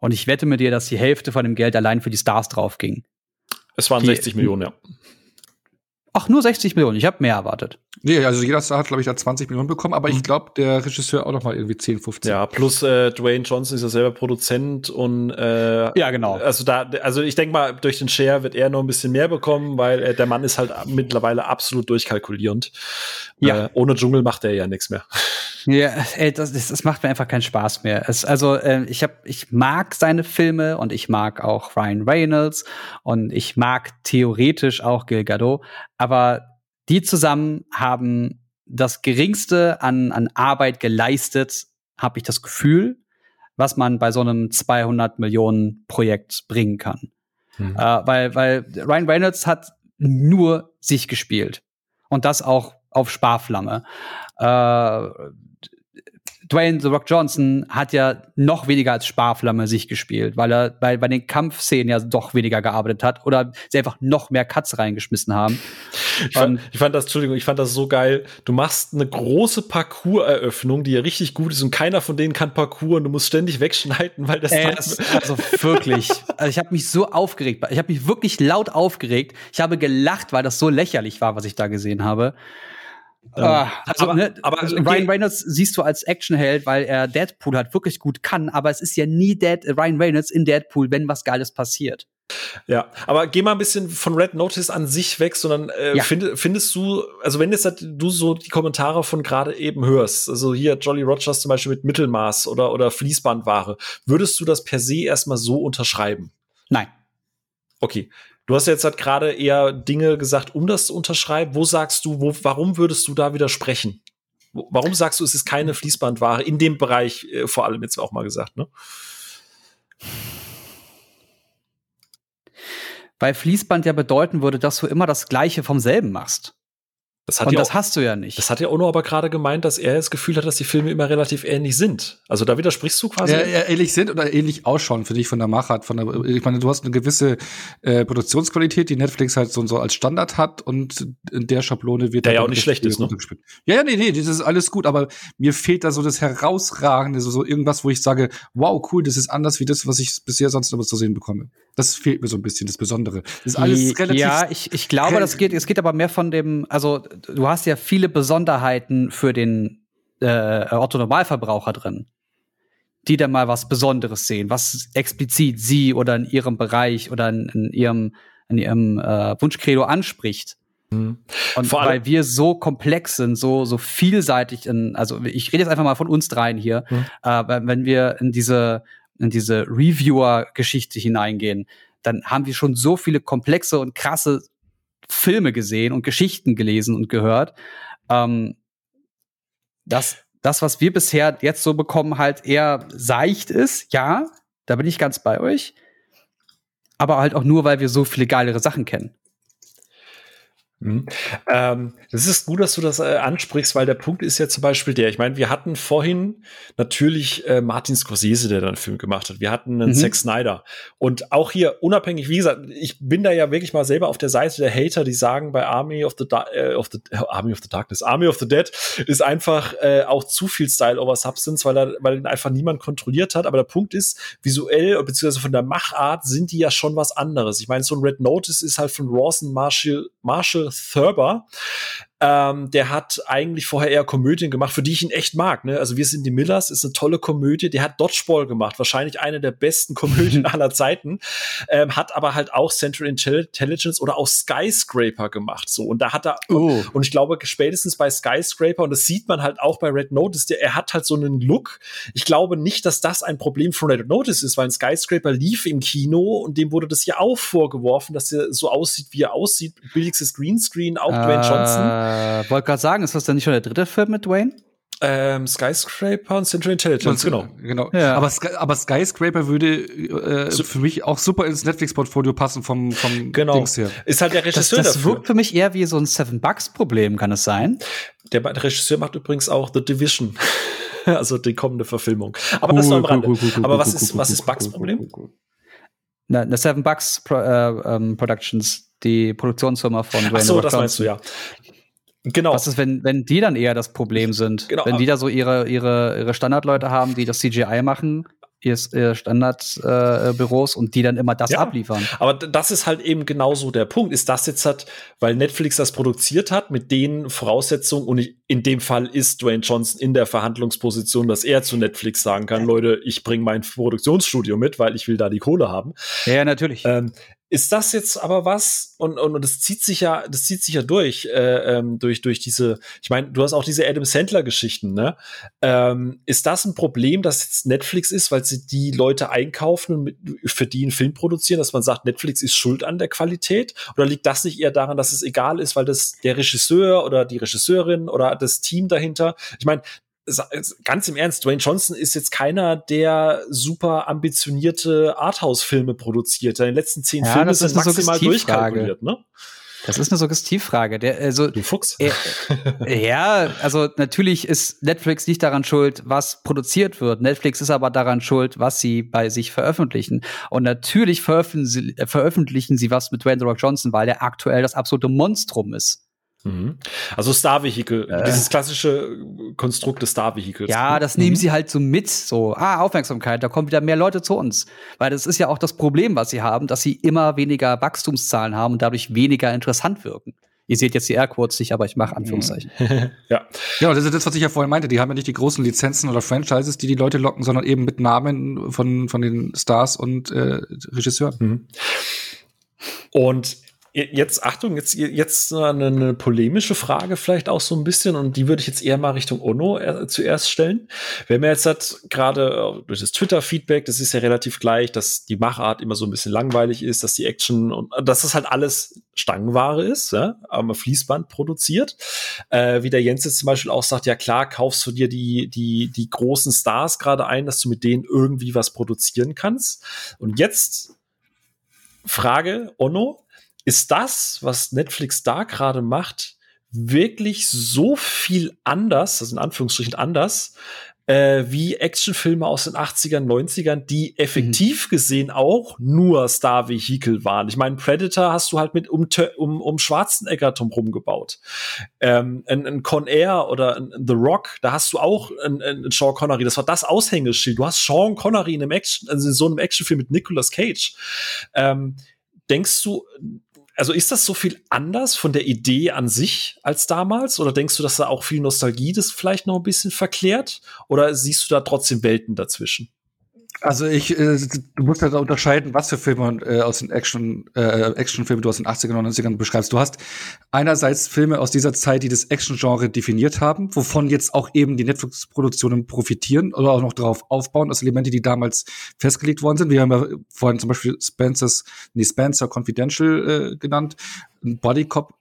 Speaker 3: Und ich wette mit dir, dass die Hälfte von dem Geld allein für die Stars drauf ging.
Speaker 1: Es waren
Speaker 3: Die-
Speaker 1: 60 Millionen, ja.
Speaker 3: Ach, nur 60 Millionen. Ich habe mehr erwartet.
Speaker 2: Nee, also jeder Star hat, glaube ich, da 20 Millionen bekommen, aber ich glaube, der Regisseur auch noch mal irgendwie 10, 15.
Speaker 1: Ja, plus äh, Dwayne Johnson ist ja selber Produzent und äh,
Speaker 3: Ja, genau.
Speaker 1: Also da, also ich denke mal, durch den Share wird er noch ein bisschen mehr bekommen, weil äh, der Mann ist halt mittlerweile absolut durchkalkulierend.
Speaker 3: Ja.
Speaker 1: Äh, ohne Dschungel macht er ja nichts mehr.
Speaker 3: Ja, ey, das, das, macht mir einfach keinen Spaß mehr. Es, also äh, ich hab, ich mag seine Filme und ich mag auch Ryan Reynolds und ich mag theoretisch auch Gil Gadot, aber die zusammen haben das geringste an, an Arbeit geleistet, habe ich das Gefühl, was man bei so einem 200 Millionen Projekt bringen kann.
Speaker 1: Mhm.
Speaker 3: Äh, weil, weil Ryan Reynolds hat nur sich gespielt. Und das auch auf Sparflamme. Äh, Dwayne The Rock Johnson hat ja noch weniger als Sparflamme sich gespielt, weil er bei, bei den Kampfszenen ja doch weniger gearbeitet hat oder sie einfach noch mehr Cuts reingeschmissen haben.
Speaker 1: Ich fand, ich fand das, Entschuldigung, ich fand das so geil. Du machst eine große Parcours-Eröffnung, die ja richtig gut ist und keiner von denen kann Parcours und du musst ständig wegschneiden, weil das,
Speaker 3: Ey, das also wirklich. Also ich habe mich so aufgeregt, ich habe mich wirklich laut aufgeregt. Ich habe gelacht, weil das so lächerlich war, was ich da gesehen habe. Ähm, ah, also, aber, ne, aber also Ryan Reynolds siehst du als Actionheld, weil er Deadpool halt wirklich gut kann, aber es ist ja nie Dead, Ryan Reynolds in Deadpool, wenn was Geiles passiert.
Speaker 1: Ja, aber geh mal ein bisschen von Red Notice an sich weg, sondern äh, ja. find, findest du, also wenn jetzt halt du so die Kommentare von gerade eben hörst, also hier Jolly Rogers zum Beispiel mit Mittelmaß oder, oder Fließbandware, würdest du das per se erstmal so unterschreiben?
Speaker 3: Nein.
Speaker 1: Okay. Du hast jetzt halt gerade eher Dinge gesagt, um das zu unterschreiben. Wo sagst du, wo, warum würdest du da widersprechen? Warum sagst du, es ist keine Fließbandware in dem Bereich, äh, vor allem jetzt auch mal gesagt, ne?
Speaker 3: Weil Fließband ja bedeuten würde, dass du immer das Gleiche vom selben machst.
Speaker 1: Das hat und das auch, hast du ja nicht. Das hat ja Ono aber gerade gemeint, dass er das Gefühl hat, dass die Filme immer relativ ähnlich sind. Also da widersprichst du quasi.
Speaker 2: Ja, ja ähnlich sind oder ähnlich ausschauen, für dich von der Machart. Von der, ich meine, du hast eine gewisse äh, Produktionsqualität, die Netflix halt so, so als Standard hat und in der Schablone wird
Speaker 1: der ja auch nicht schlecht ist, ne?
Speaker 2: Ja, ja, nee, nee, das ist alles gut, aber mir fehlt da so das Herausragende, so, so irgendwas, wo ich sage, wow, cool, das ist anders wie das, was ich bisher sonst immer zu sehen bekomme. Das fehlt mir so ein bisschen, das Besondere. Das ist
Speaker 3: alles relativ. Ja, ich, ich glaube, das geht, es geht aber mehr von dem, also du hast ja viele Besonderheiten für den äh, Otto Normalverbraucher drin, die dann mal was Besonderes sehen, was explizit sie oder in ihrem Bereich oder in, in ihrem, in ihrem äh, Wunschcredo anspricht. Mhm. Und weil wir so komplex sind, so, so vielseitig in, also ich rede jetzt einfach mal von uns dreien hier, mhm. äh, wenn wir in diese in diese Reviewer-Geschichte hineingehen, dann haben wir schon so viele komplexe und krasse Filme gesehen und Geschichten gelesen und gehört, ähm, dass das, was wir bisher jetzt so bekommen, halt eher seicht ist. Ja, da bin ich ganz bei euch. Aber halt auch nur, weil wir so viele geilere Sachen kennen.
Speaker 1: Mhm. Ähm, das ist gut, dass du das äh, ansprichst, weil der Punkt ist ja zum Beispiel der, ich meine, wir hatten vorhin natürlich äh, Martin Scorsese, der dann einen Film gemacht hat. Wir hatten einen mhm. Zack Snyder. Und auch hier unabhängig, wie gesagt, ich bin da ja wirklich mal selber auf der Seite der Hater, die sagen, bei Army of the, da äh, of the Army of the Darkness, Army of the Dead ist einfach äh, auch zu viel Style over Substance, weil er, weil ihn einfach niemand kontrolliert hat. Aber der Punkt ist, visuell beziehungsweise von der Machart sind die ja schon was anderes. Ich meine, so ein Red Notice ist halt von Rawson Marshall, Marshall Thurber. Ähm, der hat eigentlich vorher eher Komödien gemacht, für die ich ihn echt mag. Ne? Also wir sind die Millers, ist eine tolle Komödie. Der hat Dodgeball gemacht, wahrscheinlich eine der besten Komödien aller Zeiten. Ähm, hat aber halt auch Central Intelligence oder auch Skyscraper gemacht. So und da hat er oh. und ich glaube spätestens bei Skyscraper und das sieht man halt auch bei Red Notice. Der, er hat halt so einen Look. Ich glaube nicht, dass das ein Problem von Red Notice ist, weil ein Skyscraper lief im Kino und dem wurde das ja auch vorgeworfen, dass er so aussieht, wie er aussieht. Billigstes Greenscreen, auch uh. Dwayne Johnson.
Speaker 3: Äh, wollte gerade sagen, ist das denn nicht schon der dritte Film mit Dwayne?
Speaker 1: Ähm, Skyscraper und Central Intelligence,
Speaker 2: genau. genau. Ja. Aber, Sky, aber Skyscraper würde äh, so, für mich auch super ins Netflix-Portfolio passen vom, vom
Speaker 1: genau. Dings her. Ist halt der Regisseur
Speaker 3: Das, das wirkt für mich eher wie so ein Seven-Bucks-Problem, kann es sein?
Speaker 1: Der, der Regisseur macht übrigens auch The Division. also die kommende Verfilmung. Aber das ist noch am Rande. Aber was ist, was ist Bucks Problem?
Speaker 3: Na, eine Seven Bucks Pro, äh, um, ähm, Productions die Produktionsfirma von
Speaker 1: Dwayne Ach so, das meinst du, ja.
Speaker 3: Genau. Was ist, wenn, wenn die dann eher das Problem sind? Genau. Wenn die da so ihre, ihre, ihre Standardleute haben, die das CGI machen, ihr, Standardbüros äh, und die dann immer das ja, abliefern.
Speaker 1: Aber das ist halt eben genauso der Punkt. Ist das jetzt hat, weil Netflix das produziert hat mit den Voraussetzungen und in dem Fall ist Dwayne Johnson in der Verhandlungsposition, dass er zu Netflix sagen kann, Leute, ich bringe mein Produktionsstudio mit, weil ich will da die Kohle haben.
Speaker 3: Ja, natürlich.
Speaker 1: Ähm, ist das jetzt aber was? Und und, und das zieht sich ja das zieht sich ja durch äh, ähm, durch durch diese ich meine du hast auch diese Adam Sandler Geschichten ne? Ähm, ist das ein Problem dass jetzt Netflix ist weil sie die Leute einkaufen und mit, für die einen Film produzieren dass man sagt Netflix ist schuld an der Qualität? Oder liegt das nicht eher daran dass es egal ist weil das der Regisseur oder die Regisseurin oder das Team dahinter ich meine ganz im Ernst, Dwayne Johnson ist jetzt keiner, der super ambitionierte Arthouse-Filme produziert. Seine letzten zehn ja, Filme sind maximal durchkalkuliert, ne?
Speaker 3: Das ist eine Suggestivfrage. Der, also,
Speaker 1: du Fuchs.
Speaker 3: Äh, ja, also natürlich ist Netflix nicht daran schuld, was produziert wird. Netflix ist aber daran schuld, was sie bei sich veröffentlichen. Und natürlich veröffentlichen sie, veröffentlichen sie was mit Dwayne The Rock Johnson, weil der aktuell das absolute Monstrum ist.
Speaker 1: Mhm. Also Star Vehicle, äh. dieses klassische Konstrukt des Star Vehicles.
Speaker 3: Ja, das mhm. nehmen sie halt so mit, so, ah, Aufmerksamkeit, da kommen wieder mehr Leute zu uns. Weil das ist ja auch das Problem, was sie haben, dass sie immer weniger Wachstumszahlen haben und dadurch weniger interessant wirken. Ihr seht jetzt die Airquotes nicht, aber ich mache Anführungszeichen.
Speaker 2: ja. Ja, das ist das, was ich ja vorhin meinte. Die haben ja nicht die großen Lizenzen oder Franchises, die die Leute locken, sondern eben mit Namen von, von den Stars und äh, Regisseuren. Mhm.
Speaker 1: Und Jetzt, Achtung, jetzt, jetzt eine, eine, polemische Frage vielleicht auch so ein bisschen und die würde ich jetzt eher mal Richtung Ono äh, zuerst stellen. Wenn man jetzt hat, gerade äh, durch das Twitter-Feedback, das ist ja relativ gleich, dass die Machart immer so ein bisschen langweilig ist, dass die Action und äh, dass das halt alles Stangenware ist, ja, aber Fließband produziert. Äh, wie der Jens jetzt zum Beispiel auch sagt, ja klar, kaufst du dir die, die, die großen Stars gerade ein, dass du mit denen irgendwie was produzieren kannst. Und jetzt Frage, Ono, ist das, was Netflix da gerade macht, wirklich so viel anders, also in Anführungsstrichen anders, äh, wie Actionfilme aus den 80ern, 90ern, die effektiv mhm. gesehen auch nur Star-Vehikel waren. Ich meine, Predator hast du halt mit um, um, um Schwarzenegger drum gebaut. Ähm, ein, ein Con Air oder ein, ein The Rock, da hast du auch einen Sean Connery. Das war das Aushängeschild. Du hast Sean Connery in einem Action, also in so einem Actionfilm mit Nicolas Cage. Ähm, denkst du, also ist das so viel anders von der Idee an sich als damals? Oder denkst du, dass da auch viel Nostalgie das vielleicht noch ein bisschen verklärt? Oder siehst du da trotzdem Welten dazwischen?
Speaker 2: Also ich, äh, du musst halt unterscheiden, was für Filme äh, aus den Action, äh, Actionfilme du aus den 80ern und 90ern beschreibst. Du hast einerseits Filme aus dieser Zeit, die das Action-Genre definiert haben, wovon jetzt auch eben die Netflix-Produktionen profitieren oder auch noch darauf aufbauen, als Elemente, die damals festgelegt worden sind. Wir haben ja vorhin zum Beispiel Spencer's, nee, Spencer Confidential äh, genannt, Body Cop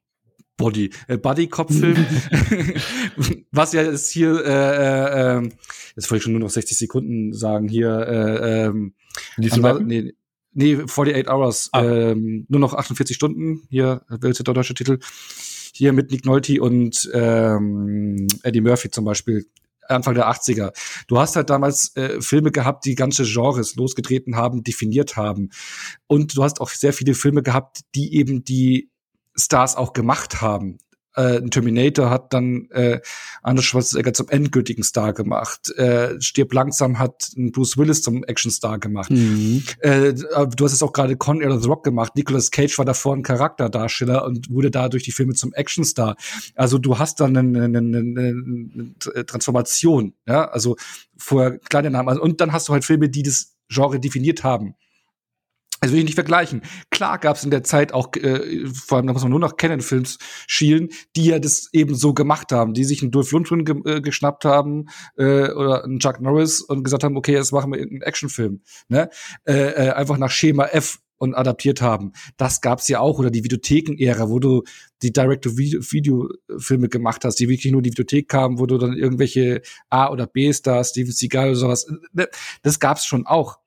Speaker 2: Body, äh, Buddy-Cop-Film, was ja ist hier, äh, äh, jetzt wollte ich schon nur noch 60 Sekunden sagen, hier, äh, ähm, nee, nee, 48 Hours, ah. ähm, nur noch 48 Stunden, hier, welcher der deutsche Titel, hier mit Nick Nolte und ähm, Eddie Murphy zum Beispiel, Anfang der 80er. Du hast halt damals äh, Filme gehabt, die ganze Genres losgetreten haben, definiert haben. Und du hast auch sehr viele Filme gehabt, die eben die Stars auch gemacht haben. Äh, Terminator hat dann äh, Arnold Schwarzenegger zum endgültigen Star gemacht. Äh, Stirb langsam hat Bruce Willis zum Actionstar gemacht. Mhm. Äh, du hast es auch gerade Con Air The Rock gemacht. Nicolas Cage war davor ein Charakterdarsteller und wurde dadurch die Filme zum Actionstar. Also du hast dann eine, eine, eine, eine Transformation. Ja, also vorher kleine Namen. Und dann hast du halt Filme, die das Genre definiert haben. Also will ich nicht vergleichen. Klar gab es in der Zeit auch, äh, vor allem da muss man nur noch Canon-Films schielen, die ja das eben so gemacht haben, die sich einen Dolph Lundgren ge äh, geschnappt haben äh, oder einen Chuck Norris und gesagt haben, okay, jetzt machen wir einen Actionfilm, ne? Äh, äh, einfach nach Schema F und adaptiert haben. Das gab's ja auch oder die Videotheken-Ära, wo du die Direct-to-Video-Filme gemacht hast, die wirklich nur in die Videothek kamen, wo du dann irgendwelche A oder B-Stars, Steven Seagal oder sowas, ne? das gab's schon auch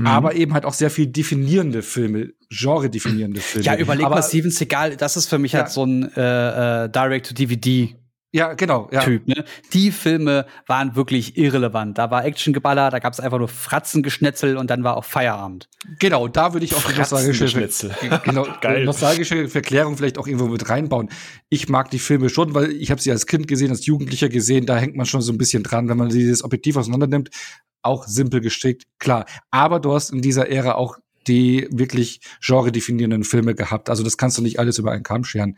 Speaker 2: Mhm. aber eben halt auch sehr viel definierende Filme, Genre-definierende Filme.
Speaker 3: Ja, überleg
Speaker 2: aber,
Speaker 3: mal, Steven Seagal, das ist für mich ja. halt so ein äh, äh, Direct-to-DVD
Speaker 2: ja, genau. Ja.
Speaker 3: Typ. Ne? Die Filme waren wirklich irrelevant. Da war Actiongeballer, da gab es einfach nur Fratzengeschnetzel und dann war auch Feierabend.
Speaker 2: Genau, da würde ich auch nostalgische, genau, nostalgische Verklärung vielleicht auch irgendwo mit reinbauen. Ich mag die Filme schon, weil ich habe sie als Kind gesehen, als Jugendlicher gesehen. Da hängt man schon so ein bisschen dran, wenn man dieses Objektiv auseinander nimmt auch simpel gestrickt, klar. Aber du hast in dieser Ära auch die wirklich genre-definierenden Filme gehabt. Also das kannst du nicht alles über einen Kamm scheren.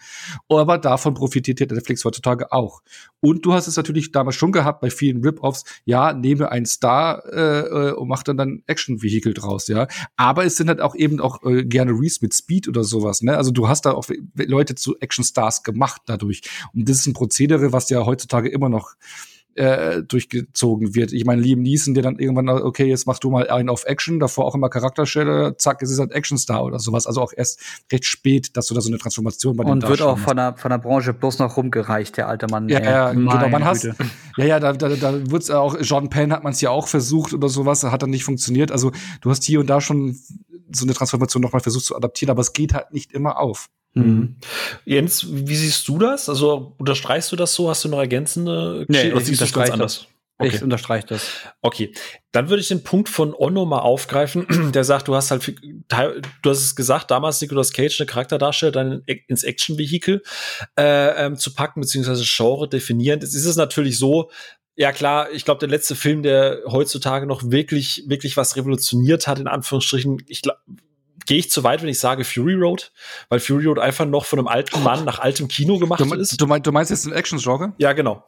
Speaker 2: Aber davon profitiert Netflix heutzutage auch. Und du hast es natürlich damals schon gehabt bei vielen Rip-Offs, ja, nehme einen Star äh, äh und mach dann dann Action-Vehikel draus, ja. Aber es sind halt auch eben auch äh, gerne Reese mit Speed oder sowas, ne? Also du hast da auch Leute zu Action-Stars gemacht dadurch. Und das ist ein Prozedere, was ja heutzutage immer noch äh, durchgezogen wird. Ich meine, Liam Neeson, der dann irgendwann, okay, jetzt machst du mal einen auf Action, davor auch immer Charakterstelle, zack, es ist halt Actionstar oder sowas. Also auch erst recht spät, dass du da so eine Transformation
Speaker 3: bei Und wird auch von der, von der Branche bloß noch rumgereicht, der alte Mann.
Speaker 2: Ja, ja, genau, man hast, ja, ja, da, da, da wird's auch, John Penn hat man es ja auch versucht oder sowas, hat dann nicht funktioniert. Also du hast hier und da schon so eine Transformation nochmal versucht zu adaptieren, aber es geht halt nicht immer auf.
Speaker 1: Mhm. Jens, wie siehst du das? Also unterstreichst du das so? Hast du noch ergänzende
Speaker 3: Nee,
Speaker 1: oder
Speaker 3: ich
Speaker 1: siehst du es ganz anders?
Speaker 3: Ich unterstreiche das.
Speaker 1: Okay, dann würde ich den Punkt von Onno mal aufgreifen, der sagt, du hast halt, du hast es gesagt, damals Nicolas Cage eine Charakterdarsteller dann in- ins Action-Vehikel äh, ähm, zu packen, beziehungsweise Genre definieren. Jetzt ist es natürlich so, ja klar, ich glaube, der letzte Film, der heutzutage noch wirklich, wirklich was revolutioniert hat, in Anführungsstrichen, ich glaube, gehe ich zu weit, wenn ich sage Fury Road, weil Fury Road einfach noch von einem alten Mann nach altem Kino gemacht
Speaker 2: Du,
Speaker 1: ist.
Speaker 2: du, mein, du meinst jetzt ein Action-Genre?
Speaker 1: Ja, genau.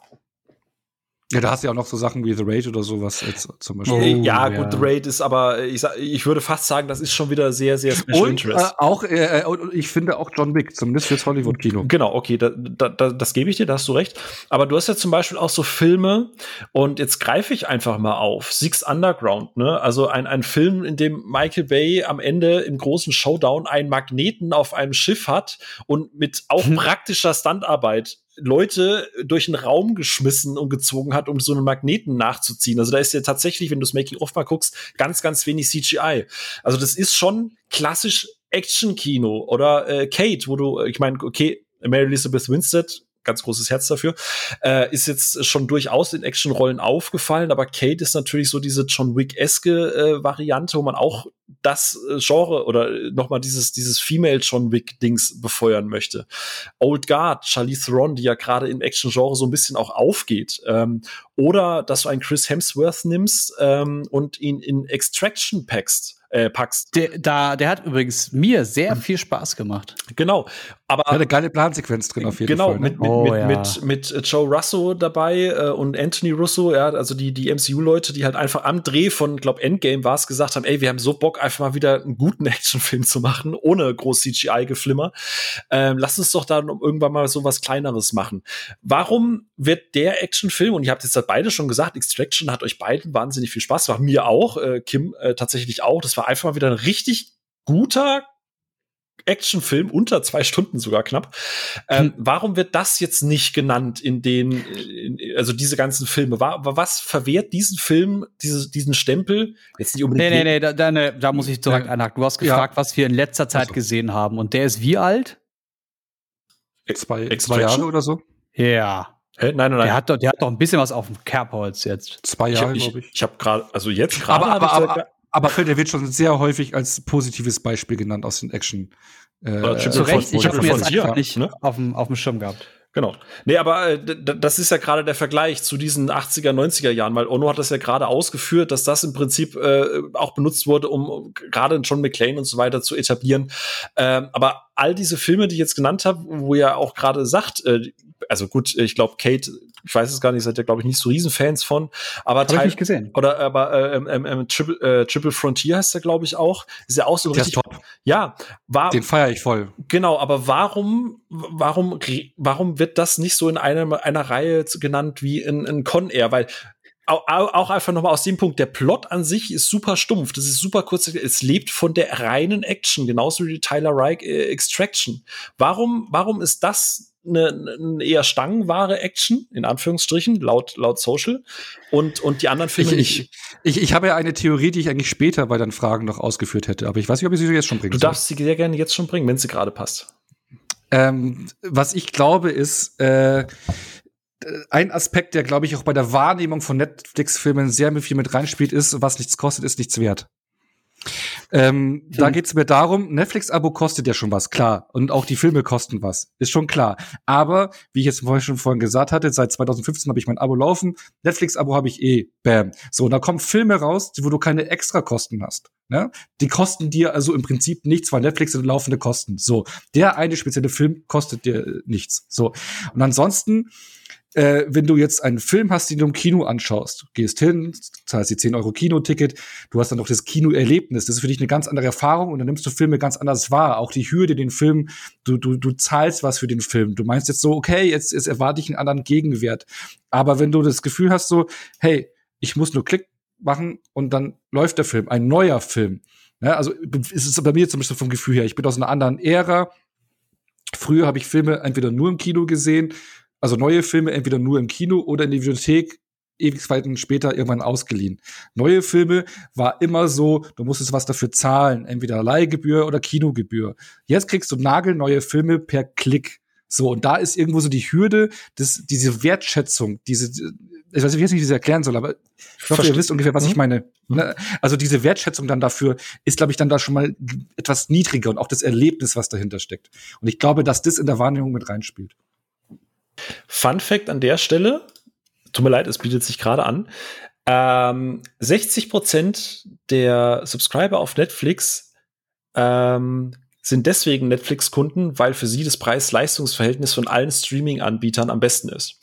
Speaker 2: Ja, da hast du ja auch noch so Sachen wie The Raid oder sowas jetzt zum Beispiel.
Speaker 3: Oh,
Speaker 1: Äh, ja,
Speaker 3: ja.
Speaker 1: gut, The Raid ist aber, äh, ich, sag, ich würde fast sagen, das ist schon wieder sehr, sehr Special
Speaker 2: Und äh,
Speaker 1: Interest.
Speaker 2: auch, äh, äh, und ich finde auch John Wick, zumindest fürs Hollywood-Kino.
Speaker 1: Genau, okay, da, da, da, das gebe ich dir, da hast du recht. Aber du hast ja zum Beispiel auch so Filme, und jetzt greife ich einfach mal auf, Six Underground, ne? Also ein, ein Film, in dem Michael Bay am Ende im großen Showdown einen Magneten auf einem Schiff hat und mit auch praktischer Standarbeit Leute durch den Raum geschmissen und gezogen hat, um so einen Magneten nachzuziehen. Also da ist ja tatsächlich, wenn du das Making-of mal guckst, ganz, ganz wenig CGI. Also das ist schon klassisch Action-Kino oder äh, Kate, wo du, ich meine, okay, Mary Elizabeth Winstead, ganz großes Herz dafür, äh, ist jetzt schon durchaus in Actionrollen aufgefallen, aber Kate ist natürlich so diese John Wick-eske äh, Variante, wo man auch das äh, Genre oder äh, noch mal dieses dieses Female John Wick Dings befeuern möchte. Old Guard, Charlize Theron, die ja gerade im Action Genre so ein bisschen auch aufgeht, ähm, oder dass du einen Chris Hemsworth nimmst ähm, und ihn in Extraction packst, äh, packst.
Speaker 3: Der, da, der hat übrigens mir sehr viel Spaß gemacht.
Speaker 1: Genau, aber
Speaker 2: eine geile Plansequenz drin auf jeden
Speaker 1: genau,
Speaker 2: Fall. ne?
Speaker 1: mit, mit,
Speaker 3: Oh,
Speaker 1: mit,
Speaker 3: ja.
Speaker 1: mit, mit äh, Joe Russo dabei äh, und Anthony Russo, ja, also die, die MCU-Leute, die halt einfach am Dreh von, glaub, Endgame war es, gesagt haben, ey, wir haben so Bock, einfach mal wieder einen guten Actionfilm zu machen, ohne groß CGI-Geflimmer. Ähm, lass uns doch dann irgendwann mal so was Kleineres machen. Warum wird der Actionfilm, und ihr habt jetzt halt beide schon gesagt, Extraction hat euch beiden wahnsinnig viel Spaß, war mir auch, äh, Kim äh, tatsächlich auch, das war einfach mal wieder ein richtig guter Actionfilm, unter zwei Stunden sogar knapp. Ähm, Warum wird das jetzt nicht genannt in den, in, also diese ganzen Filme? War, war was verwehrt diesen Film, diese, diesen Stempel? Jetzt nicht unbedingt.
Speaker 3: Nee, nee, nee, da, da, ne, da muss ich direkt
Speaker 2: Ja.
Speaker 3: einhaken. Du hast
Speaker 2: Ja.
Speaker 3: gefragt, was wir in letzter Zeit
Speaker 2: Ach so.
Speaker 3: gesehen haben. Und der ist wie alt?
Speaker 2: Zwei, zwei? Jahre oder so?
Speaker 3: Ja.
Speaker 1: Hä? Nein, nein, nein.
Speaker 3: Der hat, doch, der hat doch ein bisschen was auf dem Kerbholz jetzt.
Speaker 2: Zwei
Speaker 1: ich
Speaker 2: Jahre,
Speaker 1: habe ich,
Speaker 2: glaube ich.
Speaker 1: ich hab gerade, also jetzt gerade.
Speaker 2: Aber, aber, aber, aber der wird schon sehr häufig als positives Beispiel genannt aus den Action. Äh,
Speaker 1: Oder Triple
Speaker 3: Zu Recht, ich habe mir jetzt einfach
Speaker 1: ja,
Speaker 3: nicht
Speaker 1: ne?
Speaker 3: auf, dem, Schirm gehabt.
Speaker 1: Genau. Nee, aber äh, das ist ja gerade der Vergleich zu diesen 80er, 90er Jahren, weil Ono hat das ja gerade ausgeführt, dass das im Prinzip äh, auch benutzt wurde, um um gerade John McClane und so weiter zu etablieren. Ähm, aber all diese Filme, die ich jetzt genannt habe, wo ihr auch gerade sagt, äh, also gut, ich glaube, Kate, ich weiß es gar nicht, seid ihr, glaube ich, nicht so Riesenfans von, aber
Speaker 3: ich
Speaker 1: Teil,
Speaker 3: nicht gesehen.
Speaker 1: oder aber äh, ähm, ähm, ähm, Triple, äh, Triple Frontier heißt der, glaube ich, auch. Ist ja auch so
Speaker 2: Der ist
Speaker 1: richtig.
Speaker 2: top.
Speaker 1: Ja, war
Speaker 2: Den feiere ich voll.
Speaker 1: Genau, aber warum, warum, warum wird das nicht so in einer, einer Reihe genannt wie in, in Con Air? Weil au- au- auch einfach nochmal aus dem Punkt, der Plot an sich ist super stumpf, das ist super kurz, es lebt von der reinen Action, genauso wie Tyler Reich äh, Extraction. Warum, warum ist das eine, eine eher stangenwahre Action, in Anführungsstrichen, laut, laut Social, und, und die anderen Filme
Speaker 2: Ich,
Speaker 1: nicht?
Speaker 2: ich, ich, ich habe ja eine Theorie, die ich eigentlich später bei deinen Fragen noch ausgeführt hätte, aber ich weiß nicht, ob ich sie jetzt schon bringen
Speaker 1: Du
Speaker 2: soll.
Speaker 1: darfst sie sehr gerne jetzt schon bringen, wenn sie gerade passt.
Speaker 2: Ähm, was ich glaube, ist äh, ein Aspekt, der, glaube ich, auch bei der Wahrnehmung von Netflix-Filmen sehr viel mit reinspielt, ist, was nichts kostet, ist nichts wert. Ähm, Da geht es mir darum, Netflix-Abo kostet ja schon was, klar. Und auch die Filme kosten was, ist schon klar. Aber, wie ich jetzt vorhin schon vorhin gesagt hatte, seit 2015 habe ich mein Abo laufen. Netflix-Abo habe ich eh, bam. So, und da kommen Filme raus, wo du keine Extrakosten hast. Ne? Die kosten dir also im Prinzip nichts, weil Netflix sind laufende Kosten. So, der eine spezielle Film kostet dir nichts. So, und ansonsten äh, wenn du jetzt einen Film hast, den du im Kino anschaust, du gehst hin, zahlst die 10 Euro Kinoticket, du hast dann noch das Kinoerlebnis. Das ist für dich eine ganz andere Erfahrung und dann nimmst du Filme ganz anders wahr. Auch die Hürde, den Film, du, du, du zahlst was für den Film. Du meinst jetzt so, okay, jetzt, jetzt erwarte ich einen anderen Gegenwert. Aber wenn du das Gefühl hast, so, hey, ich muss nur Klick machen und dann läuft der Film, ein neuer Film. Ja, also es ist bei mir zum Beispiel vom Gefühl her, ich bin aus einer anderen Ära. Früher habe ich Filme entweder nur im Kino gesehen, also neue Filme entweder nur im Kino oder in der Bibliothek Ewigkeiten später irgendwann ausgeliehen. Neue Filme war immer so, du musstest was dafür zahlen, entweder Leihgebühr oder Kinogebühr. Jetzt kriegst du nagelneue Filme per Klick. So, und da ist irgendwo so die Hürde, das, diese Wertschätzung, diese, ich weiß nicht, wie ich das erklären soll, aber ich hoffe, ihr wisst ungefähr, was ich mhm. meine. Mhm. Also diese Wertschätzung dann dafür ist, glaube ich, dann da schon mal etwas niedriger und auch das Erlebnis, was dahinter steckt. Und ich glaube, dass das in der Wahrnehmung mit reinspielt.
Speaker 1: Fun Fact an der Stelle, tut mir leid, es bietet sich gerade an. Ähm, 60 Prozent der Subscriber auf Netflix ähm, sind deswegen Netflix-Kunden, weil für sie das Preis-Leistungs-Verhältnis von allen Streaming-Anbietern am besten ist.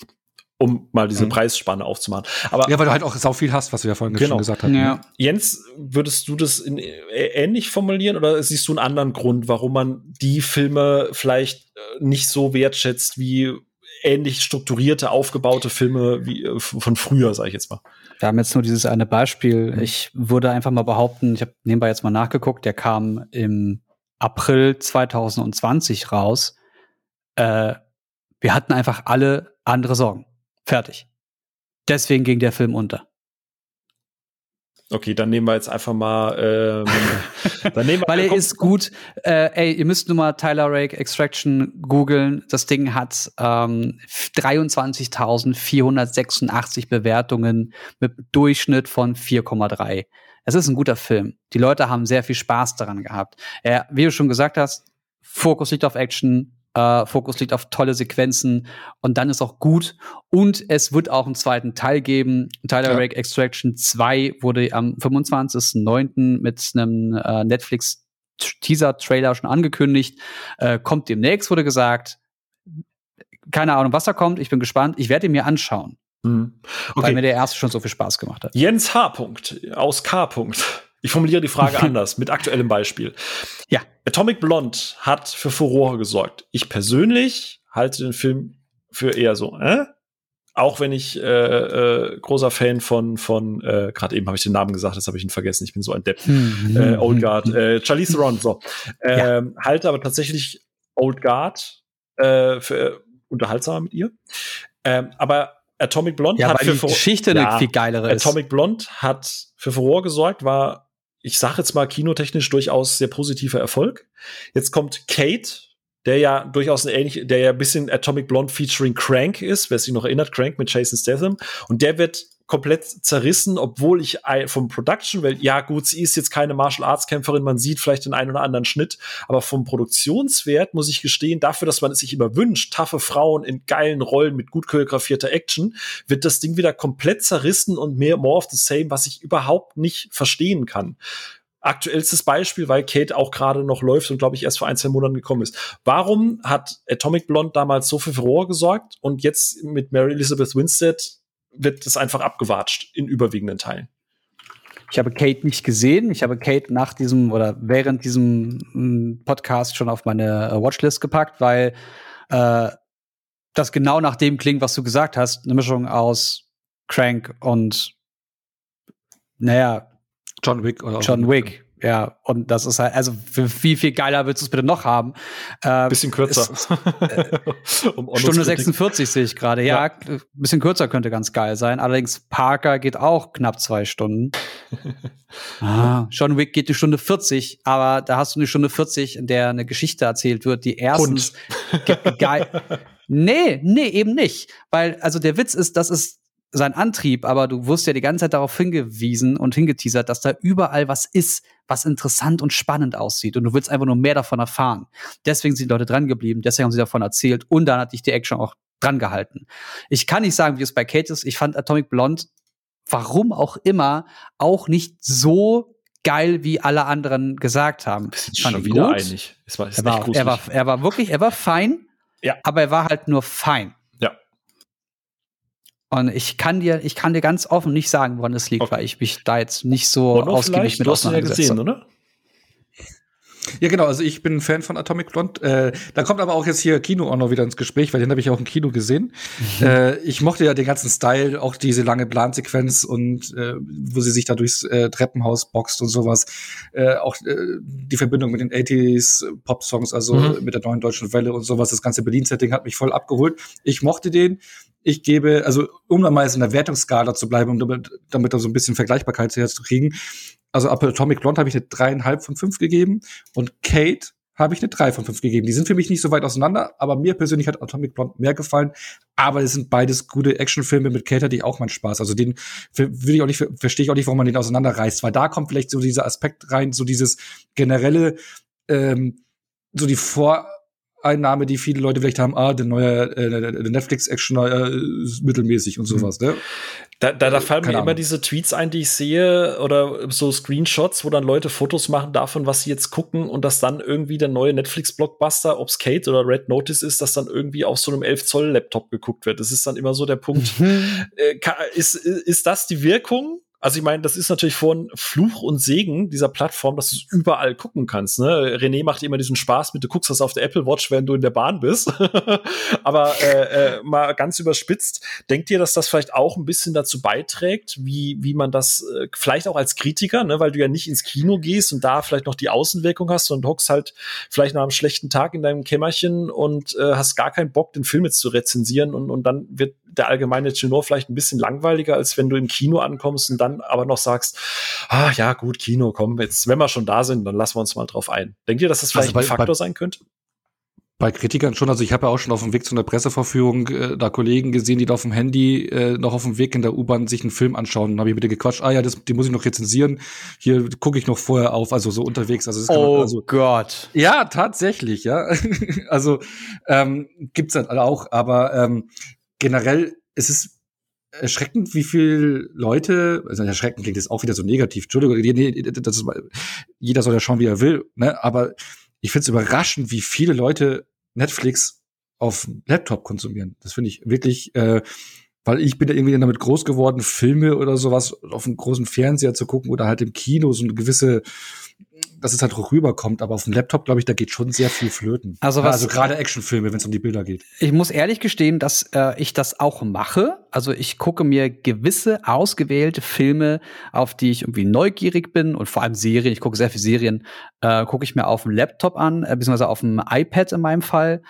Speaker 1: Um mal diese mhm. Preisspanne aufzumachen.
Speaker 2: Aber ja, weil du halt auch sau viel hast, was wir ja vorhin genau. schon gesagt haben. Ja.
Speaker 1: Jens, würdest du das in, äh, ähnlich formulieren oder siehst du einen anderen Grund, warum man die Filme vielleicht äh, nicht so wertschätzt wie ähnlich strukturierte, aufgebaute Filme wie äh, von früher, sage ich jetzt mal.
Speaker 3: Wir haben jetzt nur dieses eine Beispiel. Ich würde einfach mal behaupten, ich habe nebenbei jetzt mal nachgeguckt, der kam im April 2020 raus. Äh, wir hatten einfach alle andere Sorgen. Fertig. Deswegen ging der Film unter.
Speaker 1: Okay, dann nehmen wir jetzt einfach mal. Ähm,
Speaker 3: dann nehmen wir, Weil er ist gut. Äh, ey, ihr müsst nur mal Tyler Rake Extraction googeln. Das Ding hat ähm, 23.486 Bewertungen mit Durchschnitt von 4,3. Es ist ein guter Film. Die Leute haben sehr viel Spaß daran gehabt. Er, wie du schon gesagt hast, Fokus liegt auf Action, äh, Fokus liegt auf tolle Sequenzen und dann ist auch gut. Und es wird auch einen zweiten Teil geben. Tyler ja. Rake Extraction 2 wurde am 25.09. mit einem äh, Netflix Teaser-Trailer schon angekündigt. Äh, kommt demnächst, wurde gesagt. Keine Ahnung, was da kommt. Ich bin gespannt. Ich werde ihn mir anschauen. Mhm. Okay. Weil mir der erste schon so viel Spaß gemacht hat.
Speaker 1: Jens H. -Punkt aus K. -Punkt. Ich formuliere die Frage anders, mit aktuellem Beispiel. Ja. Atomic Blonde hat für Furore gesorgt. Ich persönlich halte den Film für eher so, äh? Auch wenn ich äh, äh, großer Fan von, von äh, gerade eben habe ich den Namen gesagt, das habe ich ihn vergessen, ich bin so ein Depp. Mhm. Äh, Old Guard, äh, Charlize Theron, so. Ähm, ja. Halte aber tatsächlich Old Guard äh, für unterhaltsamer mit ihr. Ähm, aber Atomic Blonde
Speaker 3: ja, hat für die Geschichte ja, eine viel geilere
Speaker 1: ist. Atomic Blonde hat für Furore gesorgt, war ich sage jetzt mal kinotechnisch durchaus sehr positiver Erfolg. Jetzt kommt Kate, der ja durchaus ein ähnlich, der ja ein bisschen Atomic Blonde featuring Crank ist, wer sich noch erinnert, Crank mit Jason Statham. Und der wird komplett zerrissen, obwohl ich vom Production, weil ja gut, sie ist jetzt keine Martial Arts Kämpferin, man sieht vielleicht den einen oder anderen Schnitt, aber vom Produktionswert muss ich gestehen, dafür, dass man es sich immer wünscht, taffe Frauen in geilen Rollen mit gut choreografierter Action, wird das Ding wieder komplett zerrissen und mehr more of the same, was ich überhaupt nicht verstehen kann aktuellstes Beispiel, weil Kate auch gerade noch läuft und glaube ich erst vor ein, zwei Monaten gekommen ist. Warum hat Atomic Blonde damals so für Furore gesorgt und jetzt mit Mary Elizabeth Winstead wird es einfach abgewatscht in überwiegenden Teilen.
Speaker 3: Ich habe Kate nicht gesehen. Ich habe Kate nach diesem oder während diesem hm, Podcast schon auf meine äh, Watchlist gepackt, weil äh, das genau nach dem klingt, was du gesagt hast. Eine Mischung aus Crank und naja,
Speaker 2: John Wick
Speaker 3: oder John Wick. Ja, und das ist halt, also wie viel geiler willst du es bitte noch haben?
Speaker 1: Äh, bisschen kürzer. Ist,
Speaker 3: äh, um Stunde 46 sehe ich gerade. Ja, ja, bisschen kürzer könnte ganz geil sein. Allerdings Parker geht auch knapp zwei Stunden. ah, John Wick geht die Stunde 40, aber da hast du eine Stunde 40, in der eine Geschichte erzählt wird, die erstens geil. Nee, nee, eben nicht. Weil, also der Witz ist, das ist sein Antrieb, aber du wirst ja die ganze Zeit darauf hingewiesen und hingeteasert, dass da überall was ist, was interessant und spannend aussieht und du willst einfach nur mehr davon erfahren. Deswegen sind die Leute dran geblieben, deswegen haben sie davon erzählt und dann hat dich die Action auch dran gehalten. Ich kann nicht sagen, wie es bei Kate ist. Ich fand Atomic Blonde, warum auch immer, auch nicht so geil, wie alle anderen gesagt haben.
Speaker 1: Ich fand schon wieder gut. einig.
Speaker 3: Es war, er, war, er, war, er war wirklich, er war fein, ja. aber er war halt nur fein. Und ich kann dir, ich kann dir ganz offen nicht sagen, woran es liegt, okay. weil ich mich da jetzt nicht so ausgiebig mit auseinandergesetzt habe. Ja gesehen, oder?
Speaker 2: Ja, genau. Also ich bin Fan von Atomic Blonde. Äh, da kommt aber auch jetzt hier Kino auch noch wieder ins Gespräch, weil den habe ich auch im Kino gesehen. Mhm. Äh, ich mochte ja den ganzen Style, auch diese lange Plansequenz und äh, wo sie sich da durchs äh, Treppenhaus boxt und sowas. Äh, auch äh, die Verbindung mit den 80s Pop-Songs, also mhm. mit der neuen deutschen Welle und sowas. Das ganze Berlin-Setting hat mich voll abgeholt. Ich mochte den. ich gebe, also um mal in der Wertungsskala zu bleiben, um damit, damit da so ein bisschen Vergleichbarkeit zu kriegen. Also Atomic Blonde habe ich eine dreieinhalb von fünf gegeben und Kate habe ich eine 3 von 5 gegeben. Die sind für mich nicht so weit auseinander, aber mir persönlich hat Atomic Blonde mehr gefallen. Aber es sind beides gute Actionfilme mit Cater, die auch mein Spaß. Also den würde ich auch nicht, verstehe ich auch nicht, warum man den auseinanderreißt, weil da kommt vielleicht so dieser Aspekt rein, so dieses generelle, ähm, so die Vor Einnahme, die viele Leute vielleicht haben, ah, der neue äh, Netflix-Action äh, mittelmäßig und sowas. Ne?
Speaker 1: Da, da, da fallen Keine mir Ahnung. immer diese Tweets ein, die ich sehe, oder so Screenshots, wo dann Leute Fotos machen davon, was sie jetzt gucken und dass dann irgendwie der neue Netflix-Blockbuster, ob's Kate oder Red Notice ist, dass dann irgendwie auf so einem 11-Zoll-Laptop geguckt wird. Das ist dann immer so der Punkt. Mhm. Äh, ist, ist das die Wirkung? Also ich meine, das ist natürlich von Fluch und Segen dieser Plattform, dass du es überall gucken kannst. Ne? René macht immer diesen Spaß mit, du guckst das auf der Apple Watch, wenn du in der Bahn bist. Aber äh, äh, mal ganz überspitzt, denkt ihr, dass das vielleicht auch ein bisschen dazu beiträgt, wie, wie man das äh, vielleicht auch als Kritiker, ne? weil du ja nicht ins Kino gehst und da vielleicht noch die Außenwirkung hast und hockst halt vielleicht nach einem schlechten Tag in deinem Kämmerchen und äh, hast gar keinen Bock, den Film jetzt zu rezensieren und, und dann wird der allgemeine Tenor vielleicht ein bisschen langweiliger, als wenn du im Kino ankommst und dann aber noch sagst, ah ja, gut, Kino, komm, jetzt, wenn wir schon da sind, dann lassen wir uns mal drauf ein. Denkt ihr, dass das vielleicht also bei, ein Faktor bei, sein könnte?
Speaker 2: Bei Kritikern schon, also ich habe ja auch schon auf dem Weg zu einer Presseverführung äh, da Kollegen gesehen, die da auf dem Handy äh, noch auf dem Weg in der U-Bahn sich einen Film anschauen. Und habe ich mit denen gequatscht, ah ja, das, die muss ich noch rezensieren. Hier gucke ich noch vorher auf, also so unterwegs. Also
Speaker 3: das oh man, also, Gott.
Speaker 2: Ja, tatsächlich, ja. also ähm, gibt's dann auch, aber ähm, generell es ist erschreckend, wie viel Leute, also erschreckend klingt jetzt auch wieder so negativ, Entschuldigung, das ist, jeder soll ja schauen, wie er will, ne? aber ich finde es überraschend, wie viele Leute Netflix auf Laptop konsumieren. Das finde ich wirklich, äh, weil ich bin ja irgendwie damit groß geworden, Filme oder sowas auf einem großen Fernseher zu gucken oder halt im Kino so eine gewisse dass es halt auch rüberkommt, aber auf dem Laptop, glaube ich, da geht schon sehr viel flöten.
Speaker 3: Also, was,
Speaker 2: also gerade Actionfilme, wenn es um die Bilder geht.
Speaker 3: Ich muss ehrlich gestehen, dass äh, ich das auch mache. Also ich gucke mir gewisse ausgewählte Filme, auf die ich irgendwie neugierig bin und vor allem Serien, ich gucke sehr viele Serien, äh, gucke ich mir auf dem Laptop an, äh, beziehungsweise auf dem iPad in meinem Fall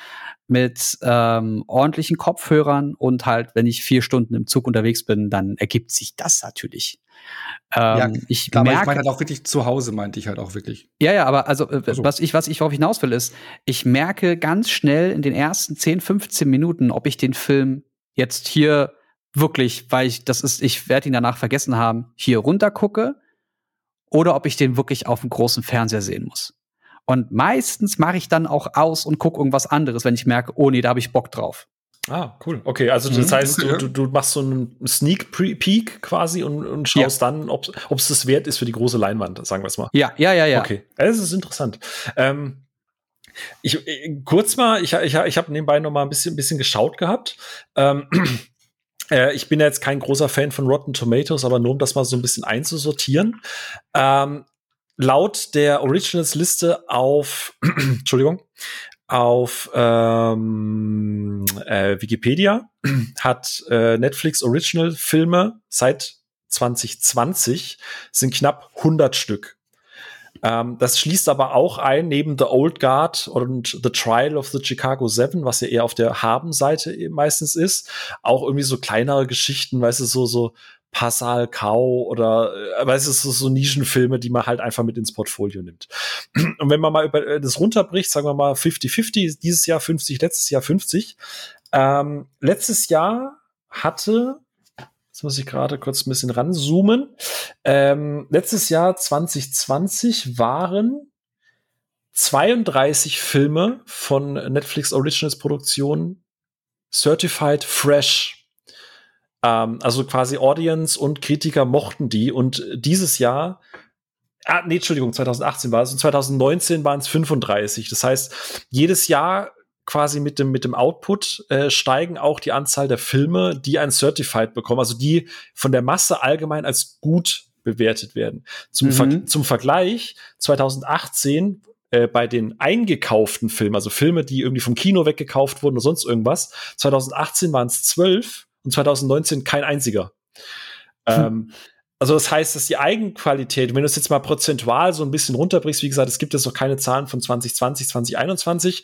Speaker 3: mit ähm, ordentlichen Kopfhörern und halt, wenn ich vier Stunden im Zug unterwegs bin, dann ergibt sich das natürlich.
Speaker 2: Ähm, ja, ich klar, merke, ich meine halt auch wirklich zu Hause, meinte ich halt auch wirklich.
Speaker 3: Ja, ja, aber also, äh, also. was ich, was ich darauf hinaus will, ist, ich merke ganz schnell in den ersten 10, 15 Minuten, ob ich den Film jetzt hier wirklich, weil ich, das ist, ich werde ihn danach vergessen haben, hier runter gucke oder ob ich den wirklich auf dem großen Fernseher sehen muss. Und meistens mache ich dann auch aus und gucke irgendwas anderes, wenn ich merke, oh nee, da habe ich Bock drauf.
Speaker 1: Ah, cool. Okay, also das mhm, heißt, okay, du, du, machst so einen Sneak Peek quasi und, und schaust ja. dann, ob es das wert ist für die große Leinwand, sagen wir es mal.
Speaker 3: Ja, ja, ja, ja.
Speaker 1: Okay, das ist interessant. Ähm, ich, äh, kurz mal, ich, ich, ich habe nebenbei noch mal ein bisschen, ein bisschen geschaut gehabt. Ähm, äh, ich bin ja jetzt kein großer Fan von Rotten Tomatoes, aber nur um das mal so ein bisschen einzusortieren. Ähm, laut der Originals-Liste auf, Entschuldigung, auf ähm, äh, Wikipedia hat äh, Netflix Original Filme seit 2020 sind knapp 100 Stück. Ähm, das schließt aber auch ein, neben The Old Guard und The Trial of the Chicago Seven, was ja eher auf der Haben-Seite meistens ist, auch irgendwie so kleinere Geschichten, weißt du, so, so Passal Kau oder äh, weißt du, so, so Nischenfilme, die man halt einfach mit ins Portfolio nimmt. Und wenn man mal über äh, das runterbricht, sagen wir mal 50-50, dieses Jahr 50, letztes Jahr 50. Ähm, letztes Jahr hatte, jetzt muss ich gerade kurz ein bisschen ranzoomen, ähm, letztes Jahr 2020 waren 32 Filme von Netflix Originals Produktion Certified Fresh ähm, also quasi Audience und Kritiker mochten die. Und dieses Jahr, ah, nee, Entschuldigung, 2018 war es und 2019 waren es 35. Das heißt, jedes Jahr quasi mit dem, mit dem Output äh, steigen auch die Anzahl der Filme, die ein Certified bekommen, also die von der Masse allgemein als gut bewertet werden. Zum, mhm. Ver zum Vergleich, 2018 äh, bei den eingekauften Filmen, also Filme, die irgendwie vom Kino weggekauft wurden oder sonst irgendwas, 2018 waren es zwölf und 2019 kein einziger. Hm. Ähm, also das heißt, dass die Eigenqualität, wenn du es jetzt mal prozentual so ein bisschen runterbrichst, wie gesagt, es gibt jetzt noch keine Zahlen von 2020, 2021,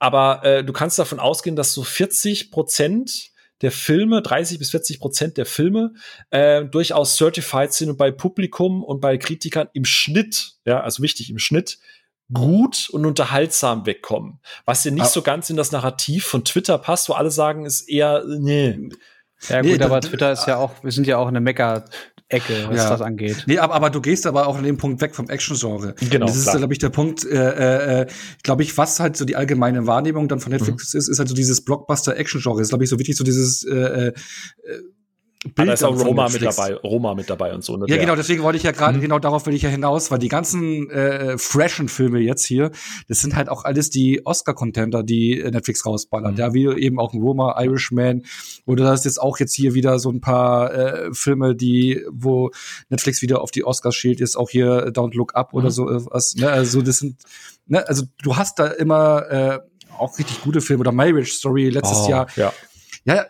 Speaker 1: aber äh, du kannst davon ausgehen, dass so 40 Prozent der Filme, 30 bis 40 Prozent der Filme, äh, durchaus certified sind und bei Publikum und bei Kritikern im Schnitt, ja, also wichtig, im Schnitt gut und unterhaltsam wegkommen. Was ja nicht ah. so ganz in das Narrativ von Twitter passt, wo alle sagen, ist eher, nee.
Speaker 3: Ja, gut, nee, aber Twitter ist ja auch, wir sind ja auch eine Mecker Ecke, was ja. das angeht.
Speaker 2: Nee, aber, aber du gehst aber auch an dem Punkt weg vom Action-Genre. Genau. Das ist, glaube ich, der Punkt, äh, äh, glaube ich, was halt so die allgemeine Wahrnehmung dann von Netflix mhm. ist, ist halt so dieses Blockbuster-Action-Genre. Ist, glaube ich, so wichtig, so dieses äh, äh,
Speaker 1: Bild ah, da ist auch Roma mit dabei, Roma mit dabei und so.
Speaker 2: Ne? Ja, genau, deswegen wollte ich ja gerade, mhm. genau darauf will ich ja hinaus, weil die ganzen äh, freshen Filme jetzt hier, das sind halt auch alles die Oscar-Contender, die Netflix rausballern. Mhm. Ja, wie eben auch ein Roma, Irishman, oder das ist jetzt auch jetzt hier wieder so ein paar äh, Filme, die, wo Netflix wieder auf die Oscars schielt, ist auch hier Don't Look Up mhm. oder so was. Ne? Also das sind, ne, also du hast da immer äh, auch richtig gute Filme oder Marriage Story letztes oh, Jahr.
Speaker 1: Ja.
Speaker 2: Ja,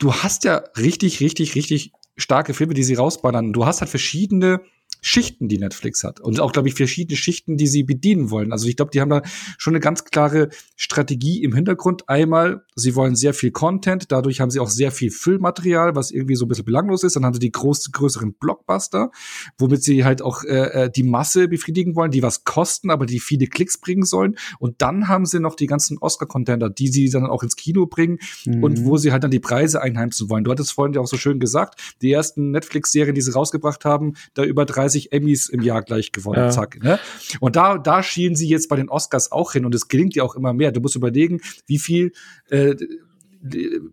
Speaker 2: du hast ja richtig, richtig, richtig starke Filme, die sie rausballern. Du hast halt verschiedene Schichten, die Netflix hat. Und auch, glaube ich, verschiedene Schichten, die sie bedienen wollen. Also ich glaube, die haben da schon eine ganz klare Strategie im Hintergrund. Einmal, sie wollen sehr viel Content, dadurch haben sie auch sehr viel Füllmaterial, was irgendwie so ein bisschen belanglos ist. Dann haben sie die groß, größeren Blockbuster, womit sie halt auch äh, äh, die Masse befriedigen wollen, die was kosten, aber die viele Klicks bringen sollen. Und dann haben sie noch die ganzen Oscar-Contender, die sie dann auch ins Kino bringen mhm. und wo sie halt dann die Preise einheimsen wollen. Du hattest vorhin ja auch so schön gesagt, die ersten Netflix-Serien, die sie rausgebracht haben, da über 30 30 Emmys im Jahr gleich gewonnen, ja. zack. Ne? Und da, da schielen sie jetzt bei den Oscars auch hin und es gelingt ja auch immer mehr. Du musst überlegen, wie viel äh,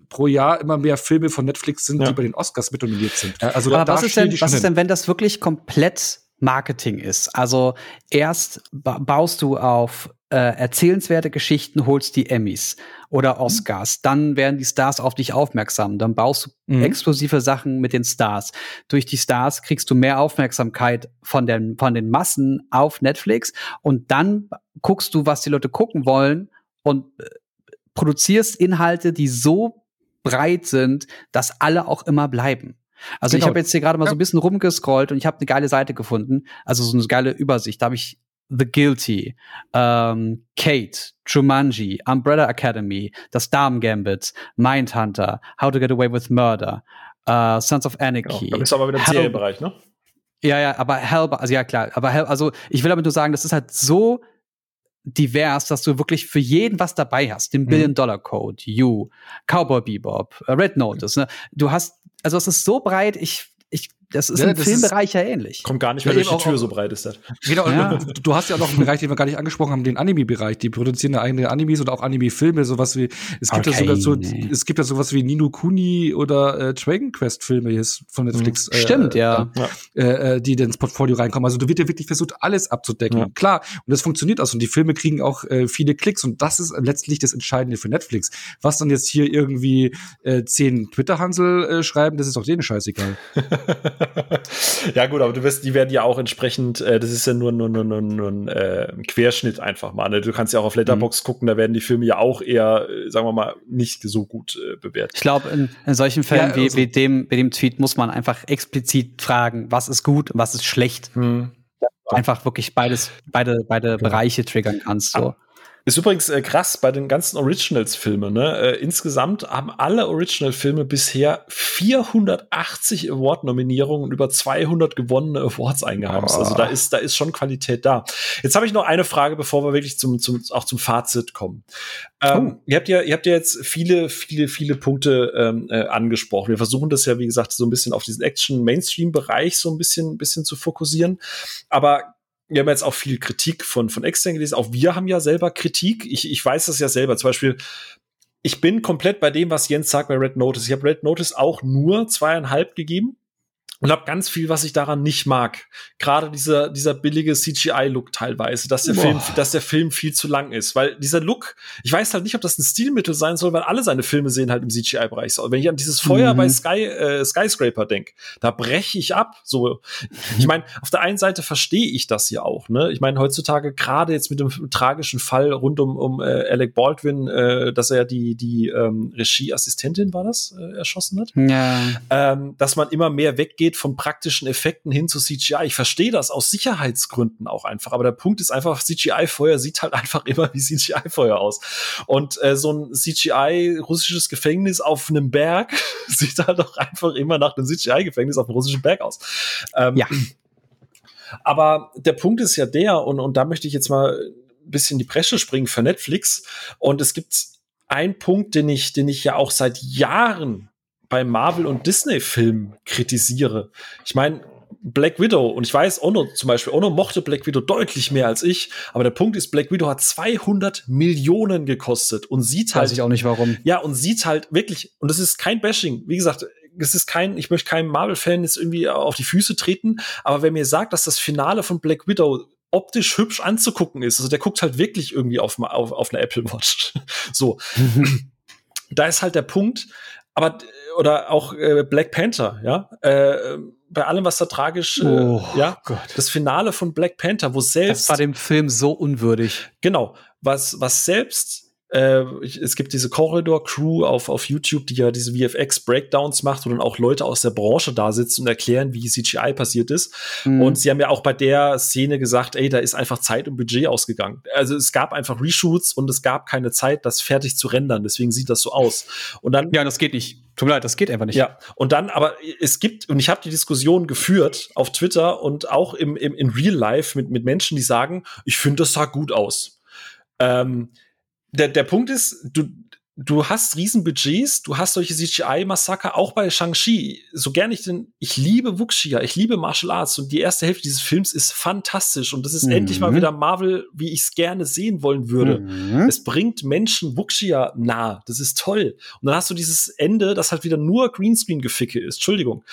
Speaker 2: pro Jahr immer mehr Filme von Netflix sind, ja. die bei den Oscars mit nominiert sind.
Speaker 3: Also Aber da, was, ist denn, was ist denn, wenn das wirklich komplett Marketing ist? Also erst baust du auf äh, erzählenswerte Geschichten, holst die Emmys oder mhm. Oscars. Mhm. Dann werden die Stars auf dich aufmerksam. Dann baust du mhm. exklusive Sachen mit den Stars. Durch die Stars kriegst du mehr Aufmerksamkeit von den, von den Massen auf Netflix und dann guckst du, was die Leute gucken wollen und äh, produzierst Inhalte, die so breit sind, dass alle auch immer bleiben. Also genau. ich habe jetzt hier gerade mal so ein bisschen rumgescrollt und ich habe eine geile Seite gefunden, also so eine geile Übersicht. Da habe ich The Guilty, ähm, Kate, Jumanji, Umbrella Academy, Das Damen Gambit, Mindhunter, How to Get Away with Murder, uh, Sons of Anarchy. Genau,
Speaker 1: da bist du aber wieder im Serienbereich, ne?
Speaker 3: Ja, ja, aber Hell, also ja klar, aber Hell, also ich will damit nur sagen, das ist halt so divers, dass du wirklich für jeden was dabei hast. Den mhm. Billion Dollar Code, You, Cowboy Bebop, äh, Red Notice. Ne? Du hast, also es ist so breit, ich ich, das ist ja, im das Filmbereich ist, ja ähnlich.
Speaker 1: Kommt gar nicht mehr ja, durch die Tür, auch, so breit ist das.
Speaker 2: Genau, ja. du, du, hast ja auch noch einen Bereich, den wir gar nicht angesprochen haben, den Anime-Bereich. Die produzieren ja eigene Animes oder auch Anime-Filme, sowas wie, es gibt okay, ja sogar so, nee. es gibt ja sowas wie Nino Kuni oder äh, Dragon Quest-Filme jetzt von Netflix.
Speaker 3: Mhm. Stimmt, äh, ja.
Speaker 2: Äh, äh, die ins Portfolio reinkommen. Also du wird ja wirklich versucht, alles abzudecken. Ja. Klar, und das funktioniert auch. Und die Filme kriegen auch äh, viele Klicks und das ist letztlich das Entscheidende für Netflix. Was dann jetzt hier irgendwie äh, zehn Twitter-Hansel äh, schreiben, das ist doch denen scheißegal.
Speaker 1: ja, gut, aber du wirst, die werden ja auch entsprechend, äh, das ist ja nur, nur, nur, nur, nur ein äh, Querschnitt einfach mal. Ne? Du kannst ja auch auf Letterbox mhm. gucken, da werden die Filme ja auch eher, äh, sagen wir mal, nicht so gut äh, bewertet.
Speaker 3: Ich glaube, in, in, solchen Fällen ja, also wie, wie, dem, wie dem Tweet muss man einfach explizit fragen, was ist gut und was ist schlecht. Mhm. Einfach wirklich beides, beide, beide ja. Bereiche triggern kannst. So.
Speaker 1: Ist übrigens äh, krass bei den ganzen Originals-Filmen. Ne? Äh, insgesamt haben alle Original-Filme bisher 480 Award-Nominierungen und über 200 gewonnene Awards eingeheimst. Oh. Also da ist, da ist schon Qualität da. Jetzt habe ich noch eine Frage, bevor wir wirklich zum, zum, auch zum Fazit kommen. Ähm, oh. ihr, habt ja, ihr habt ja jetzt viele, viele, viele Punkte ähm, äh, angesprochen. Wir versuchen das ja, wie gesagt, so ein bisschen auf diesen Action-Mainstream-Bereich so ein bisschen, bisschen zu fokussieren. Aber wir haben jetzt auch viel Kritik von, von extern gelesen. Auch wir haben ja selber Kritik. Ich, ich weiß das ja selber. Zum Beispiel, ich bin komplett bei dem, was Jens sagt bei Red Notice. Ich habe Red Notice auch nur zweieinhalb gegeben und habe ganz viel, was ich daran nicht mag. Gerade dieser dieser billige CGI-Look teilweise, dass der Boah. Film, dass der Film viel zu lang ist, weil dieser Look, ich weiß halt nicht, ob das ein Stilmittel sein soll, weil alle seine Filme sehen halt im CGI-Bereich. Wenn ich an dieses Feuer mhm. bei Sky äh, Skyscraper denk, da breche ich ab. So, ich meine, auf der einen Seite verstehe ich das ja auch. Ne, ich meine heutzutage gerade jetzt mit dem tragischen Fall rund um um äh, Alec Baldwin, äh, dass er die die ähm, Regieassistentin war das äh, erschossen hat,
Speaker 3: ja.
Speaker 1: ähm, dass man immer mehr weg weggeht von praktischen Effekten hin zu CGI. Ich verstehe das aus Sicherheitsgründen auch einfach. Aber der Punkt ist einfach, CGI-Feuer sieht halt einfach immer wie CGI-Feuer aus. Und äh, so ein CGI-russisches Gefängnis auf einem Berg sieht halt auch einfach immer nach einem CGI-Gefängnis auf einem russischen Berg aus. Ähm, ja. Aber der Punkt ist ja der, und, und da möchte ich jetzt mal ein bisschen die Bresche springen für Netflix. Und es gibt einen Punkt, den ich, den ich ja auch seit Jahren bei Marvel und Disney-Filmen kritisiere. Ich meine, Black Widow, und ich weiß, Ono zum Beispiel, Ono mochte Black Widow deutlich mehr als ich, aber der Punkt ist, Black Widow hat 200 Millionen gekostet und sieht halt.
Speaker 3: Weiß ich auch nicht warum.
Speaker 1: Ja, und sieht halt wirklich, und das ist kein Bashing. Wie gesagt, es ist kein, ich möchte keinem Marvel-Fan jetzt irgendwie auf die Füße treten, aber wer mir sagt, dass das Finale von Black Widow optisch hübsch anzugucken ist, also der guckt halt wirklich irgendwie auf, auf, auf eine Apple Watch. so. da ist halt der Punkt, aber oder auch äh, Black Panther, ja, äh, bei allem, was da tragisch, äh, oh, ja, Gott. das Finale von Black Panther, wo selbst
Speaker 3: das war dem Film so unwürdig.
Speaker 1: Genau, was was selbst äh, es gibt diese Corridor Crew auf, auf YouTube, die ja diese VFX Breakdowns macht, wo dann auch Leute aus der Branche da sitzen und erklären, wie CGI passiert ist. Mhm. Und sie haben ja auch bei der Szene gesagt, ey, da ist einfach Zeit und Budget ausgegangen. Also es gab einfach Reshoots und es gab keine Zeit, das fertig zu rendern. Deswegen sieht das so aus. Und dann
Speaker 3: ja, das geht nicht. Tut mir leid, das geht einfach nicht.
Speaker 1: Ja, und dann, aber es gibt, und ich habe die Diskussion geführt auf Twitter und auch im, im, in Real Life mit, mit Menschen, die sagen, ich finde, das sah gut aus. Ähm, der, der Punkt ist, du, du hast Riesenbudgets, du hast solche CGI-Massaker, auch bei Shang-Chi. So gern ich den, ich liebe Wuxia, ich liebe Martial Arts und die erste Hälfte dieses Films ist fantastisch und das ist mhm. endlich mal wieder Marvel, wie ich es gerne sehen wollen würde. Mhm. Es bringt Menschen Wuxia nah, das ist toll. Und dann hast du dieses Ende, das halt wieder nur Greenscreen-Geficke ist, Entschuldigung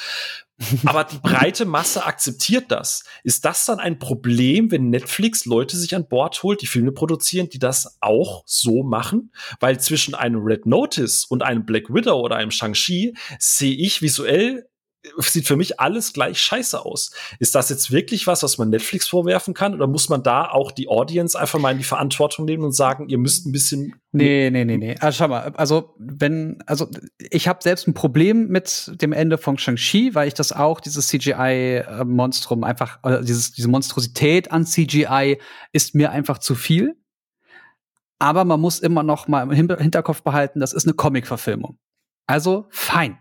Speaker 1: aber die breite Masse akzeptiert das. Ist das dann ein Problem, wenn Netflix Leute sich an Bord holt, die Filme produzieren, die das auch so machen? Weil zwischen einem Red Notice und einem Black Widow oder einem Shang-Chi sehe ich visuell sieht für mich alles gleich scheiße aus. Ist das jetzt wirklich was, was man Netflix vorwerfen kann? Oder muss man da auch die Audience einfach mal in die Verantwortung nehmen und sagen, ihr müsst ein bisschen.
Speaker 3: Nee, nee, nee, nee. Also schau mal, also wenn, also ich habe selbst ein Problem mit dem Ende von Shang-Chi, weil ich das auch, dieses CGI-Monstrum einfach, äh, dieses, diese Monstrosität an CGI ist mir einfach zu viel. Aber man muss immer noch mal im Hinterkopf behalten, das ist eine Comic-Verfilmung. Also fein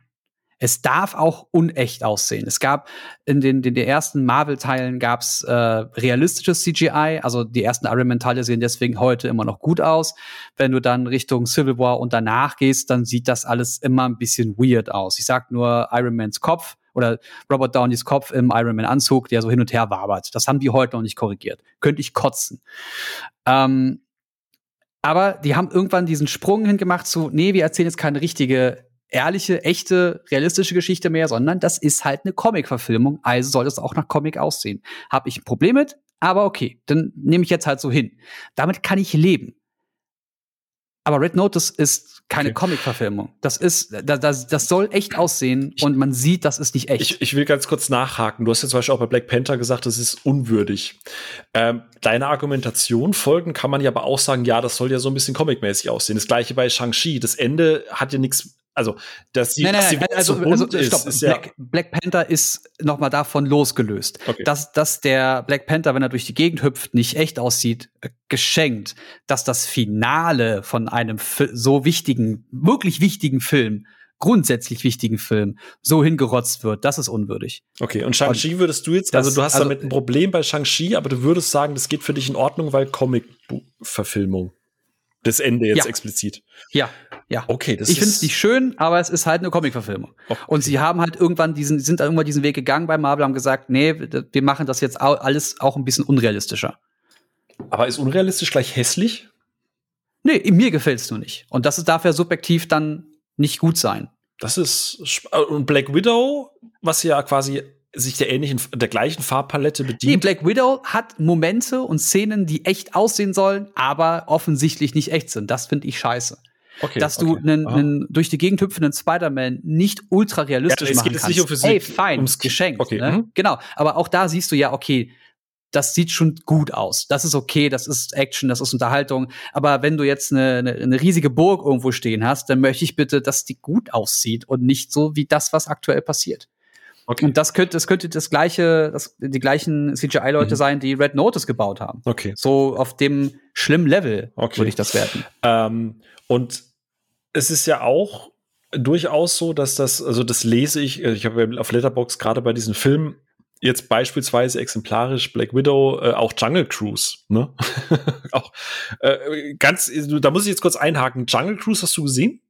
Speaker 3: es darf auch unecht aussehen. Es gab in den, den, den ersten Marvel-Teilen gab's äh, realistisches CGI, also die ersten Iron Man-Teile sehen deswegen heute immer noch gut aus. Wenn du dann Richtung Civil War und danach gehst, dann sieht das alles immer ein bisschen weird aus. Ich sag nur Iron Mans Kopf oder Robert Downeys Kopf im Iron Man Anzug, der so hin und her wabert. Das haben die heute noch nicht korrigiert. Könnte ich kotzen. Ähm, aber die haben irgendwann diesen Sprung hingemacht zu, nee, wir erzählen jetzt keine richtige ehrliche, echte, realistische Geschichte mehr, sondern das ist halt eine Comic-Verfilmung, also soll es auch nach Comic aussehen. Habe ich ein Problem mit, aber okay, dann nehme ich jetzt halt so hin. Damit kann ich leben. Aber Red Notice ist keine okay. Comic-Verfilmung. Das ist, das, das soll echt aussehen und man sieht, das ist nicht echt.
Speaker 1: Ich, ich will ganz kurz nachhaken. Du hast ja zum Beispiel auch bei Black Panther gesagt, das ist unwürdig. Ähm, deiner Argumentation folgen kann man ja aber auch sagen, ja, das soll ja so ein bisschen comic-mäßig aussehen. Das gleiche bei Shang-Chi. Das Ende hat ja nichts also, dass sie,
Speaker 3: nein, nein, nein, also, so also, ist, stopp. Ist Black, ja Black Panther ist noch mal davon losgelöst. Okay. Dass, dass der Black Panther, wenn er durch die Gegend hüpft, nicht echt aussieht, äh, geschenkt. Dass das Finale von einem so wichtigen, wirklich wichtigen Film grundsätzlich wichtigen Film so hingerotzt wird, das ist unwürdig.
Speaker 1: Okay, und Shang-Chi würdest du jetzt, also du hast also, damit ein Problem bei Shang-Chi, aber du würdest sagen, das geht für dich in Ordnung, weil Comic-Verfilmung. Das Ende jetzt ja. explizit.
Speaker 3: Ja, ja. Okay, das Ich finde es nicht schön, aber es ist halt eine Comic-Verfilmung. Okay. Und sie haben halt irgendwann diesen, sind irgendwann diesen Weg gegangen bei Marvel, haben gesagt, nee, wir machen das jetzt alles auch ein bisschen unrealistischer.
Speaker 1: Aber ist unrealistisch gleich hässlich?
Speaker 3: Nee, mir gefällt es nur nicht. Und das darf ja subjektiv dann nicht gut sein.
Speaker 1: Das ist und Black Widow, was ja quasi sich der ähnlichen, der gleichen Farbpalette bedient. Nee,
Speaker 3: Black Widow hat Momente und Szenen, die echt aussehen sollen, aber offensichtlich nicht echt sind. Das finde ich scheiße. Okay, dass du einen, okay. einen durch die Gegend hüpfenden Spider-Man nicht ultra realistisch ja, machen kannst. Nicht um Physik, Ey, fein, ums geschenkt. Okay. Ne? Mhm. Genau, aber auch da siehst du ja, okay, das sieht schon gut aus. Das ist okay, das ist Action, das ist Unterhaltung. Aber wenn du jetzt eine, eine, eine riesige Burg irgendwo stehen hast, dann möchte ich bitte, dass die gut aussieht und nicht so wie das, was aktuell passiert. Okay. Und das könnte, das könnte das gleiche, das, die gleichen CGI-Leute mhm. sein, die Red Notice gebaut haben.
Speaker 1: Okay.
Speaker 3: So auf dem schlimmen Level
Speaker 1: okay.
Speaker 3: würde ich das werten.
Speaker 1: Ähm, und es ist ja auch durchaus so, dass das, also das lese ich, ich habe auf Letterbox gerade bei diesen Filmen jetzt beispielsweise exemplarisch Black Widow, äh, auch Jungle Cruise, ne? auch äh, ganz, da muss ich jetzt kurz einhaken. Jungle Cruise hast du gesehen?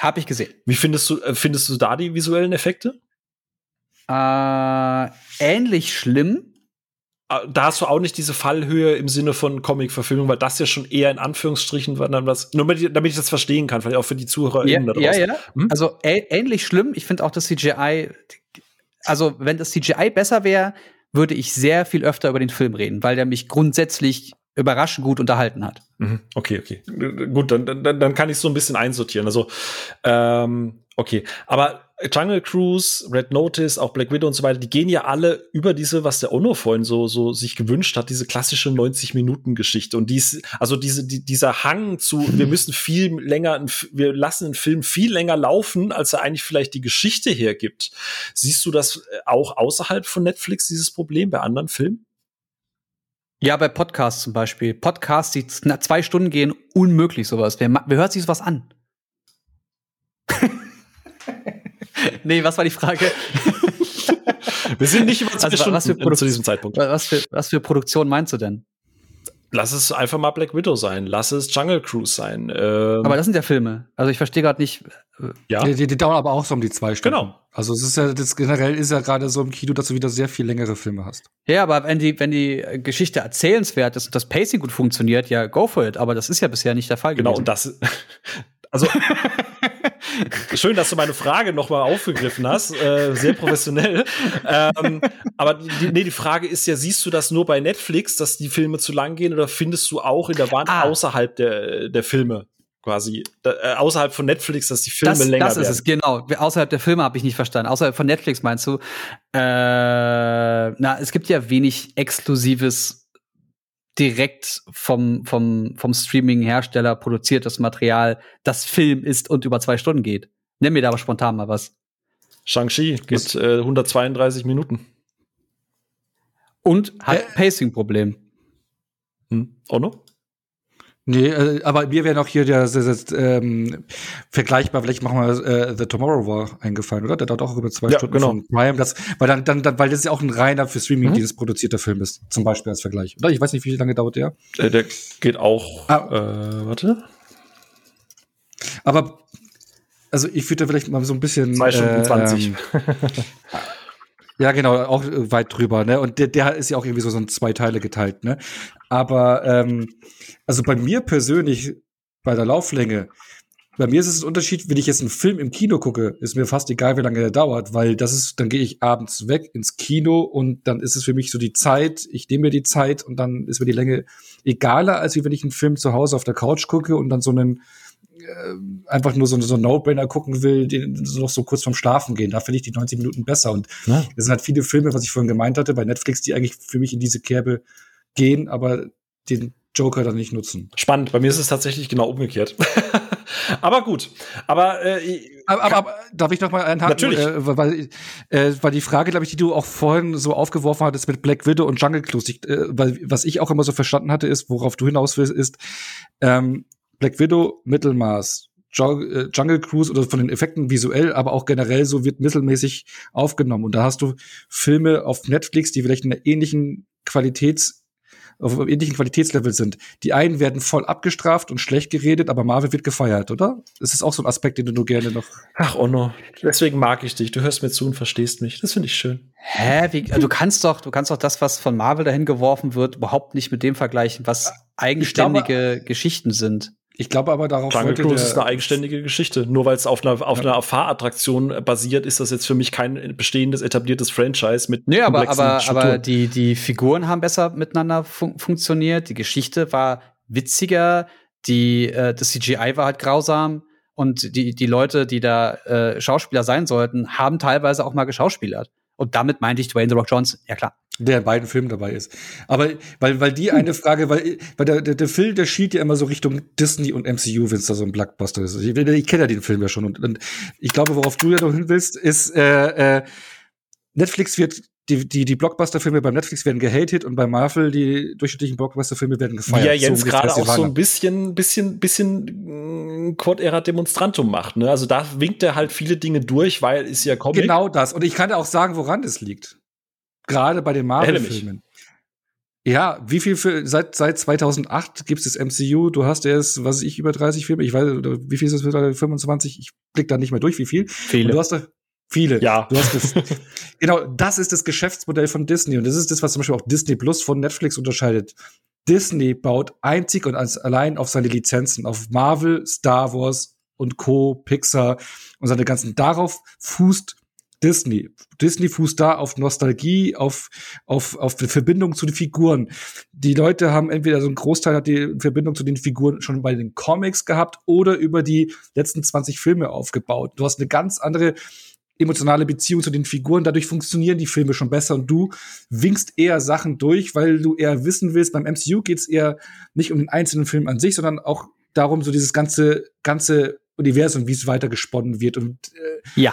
Speaker 3: Habe ich gesehen.
Speaker 1: Wie findest du, äh, findest du da die visuellen Effekte?
Speaker 3: Äh, ähnlich schlimm.
Speaker 1: Ah, da hast du auch nicht diese Fallhöhe im Sinne von Comic-Verfilmung, weil das ja schon eher in Anführungsstrichen war dann was, nur damit ich das verstehen kann, vielleicht auch für die Zuhörer
Speaker 3: ja, da draußen. Ja, ja. Hm? Also ähnlich schlimm. Ich finde auch das CGI, also wenn das CGI besser wäre, würde ich sehr viel öfter über den Film reden, weil der mich grundsätzlich überraschend gut unterhalten hat.
Speaker 1: Mhm. Okay, okay. Gut, dann, dann, dann kann ich so ein bisschen einsortieren. Also, ähm, okay. Aber Jungle Cruise, Red Notice, auch Black Widow und so weiter, die gehen ja alle über diese, was der Ono vorhin so, so sich gewünscht hat, diese klassische 90-Minuten-Geschichte. Und dies, also diese, die, dieser Hang zu, wir müssen viel länger, wir lassen einen Film viel länger laufen, als er eigentlich vielleicht die Geschichte hergibt. Siehst du das äh, auch außerhalb von Netflix, dieses Problem bei anderen Filmen?
Speaker 3: Ja, bei Podcasts zum Beispiel. Podcasts, die zwei Stunden gehen, unmöglich sowas. Wer, wer hört sich sowas an? nee, was war die Frage?
Speaker 1: Wir sind nicht über zwei also, Stunden was zu diesem Zeitpunkt.
Speaker 3: Was für, was für Produktion meinst du denn?
Speaker 1: Lass es einfach mal Black Widow sein. Lass es Jungle Cruise sein.
Speaker 3: Ähm aber das sind ja Filme. Also ich verstehe gerade nicht.
Speaker 2: Äh, ja. Die, die, die, dauern aber auch so um die zwei Stunden.
Speaker 1: Genau.
Speaker 2: Also es ist ja das generell ist ja gerade so im Kino, dass du wieder sehr viel längere Filme hast.
Speaker 3: Ja, aber wenn die wenn die Geschichte erzählenswert ist und das Pacing gut funktioniert, ja, go for it. Aber das ist ja bisher nicht der Fall
Speaker 1: genau, gewesen. Genau. Und das also Schön, dass du meine Frage nochmal aufgegriffen hast. Äh, sehr professionell. ähm, aber die, nee, die Frage ist ja, siehst du das nur bei Netflix, dass die Filme zu lang gehen oder findest du auch in der Wand ah. außerhalb der, der Filme? quasi äh, außerhalb von Netflix, dass die Filme
Speaker 3: das,
Speaker 1: länger
Speaker 3: werden. Das ist es, genau. Außerhalb der Filme habe ich nicht verstanden. Außerhalb von Netflix meinst du? Äh, na, es gibt ja wenig exklusives direkt vom, vom, vom Streaming-Hersteller produziertes Material, das Film ist und über zwei Stunden geht. Nenn mir da aber spontan mal was.
Speaker 1: Shang-Chi geht äh, 132 Minuten.
Speaker 3: Und hat äh, Pacing-Problem.
Speaker 1: Hm. Ono?
Speaker 2: Nee, äh, aber mir wäre noch hier der, der, der ähm, vergleichbar, vielleicht machen wir äh, The Tomorrow War eingefallen, oder? Der dauert auch über zwei
Speaker 1: ja,
Speaker 2: Stunden
Speaker 1: genau.
Speaker 2: von Prime. Das, weil dann, dann, dann, weil das ja auch ein reiner für Streaming mhm. produzierter Film ist, zum Beispiel als Vergleich. Oder? Ich weiß nicht, wie lange dauert der?
Speaker 1: Äh, der geht auch. Ah. Äh, warte.
Speaker 2: Aber also ich würde da vielleicht mal so ein bisschen.
Speaker 1: Zwei Stunden äh, 20. Ähm,
Speaker 2: Ja, genau, auch weit drüber, ne? Und der, der ist ja auch irgendwie so, so in zwei Teile geteilt, ne? Aber ähm, also bei mir persönlich, bei der Lauflänge, bei mir ist es ein Unterschied, wenn ich jetzt einen Film im Kino gucke, ist mir fast egal, wie lange der dauert, weil das ist, dann gehe ich abends weg ins Kino und dann ist es für mich so die Zeit, ich nehme mir die Zeit und dann ist mir die Länge egaler, als wie wenn ich einen Film zu Hause auf der Couch gucke und dann so einen äh, einfach nur so, so ein No-Brainer gucken will, den noch so kurz vorm Schlafen gehen. Da finde ich die 90 Minuten besser. Und ja. es sind halt viele Filme, was ich vorhin gemeint hatte, bei Netflix, die eigentlich für mich in diese Kerbe gehen, aber den Joker dann nicht nutzen.
Speaker 1: Spannend. Bei mir ist es tatsächlich genau umgekehrt. aber gut. Aber, äh,
Speaker 2: aber, aber, aber, darf ich noch mal einhaken?
Speaker 1: Natürlich.
Speaker 2: Äh, weil, äh, weil die Frage, glaube ich, die du auch vorhin so aufgeworfen hattest mit Black Widow und Jungle Cruise, ich, äh, weil, was ich auch immer so verstanden hatte, ist, worauf du hinaus willst, ist, ähm, Black Widow Mittelmaß. Äh, Jungle Cruise oder von den Effekten visuell, aber auch generell so wird mittelmäßig aufgenommen. Und da hast du Filme auf Netflix, die vielleicht in einer ähnlichen Qualitäts auf einem ähnlichen Qualitätslevel sind. Die einen werden voll abgestraft und schlecht geredet, aber Marvel wird gefeiert, oder? Das ist auch so ein Aspekt, den du nur gerne noch.
Speaker 1: Ach, Onno, deswegen mag ich dich. Du hörst mir zu und verstehst mich. Das finde ich schön.
Speaker 3: Hä? Wie, du kannst doch, du kannst doch das, was von Marvel dahin geworfen wird, überhaupt nicht mit dem vergleichen, was eigenständige glaube, Geschichten sind.
Speaker 2: Ich glaube aber darauf
Speaker 1: Jungle Cruise ist eine eigenständige Geschichte. Nur weil es auf einer auf ja. einer Fahrattraktion basiert, ist das jetzt für mich kein bestehendes etabliertes Franchise mit
Speaker 3: Nee, aber aber aber die die Figuren haben besser miteinander fun funktioniert, die Geschichte war witziger, die äh, das CGI war halt grausam und die die Leute, die da äh, Schauspieler sein sollten, haben teilweise auch mal geschauspielert. Und damit meinte ich Dwayne The Rock Johnson. Ja, klar.
Speaker 2: Der in beiden Filmen dabei ist. Aber weil, weil die eine Frage, weil, weil der, der, der Film, der schielt ja immer so Richtung Disney und MCU, wenn es da so ein Blockbuster ist. Ich, ich kenne ja den Film ja schon. Und, und ich glaube, worauf du ja noch hin willst, ist, äh, äh, Netflix wird die, die, die Blockbuster-Filme beim Netflix werden gehatet und bei Marvel die durchschnittlichen Blockbuster-Filme werden gefeiert.
Speaker 1: Ja, Jens so gerade auch so ein bisschen, bisschen, bisschen mm, Quad-Era Demonstrantum macht. Ne? Also da winkt er halt viele Dinge durch, weil ist ja Comic.
Speaker 2: Genau das. Und ich kann dir auch sagen, woran das liegt. Gerade bei den Marvel-Filmen. Ja, wie viel für, seit, seit 2008 gibt es das MCU? Du hast erst, was weiß ich, über 30 Filme. Ich weiß, wie viel ist das für 25? Ich blick da nicht mehr durch, wie viel.
Speaker 3: Viele.
Speaker 2: Und du hast da, Viele. Ja. Du hast das, genau, das ist das Geschäftsmodell von Disney. Und das ist das, was zum Beispiel auch Disney Plus von Netflix unterscheidet. Disney baut einzig und allein auf seine Lizenzen, auf Marvel, Star Wars und Co., Pixar und seine ganzen. Darauf fußt Disney. Disney fußt da auf Nostalgie, auf, auf, auf Verbindung zu den Figuren. Die Leute haben entweder so ein Großteil hat die Verbindung zu den Figuren schon bei den Comics gehabt oder über die letzten 20 Filme aufgebaut. Du hast eine ganz andere emotionale Beziehung zu den Figuren. Dadurch funktionieren die Filme schon besser und du winkst eher Sachen durch, weil du eher wissen willst. Beim MCU geht's eher nicht um den einzelnen Film an sich, sondern auch darum, so dieses ganze, ganze Universum, wie es weiter gesponnen wird. Und
Speaker 3: äh, ja.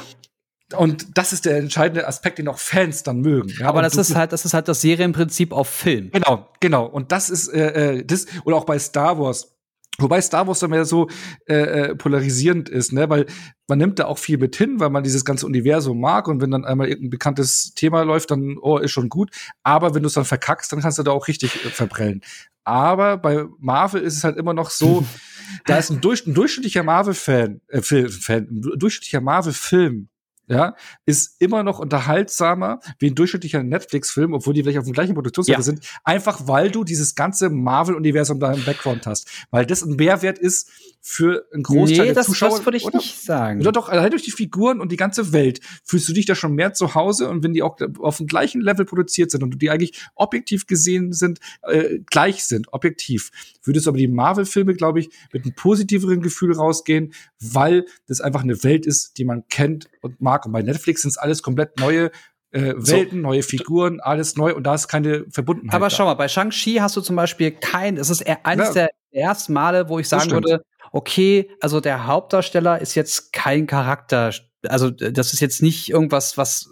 Speaker 2: Und das ist der entscheidende Aspekt, den auch Fans dann mögen.
Speaker 3: Ja? Aber das ist halt, das ist halt das Serienprinzip auf Film.
Speaker 2: Genau, genau. Und das ist äh, äh das oder auch bei Star Wars Wobei Star Wars dann mehr so äh, äh, polarisierend ist, ne? Weil man nimmt da auch viel mit hin, weil man dieses ganze Universum mag und wenn dann einmal irgendein bekanntes Thema läuft, dann oh, ist schon gut. Aber wenn du es dann verkackst, dann kannst du da auch richtig äh, verprellen. Aber bei Marvel ist es halt immer noch so, da ist ein, durch, ein durchschnittlicher Marvel-Fan, äh, Film, Fan, ein durchschnittlicher Marvel-Film ja, ist immer noch unterhaltsamer wie ein durchschnittlicher Netflix-Film, obwohl die vielleicht auf dem gleichen Produktionslevel ja. sind, einfach weil du dieses ganze Marvel-Universum da im Background hast. Weil das ein Mehrwert ist für einen Großteil nee, der
Speaker 3: das,
Speaker 2: Zuschauer.
Speaker 3: das würde ich oder? nicht sagen.
Speaker 2: Oder doch, allein durch die Figuren und die ganze Welt fühlst du dich da schon mehr zu Hause und wenn die auch auf dem gleichen Level produziert sind und die eigentlich objektiv gesehen sind, äh, gleich sind, objektiv, würdest du aber die Marvel-Filme, glaube ich, mit einem positiveren Gefühl rausgehen, weil das einfach eine Welt ist, die man kennt und mag. Und bei Netflix sind es alles komplett neue äh, Welten, so. neue Figuren, alles neu und da ist keine Verbundenheit.
Speaker 3: Aber schau mal, bei Shang-Chi hast du zum Beispiel kein, es ist eines ja. der ersten Male, wo ich sagen würde, okay, also der Hauptdarsteller ist jetzt kein Charakter, also das ist jetzt nicht irgendwas, was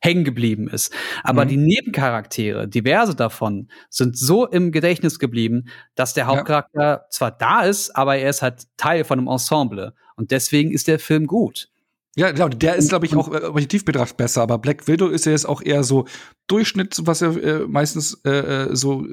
Speaker 3: hängen geblieben ist. Aber mhm. die Nebencharaktere, diverse davon, sind so im Gedächtnis geblieben, dass der Hauptcharakter ja. zwar da ist, aber er ist halt Teil von einem Ensemble. Und deswegen ist der Film gut.
Speaker 2: Ja, genau, der ist, glaube ich, auch äh, objektiv betrachtet besser, aber Black Widow ist ja jetzt auch eher so Durchschnitt, was ja äh, meistens äh, äh so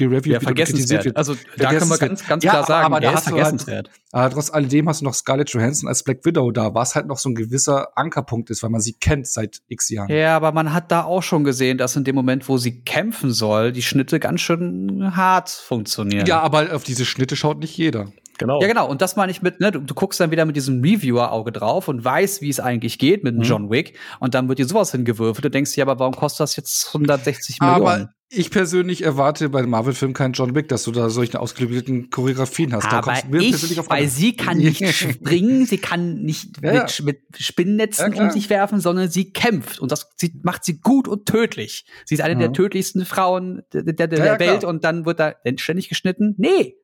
Speaker 3: gereviewt ja, vergessenswert. wird.
Speaker 2: Also da kann man ganz, ganz ja, klar sagen, aber
Speaker 3: der ist vergessenswert.
Speaker 2: Halt, aber trotz alledem hast du noch Scarlett Johansson als Black Widow da, was halt noch so ein gewisser Ankerpunkt ist, weil man sie kennt seit x Jahren.
Speaker 3: Ja, aber man hat da auch schon gesehen, dass in dem Moment, wo sie kämpfen soll, die Schnitte ganz schön hart funktionieren.
Speaker 2: Ja, aber auf diese Schnitte schaut nicht jeder.
Speaker 3: Genau. Ja, genau. Und das meine ich mit, ne, du, du guckst dann wieder mit diesem Reviewer-Auge drauf und weißt, wie es eigentlich geht mit mhm. John Wick. Und dann wird dir sowas hingewürfelt. Du denkst dir, aber warum kostet das jetzt 160 Millionen? Aber
Speaker 2: ich persönlich erwarte bei dem Marvel-Film keinen John Wick, dass du da solche ausgeklügelten Choreografien hast.
Speaker 3: Aber ich, weil sie kann nicht springen, sie kann nicht ja, mit, mit Spinnennetzen ja, um sich werfen, sondern sie kämpft. Und das sie, macht sie gut und tödlich. Sie ist eine der tödlichsten Frauen der, der, der Welt und dann wird da ständig geschnitten. Nee.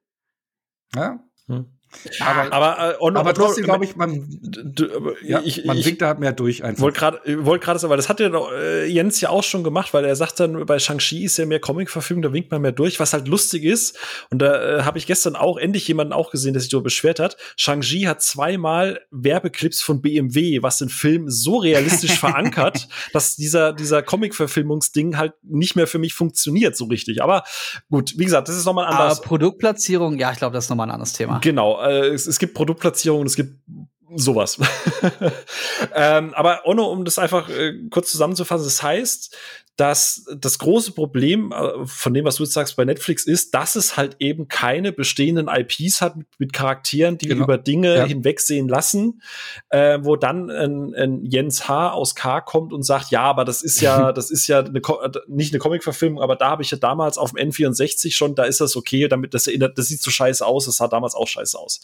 Speaker 2: Ja. Hm.
Speaker 1: Aber, aber, äh,
Speaker 2: on, aber trotzdem glaube ich, man,
Speaker 1: ja, ich,
Speaker 2: man winkt da halt mehr durch einfach.
Speaker 1: Wollte gerade wollt gerade sagen, weil das hat ja äh, Jens ja auch schon gemacht, weil er sagt dann, bei Shang-Chi ist ja mehr Comic-Verfügung, da winkt man mehr durch, was halt lustig ist. Und da äh, habe ich gestern auch endlich jemanden auch gesehen, der sich darüber beschwert hat. Shang-Chi hat zweimal Werbeclips von BMW, was den Film so realistisch verankert, dass dieser, dieser Comic-Verfilmungsding halt nicht mehr für mich funktioniert so richtig. Aber gut, wie gesagt, das ist nochmal anders.
Speaker 3: Aber Produktplatzierung, ja, ich glaube, das ist nochmal ein anderes Thema.
Speaker 1: Genau äh, es, es gibt Produktplatzierungen, es gibt sowas. ähm, aber Onno, um das einfach äh, kurz zusammenzufassen, das heißt, dass das große Problem äh, von dem, was du jetzt sagst bei Netflix ist, dass es halt eben keine bestehenden IPs hat mit, mit Charakteren, die genau. über Dinge ja. hinwegsehen lassen, äh, wo dann ein, ein, Jens H. aus K. kommt und sagt, ja, aber das ist ja, das ist ja eine, nicht eine Comic-Verfilmung, aber da habe ich ja damals auf dem N64 schon, da ist das okay, damit das erinnert, das sieht so scheiße aus, das sah damals auch scheiße aus.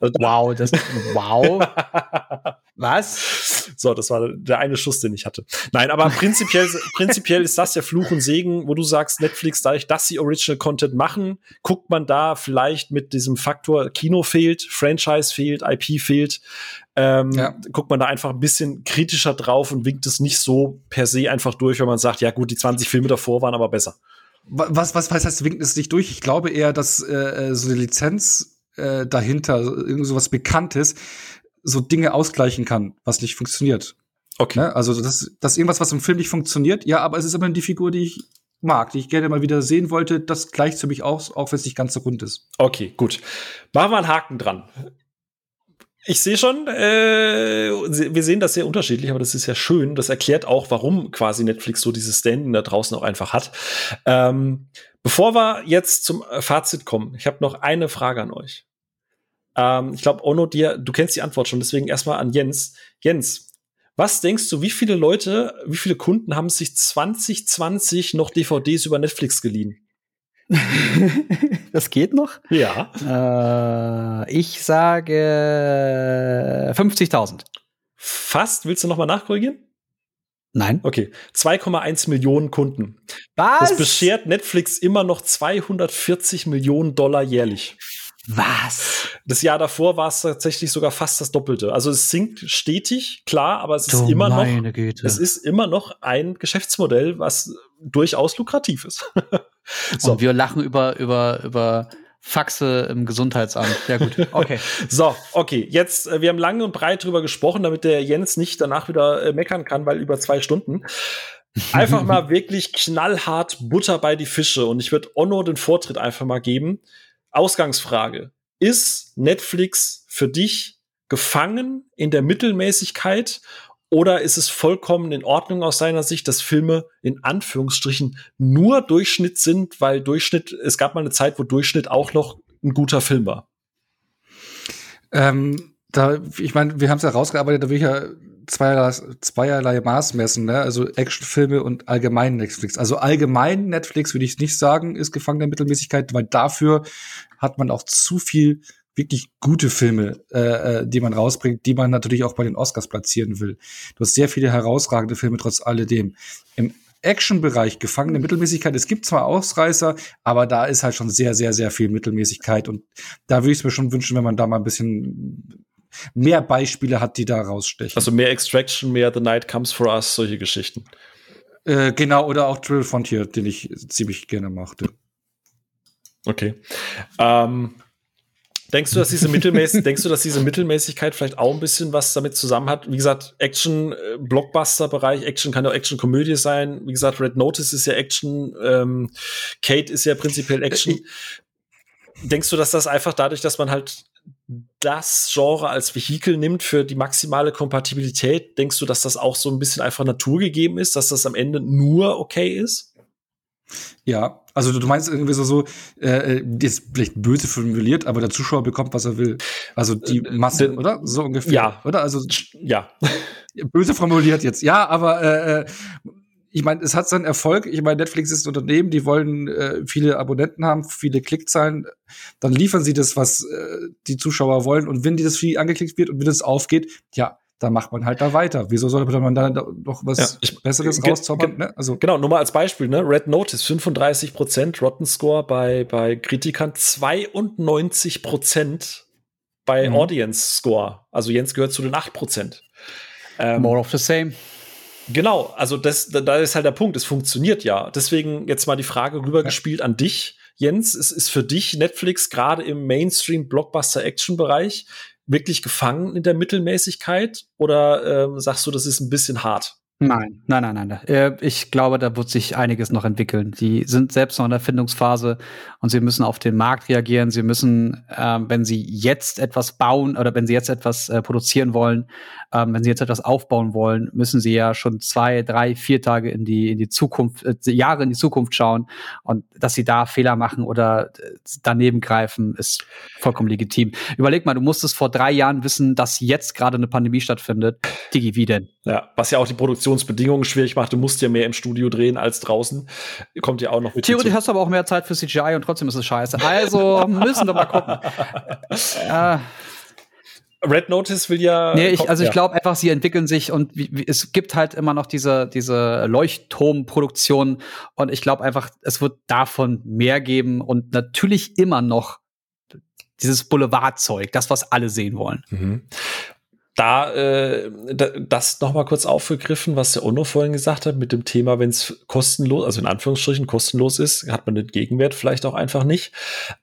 Speaker 3: Also, wow, das, wow. Was?
Speaker 1: So, das war der eine Schuss, den ich hatte. Nein, aber prinzipiell, prinzipiell ist das der Fluch und Segen, wo du sagst, Netflix, dadurch, dass sie Original Content machen, guckt man da vielleicht mit diesem Faktor Kino fehlt, Franchise fehlt, IP fehlt, ähm, ja. guckt man da einfach ein bisschen kritischer drauf und winkt es nicht so per se einfach durch, wenn man sagt, ja gut, die 20 Filme davor waren aber besser.
Speaker 2: Was, was, was heißt, winkt es nicht durch? Ich glaube eher, dass äh, so eine Lizenz äh, dahinter, irgend sowas Bekanntes, so Dinge ausgleichen kann, was nicht funktioniert. Okay. Ne? Also, das, das irgendwas, was im Film nicht funktioniert, ja, aber es ist immer die Figur, die ich mag, die ich gerne mal wieder sehen wollte, das gleicht für mich aus, auch wenn es nicht ganz so rund ist.
Speaker 1: Okay, gut. Machen wir einen Haken dran. Ich sehe schon, äh, wir sehen das sehr unterschiedlich, aber das ist ja schön. Das erklärt auch, warum quasi Netflix so dieses Standing da draußen auch einfach hat. Ähm, bevor wir jetzt zum Fazit kommen, ich habe noch eine Frage an euch. Ähm, ich glaube, Ono, dir, du kennst die Antwort schon, deswegen erstmal an Jens. Jens, was denkst du, wie viele Leute, wie viele Kunden haben sich 2020 noch DVDs über Netflix geliehen?
Speaker 3: das geht noch?
Speaker 1: Ja.
Speaker 3: Äh, ich sage 50.000.
Speaker 1: Fast. Willst du noch mal nachkorrigieren?
Speaker 3: Nein.
Speaker 1: Okay. 2,1 Millionen Kunden.
Speaker 3: Was?
Speaker 1: Das beschert Netflix immer noch 240 Millionen Dollar jährlich.
Speaker 3: Was?
Speaker 1: Das Jahr davor war es tatsächlich sogar fast das Doppelte. Also es sinkt stetig, klar, aber es ist du immer noch,
Speaker 3: Güte.
Speaker 1: es ist immer noch ein Geschäftsmodell, was durchaus lukrativ ist.
Speaker 3: so. Und wir lachen über, über, über Faxe im Gesundheitsamt. Ja gut.
Speaker 1: Okay. so, okay. Jetzt, äh, wir haben lange und breit drüber gesprochen, damit der Jens nicht danach wieder äh, meckern kann, weil über zwei Stunden. Einfach mal wirklich knallhart Butter bei die Fische. Und ich würde Onno den Vortritt einfach mal geben. Ausgangsfrage. Ist Netflix für dich gefangen in der Mittelmäßigkeit oder ist es vollkommen in Ordnung aus deiner Sicht, dass Filme in Anführungsstrichen nur Durchschnitt sind, weil Durchschnitt, es gab mal eine Zeit, wo Durchschnitt auch noch ein guter Film war?
Speaker 2: Ähm, da, ich meine, wir haben es ja rausgearbeitet, da will ich ja zweierlei, zweierlei Maß messen, ne? Also Actionfilme und allgemein Netflix. Also allgemein Netflix würde ich nicht sagen, ist gefangen der Mittelmäßigkeit, weil dafür hat man auch zu viel wirklich gute Filme, äh, äh, die man rausbringt, die man natürlich auch bei den Oscars platzieren will. Du hast sehr viele herausragende Filme trotz alledem. Im Action-Bereich gefangene Mittelmäßigkeit. Es gibt zwar Ausreißer, aber da ist halt schon sehr, sehr, sehr viel Mittelmäßigkeit. Und da würde ich es mir schon wünschen, wenn man da mal ein bisschen mehr Beispiele hat, die da rausstechen.
Speaker 1: Also mehr Extraction, mehr The Night Comes for Us, solche Geschichten.
Speaker 2: Äh, genau, oder auch Drill Frontier, den ich ziemlich gerne mochte.
Speaker 1: Okay. Ähm, denkst du, dass diese Mittelmäßig, denkst du, dass diese Mittelmäßigkeit vielleicht auch ein bisschen was damit zusammen hat? Wie gesagt, Action, äh, Blockbuster-Bereich, Action kann ja auch Action-Komödie sein. Wie gesagt, Red Notice ist ja Action, ähm, Kate ist ja prinzipiell Action. Äh, denkst du, dass das einfach dadurch, dass man halt das Genre als Vehikel nimmt für die maximale Kompatibilität, denkst du, dass das auch so ein bisschen einfach naturgegeben ist, dass das am Ende nur okay ist?
Speaker 2: Ja, also du meinst irgendwie so, so äh, ist vielleicht böse formuliert, aber der Zuschauer bekommt, was er will. Also die äh, Masse, äh, oder? So ungefähr.
Speaker 1: Ja.
Speaker 2: Oder? Also ja. Böse formuliert jetzt. Ja, aber äh, äh ich meine, es hat seinen Erfolg. Ich meine, Netflix ist ein Unternehmen, die wollen äh, viele Abonnenten haben, viele Klickzahlen. Dann liefern sie das, was äh, die Zuschauer wollen. Und wenn die das viel angeklickt wird und wenn das aufgeht, ja, dann macht man halt da weiter. Wieso sollte man da noch was ja, ich, Besseres rauszaubern? Ne?
Speaker 1: Also genau, nur mal als Beispiel, ne? Red Notice 35% Rotten Score bei, bei Kritikern, 92% bei mhm. Audience Score. Also Jens gehört zu den 8%
Speaker 3: Ähm, More of the same.
Speaker 1: Genau, also das, da ist halt der Punkt, es funktioniert ja. Deswegen jetzt mal die Frage rübergespielt ja. an dich. Jens, ist, ist für dich Netflix gerade im Mainstream-Blockbuster-Action-Bereich wirklich gefangen in der Mittelmäßigkeit oder ähm, sagst du, das ist ein bisschen hart?
Speaker 3: Nein, nein, nein, nein. Äh, ich glaube, da wird sich einiges noch entwickeln. Die sind selbst noch in der Findungsphase und sie müssen auf den Markt reagieren. Sie müssen, äh, wenn sie jetzt etwas bauen oder wenn sie jetzt etwas äh, produzieren wollen, äh, wenn sie jetzt etwas aufbauen wollen, müssen sie ja schon zwei, drei, vier Tage in die, in die Zukunft, äh, Jahre in die Zukunft schauen. Und dass sie da Fehler machen oder äh, daneben greifen, ist vollkommen legitim. Überleg mal, du musstest vor drei Jahren wissen, dass jetzt gerade eine Pandemie stattfindet. Digi, wie denn?
Speaker 1: Ja, was ja auch die Produktionsbedingungen schwierig macht. Du musst ja mehr im Studio drehen als draußen. Kommt ja auch noch
Speaker 3: mit. Theoretisch hast du aber auch mehr Zeit für CGI und trotzdem ist es scheiße. Also müssen wir mal gucken.
Speaker 1: äh, Red Notice will ja.
Speaker 3: Nee, ich, also ich glaube einfach, sie entwickeln sich und wie, wie, es gibt halt immer noch diese, diese Leuchtturmproduktion und ich glaube einfach, es wird davon mehr geben und natürlich immer noch dieses Boulevardzeug, das, was alle sehen wollen.
Speaker 1: Mhm da, äh, das noch mal kurz aufgegriffen, was der Ono vorhin gesagt hat, mit dem Thema, wenn es kostenlos, also in Anführungsstrichen kostenlos ist, hat man den Gegenwert vielleicht auch einfach nicht.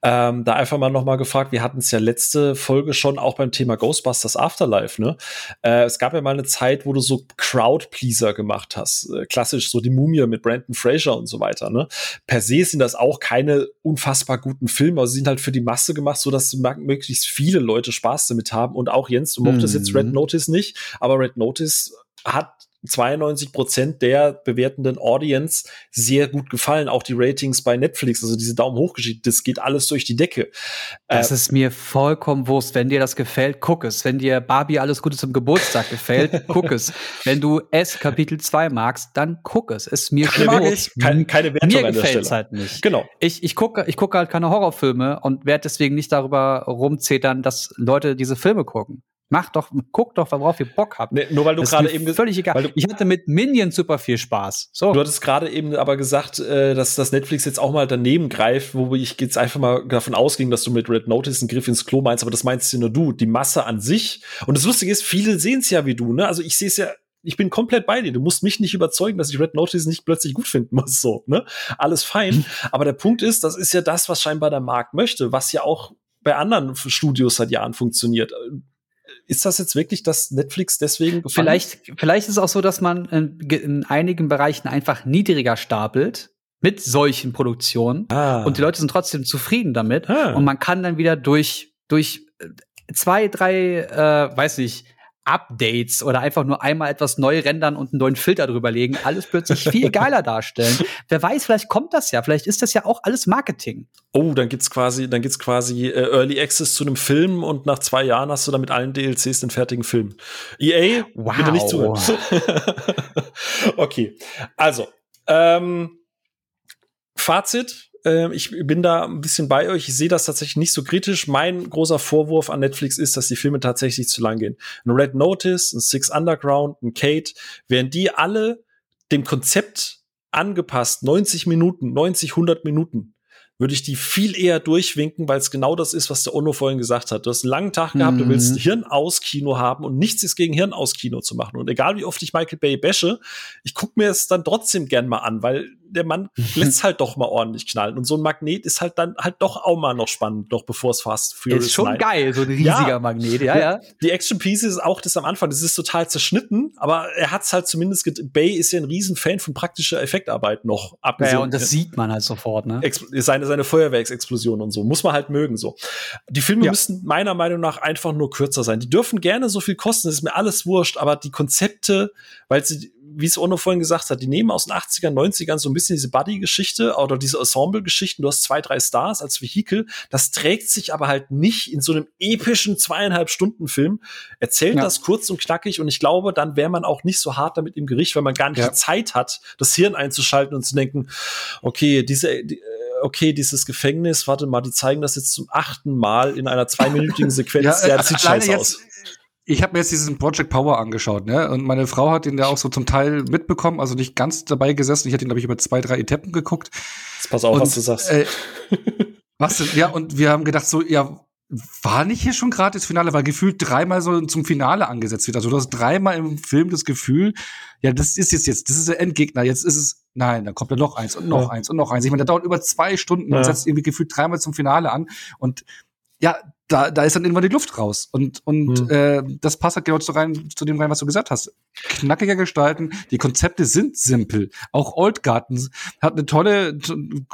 Speaker 1: Ähm, da einfach mal noch mal gefragt, wir hatten es ja letzte Folge schon auch beim Thema Ghostbusters Afterlife, ne? Äh, es gab ja mal eine Zeit, wo du so Crowd-Pleaser gemacht hast. Äh, klassisch so die Mumie mit Brandon Fraser und so weiter, ne? Per se sind das auch keine unfassbar guten Filme, aber sie sind halt für die Masse gemacht, so dass möglichst viele Leute Spaß damit haben. Und auch Jens, du mochtest mhm. jetzt Red Red. Notice nicht, aber Red Notice hat 92 Prozent der bewertenden Audience sehr gut gefallen. Auch die Ratings bei Netflix, also diese Daumen hoch das geht alles durch die Decke.
Speaker 3: Das äh, ist mir vollkommen Wurst. Wenn dir das gefällt, guck es. Wenn dir Barbie alles Gute zum Geburtstag gefällt, guck es. Wenn du S Kapitel 2 magst, dann guck es. Ist mir
Speaker 1: keine, Wurst. Keine, keine Wertung
Speaker 3: mir gefällt es halt nicht.
Speaker 1: Genau.
Speaker 3: Ich, ich gucke ich gucke halt keine Horrorfilme und werde deswegen nicht darüber rumzetern, dass Leute diese Filme gucken. Mach doch, guck doch, worauf ihr Bock habt.
Speaker 1: Nee, nur weil du gerade eben
Speaker 3: völlig egal. ich hatte mit Minions super viel Spaß. So.
Speaker 1: Du hattest gerade eben aber gesagt, äh, dass das Netflix jetzt auch mal daneben greift, wo ich jetzt einfach mal davon ausging, dass du mit Red Notice einen Griff ins Klo meinst, aber das meinst ja nur du, die Masse an sich. Und das Lustige ist, viele sehen es ja wie du, ne? Also ich sehe es ja ich bin komplett bei dir. Du musst mich nicht überzeugen, dass ich Red Notice nicht plötzlich gut finden muss. So, ne? Alles fein. Aber der Punkt ist, das ist ja das, was scheinbar der Markt möchte, was ja auch bei anderen Studios seit Jahren funktioniert ist das jetzt wirklich, dass Netflix deswegen
Speaker 3: gefallen? Vielleicht, vielleicht ist es auch so, dass man in, in einigen Bereichen einfach niedriger stapelt mit solchen Produktionen ah. und die Leute sind trotzdem zufrieden damit ah. und man kann dann wieder durch durch äh, zwei, drei, äh, weiß nicht, Updates oder einfach nur einmal etwas neu rendern und einen neuen Filter drüber legen, alles plötzlich viel geiler darstellen. Wer weiß, vielleicht kommt das ja, vielleicht ist das ja auch alles Marketing.
Speaker 1: Oh, dann gibt's quasi, dann gibt's quasi äh, Early Access zu einem Film und nach zwei Jahren hast du dann mit allen DLCs den fertigen Film. EA, wow. bitte nicht zuhören. okay, also ähm, Fazit äh, ich bin da ein bisschen bei euch. Ich sehe das tatsächlich nicht so kritisch. Mein großer Vorwurf an Netflix ist, dass die Filme tatsächlich zu lang gehen. Ein Red Notice, ein Six Underground, ein Kate, wären die alle dem Konzept angepasst, 90 Minuten, 90, 100 Minuten, würde ich die viel eher durchwinken, weil es genau das ist, was der Onno vorhin gesagt hat. Du hast einen langen Tag gehabt, mhm. du willst mhm. Hirn aus Kino haben und nichts ist gegen Hirn aus Kino zu machen. Und egal wie oft ich Michael Bay bashe, ich gucke mir es dann trotzdem gern mal an, weil der Mann lässt halt doch mal ordentlich knallen. Und so ein Magnet ist halt dann halt doch auch mal noch spannend, noch bevor es Fast
Speaker 3: Furious Ist schon 9. geil, so ein riesiger ja. Magnet, ja, ja.
Speaker 1: Die Action Pieces, auch das am Anfang, das ist total zerschnitten, aber er hat's halt zumindest, Bay ist ja ein Riesenfan von praktischer Effektarbeit noch.
Speaker 3: Abgesehen. Ja, und das sieht man halt sofort, ne?
Speaker 1: seine, seine Feuerwerksexplosion und so. Muss man halt mögen, so. Die Filme ja. müssen meiner Meinung nach einfach nur kürzer sein. Die dürfen gerne so viel kosten, das ist mir alles wurscht, aber die Konzepte, weil sie, wie es Ono vorhin gesagt hat, die nehmen aus den 80ern, 90ern so ein bisschen diese Buddy-Geschichte oder diese Ensemble-Geschichten. Du hast zwei, drei Stars als Vehikel. Das trägt sich aber halt nicht in so einem epischen zweieinhalb Stunden Film. Erzählt ja. das kurz und knackig und ich glaube, dann wäre man auch nicht so hart damit im Gericht, weil man gar nicht ja. die Zeit hat, das Hirn einzuschalten und zu denken, okay, diese, die, äh, okay, dieses Gefängnis, warte mal, die zeigen das jetzt zum achten Mal in einer zweiminütigen Sequenz. ja, ja, das sieht scheiße aus
Speaker 2: ich habe mir jetzt diesen Project Power angeschaut, ne? Und meine Frau hat ihn ja auch so zum Teil mitbekommen, also nicht ganz dabei gesessen. Ich hatte ihn, glaube ich, über zwei, drei Etappen geguckt.
Speaker 1: Jetzt pass auf, und, was du sagst. Äh,
Speaker 2: was denn? Ja, und wir haben gedacht, so, ja, war nicht hier schon gerade das Finale, weil gefühlt dreimal so zum Finale angesetzt wird. Also du hast dreimal im Film das Gefühl, ja, das ist jetzt jetzt, das ist der Endgegner, jetzt ist es, nein, dann kommt da noch eins und noch ja. eins und noch eins. Ich meine, der dauert über zwei Stunden ja. und setzt irgendwie gefühlt dreimal zum Finale an. Und ja, da, da ist dann irgendwann die Luft raus. Und, und mhm. äh, das passt halt genau zu, rein, zu dem rein, was du gesagt hast. Knackiger gestalten, die Konzepte sind simpel. Auch Old Garden hat eine tolle,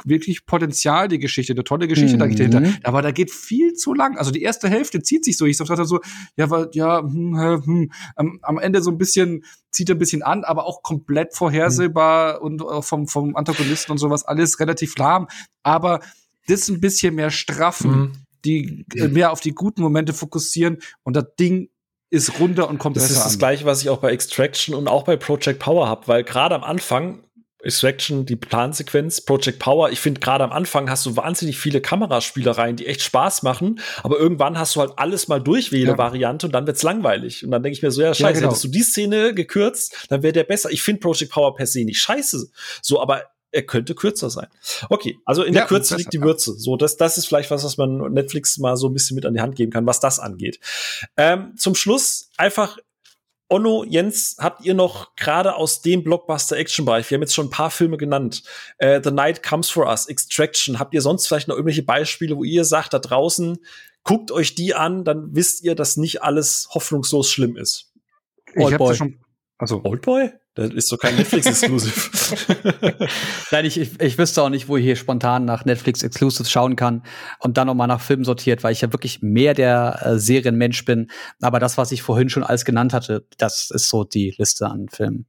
Speaker 2: wirklich Potenzial, die Geschichte, eine tolle Geschichte mhm. dahinter. Aber da geht viel zu lang. Also die erste Hälfte zieht sich so. Ich dachte so, ja, weil, ja, hm, hm, am, am Ende so ein bisschen, zieht er ein bisschen an, aber auch komplett vorhersehbar mhm. und äh, vom, vom Antagonisten und sowas, alles relativ lahm. Aber das ein bisschen mehr straffen mhm die mehr auf die guten Momente fokussieren und das Ding ist runter und kommt
Speaker 1: das
Speaker 2: besser
Speaker 1: Das ist das gleiche, was ich auch bei Extraction und auch bei Project Power habe, weil gerade am Anfang Extraction, die Plansequenz, Project Power. Ich finde, gerade am Anfang hast du wahnsinnig viele Kameraspielereien, die echt Spaß machen, aber irgendwann hast du halt alles mal durchwähle Variante ja. und dann wird's langweilig. Und dann denke ich mir so, ja, scheiße, ja, genau. hättest du die Szene gekürzt, dann wäre der besser. Ich finde Project Power per se nicht scheiße. So, aber er könnte kürzer sein. Okay, also in der Kürze liegt die Würze. So, das, das ist vielleicht was, was man Netflix mal so ein bisschen mit an die Hand geben kann, was das angeht. Ähm, zum Schluss einfach Onno, Jens, habt ihr noch gerade aus dem Blockbuster-Action-Bereich, wir haben jetzt schon ein paar Filme genannt, äh, The Night Comes For Us, Extraction, habt ihr sonst vielleicht noch irgendwelche Beispiele, wo ihr sagt, da draußen, guckt euch die an, dann wisst ihr, dass nicht alles hoffnungslos schlimm ist.
Speaker 2: Ich habe schon
Speaker 1: also Oldboy? Das ist doch kein Netflix-Exclusive.
Speaker 3: Nein, ich, ich, ich wüsste auch nicht, wo ich hier spontan nach Netflix-Exclusives schauen kann und dann nochmal nach Filmen sortiert, weil ich ja wirklich mehr der äh, Serienmensch bin. Aber das, was ich vorhin schon alles genannt hatte, das ist so die Liste an Filmen.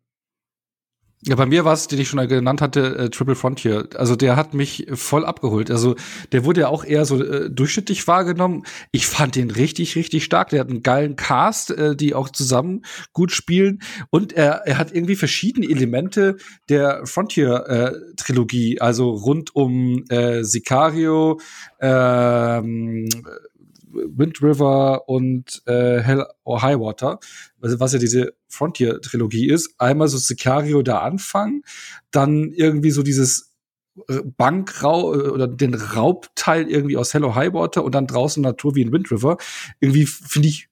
Speaker 2: Ja, bei mir war es, den ich schon genannt hatte, äh, Triple Frontier. Also der hat mich voll abgeholt. Also der wurde ja auch eher so äh, durchschnittlich wahrgenommen. Ich fand den richtig, richtig stark. Der hat einen geilen Cast, äh, die auch zusammen gut spielen. Und er, er hat irgendwie verschiedene Elemente der Frontier-Trilogie. also rund um äh, Sicario, ähm, Wind River und äh, Hell or High Water, also was ja diese Frontier-Trilogie ist. Einmal so Sicario der Anfang, dann irgendwie so dieses Bankrau äh, oder den Raubteil irgendwie aus Hello High Water und dann draußen Natur wie in Wind River. Irgendwie finde ich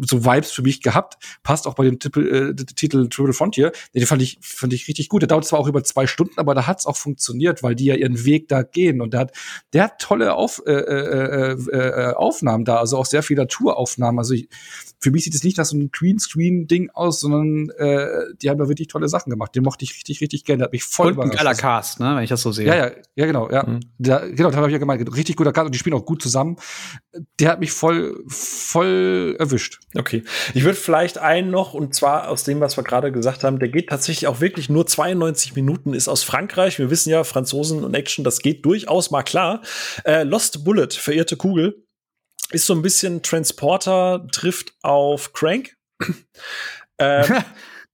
Speaker 2: so Vibes für mich gehabt. Passt auch bei dem Titel, äh, Titel Triple Frontier. Den fand ich, fand ich richtig gut. Der dauert zwar auch über zwei Stunden, aber da hat's auch funktioniert, weil die ja ihren Weg da gehen. Und der hat, der hat tolle Auf, äh, äh, äh, äh Aufnahmen da, also auch sehr viele Naturaufnahmen. Also ich, für mich sieht es nicht nach so einem Greenscreen-Ding aus, sondern äh, die haben da wirklich tolle Sachen gemacht. Den mochte ich richtig, richtig gerne. Der hat mich voll
Speaker 3: und. Ein geiler Cast, ne, wenn ich das so sehe.
Speaker 2: Ja, ja, ja, genau, ja. Mhm. Der, genau, da habe ich ja gemeint, richtig guter Cast und die spielen auch gut zusammen. Der hat mich voll, voll erwischt.
Speaker 1: Okay. Ich würde vielleicht einen noch, und zwar aus dem, was wir gerade gesagt haben, der geht tatsächlich auch wirklich nur 92 Minuten, ist aus Frankreich. Wir wissen ja, Franzosen und Action, das geht durchaus mal klar. Äh, Lost Bullet, verirrte Kugel ist so ein bisschen Transporter trifft auf Crank. ähm,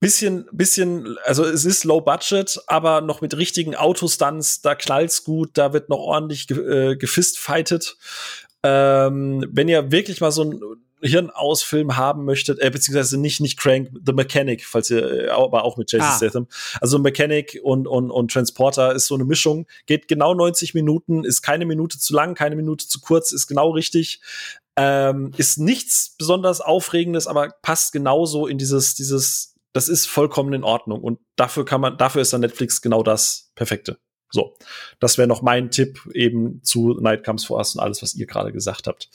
Speaker 1: bisschen, bisschen, also es ist low budget, aber noch mit richtigen Autostunts, da knallt's gut, da wird noch ordentlich ge äh, gefistfightet. Ähm, wenn ihr wirklich mal so ein Hirnausfilm haben möchtet, äh, beziehungsweise nicht, nicht Crank, The Mechanic, falls ihr, äh, aber auch mit Jason ah. Statham. Also Mechanic und, und, und Transporter ist so eine Mischung, geht genau 90 Minuten, ist keine Minute zu lang, keine Minute zu kurz, ist genau richtig. Ähm, ist nichts besonders Aufregendes, aber passt genauso in dieses, dieses, das ist vollkommen in Ordnung. Und dafür kann man, dafür ist dann Netflix genau das Perfekte. So, das wäre noch mein Tipp eben zu Night Comes for Us und alles, was ihr gerade gesagt habt.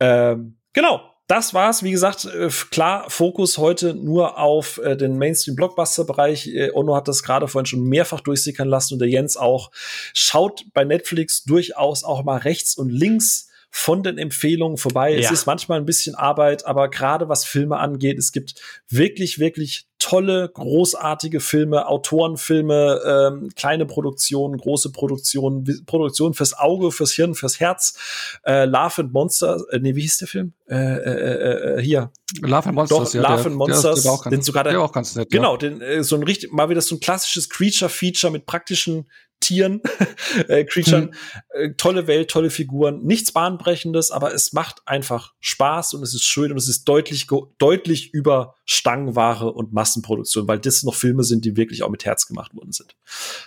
Speaker 1: Ähm, genau, das war's. Wie gesagt, äh, klar, Fokus heute nur auf äh, den Mainstream-Blockbuster-Bereich. Äh, Ono hat das gerade vorhin schon mehrfach durchsickern lassen und der Jens auch. Schaut bei Netflix durchaus auch mal rechts und links von den Empfehlungen vorbei. Ja. Es ist manchmal ein bisschen Arbeit, aber gerade was Filme angeht, es gibt wirklich, wirklich tolle, großartige Filme, Autorenfilme, ähm, kleine Produktionen, große Produktionen, Produktionen fürs Auge, fürs Hirn, fürs Herz. Äh, Love and Monsters, äh, nee, wie hieß der Film? Äh, äh, äh, hier.
Speaker 2: Love and Monsters,
Speaker 1: Doch, ja. Love der, and Monsters,
Speaker 2: der, der, der, den sogar der, der auch ganz nett.
Speaker 1: Genau, den, äh, so ein richtig, mal wieder so ein klassisches Creature-Feature mit praktischen Tieren, äh, Creatures. Mhm. Äh, tolle Welt, tolle Figuren, nichts Bahnbrechendes, aber es macht einfach Spaß und es ist schön und es ist deutlich, deutlich über Stangenware und Massenproduktion, weil das noch Filme sind, die wirklich auch mit Herz gemacht worden sind.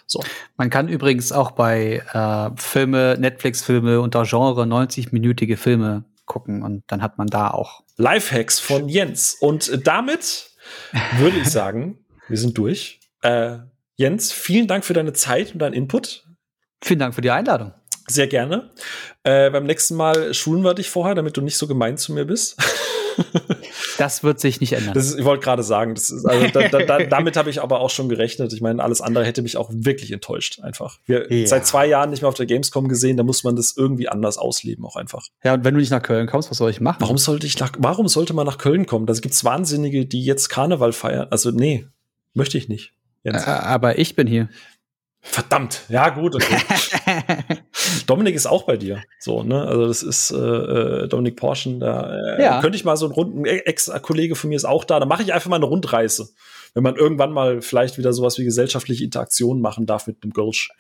Speaker 1: So.
Speaker 3: Man kann übrigens auch bei äh, Filme, Netflix-Filme unter Genre 90-minütige Filme gucken und dann hat man da auch
Speaker 1: Lifehacks von Jens. Und damit würde ich sagen, wir sind durch. Äh, Jens, vielen Dank für deine Zeit und deinen Input.
Speaker 3: Vielen Dank für die Einladung.
Speaker 1: Sehr gerne. Äh, beim nächsten Mal schulen wir dich vorher, damit du nicht so gemein zu mir bist.
Speaker 3: das wird sich nicht ändern.
Speaker 1: Ist, ich wollte gerade sagen, ist, also da, da, da, damit habe ich aber auch schon gerechnet. Ich meine, alles andere hätte mich auch wirklich enttäuscht, einfach. Wir ja. seit zwei Jahren nicht mehr auf der Gamescom gesehen, da muss man das irgendwie anders ausleben, auch einfach.
Speaker 3: Ja, und wenn du nicht nach Köln kommst, was soll ich machen?
Speaker 1: Warum sollte ich nach, warum sollte man nach Köln kommen? Da gibt es Wahnsinnige, die jetzt Karneval feiern. Also, nee, möchte ich nicht.
Speaker 3: Jens. Äh, aber ich bin hier.
Speaker 1: Verdammt, ja gut. Okay. Dominik ist auch bei dir. So, ne? Also das ist äh, äh Dominik Porschen. Da äh, ja. könnte ich mal so einen runden Ex-Kollege von mir ist auch da. Da mache ich einfach mal eine Rundreise. wenn man irgendwann mal vielleicht wieder sowas wie gesellschaftliche Interaktion machen darf mit einem Gölsch.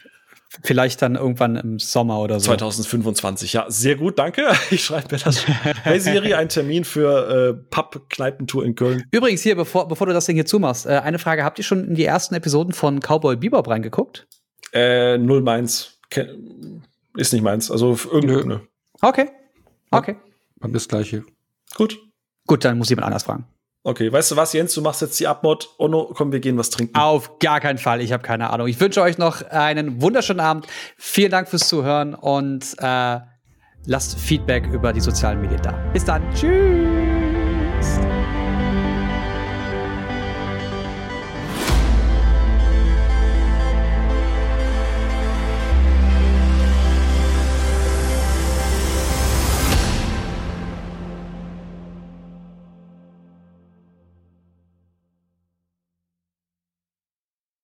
Speaker 3: Vielleicht dann irgendwann im Sommer oder so.
Speaker 1: 2025, ja. Sehr gut, danke. Ich schreibe mir das. Hey Siri, ein Termin für äh, Pub-Kneipentour in Köln.
Speaker 3: Übrigens hier, bevor, bevor du das Ding hier zumachst, äh, eine Frage. Habt ihr schon in die ersten Episoden von Cowboy Bebop reingeguckt?
Speaker 1: Äh, null meins. Ist nicht meins. Also irgendeine.
Speaker 3: Okay. Okay.
Speaker 2: Dann das gleiche.
Speaker 1: Gut.
Speaker 3: Gut, dann muss jemand anders fragen.
Speaker 1: Okay, weißt du was, Jens, du machst jetzt die Abmod. Onno, komm, wir gehen was trinken.
Speaker 3: Auf gar keinen Fall, ich habe keine Ahnung. Ich wünsche euch noch einen wunderschönen Abend. Vielen Dank fürs Zuhören und äh, lasst Feedback über die sozialen Medien da. Bis dann. Tschüss.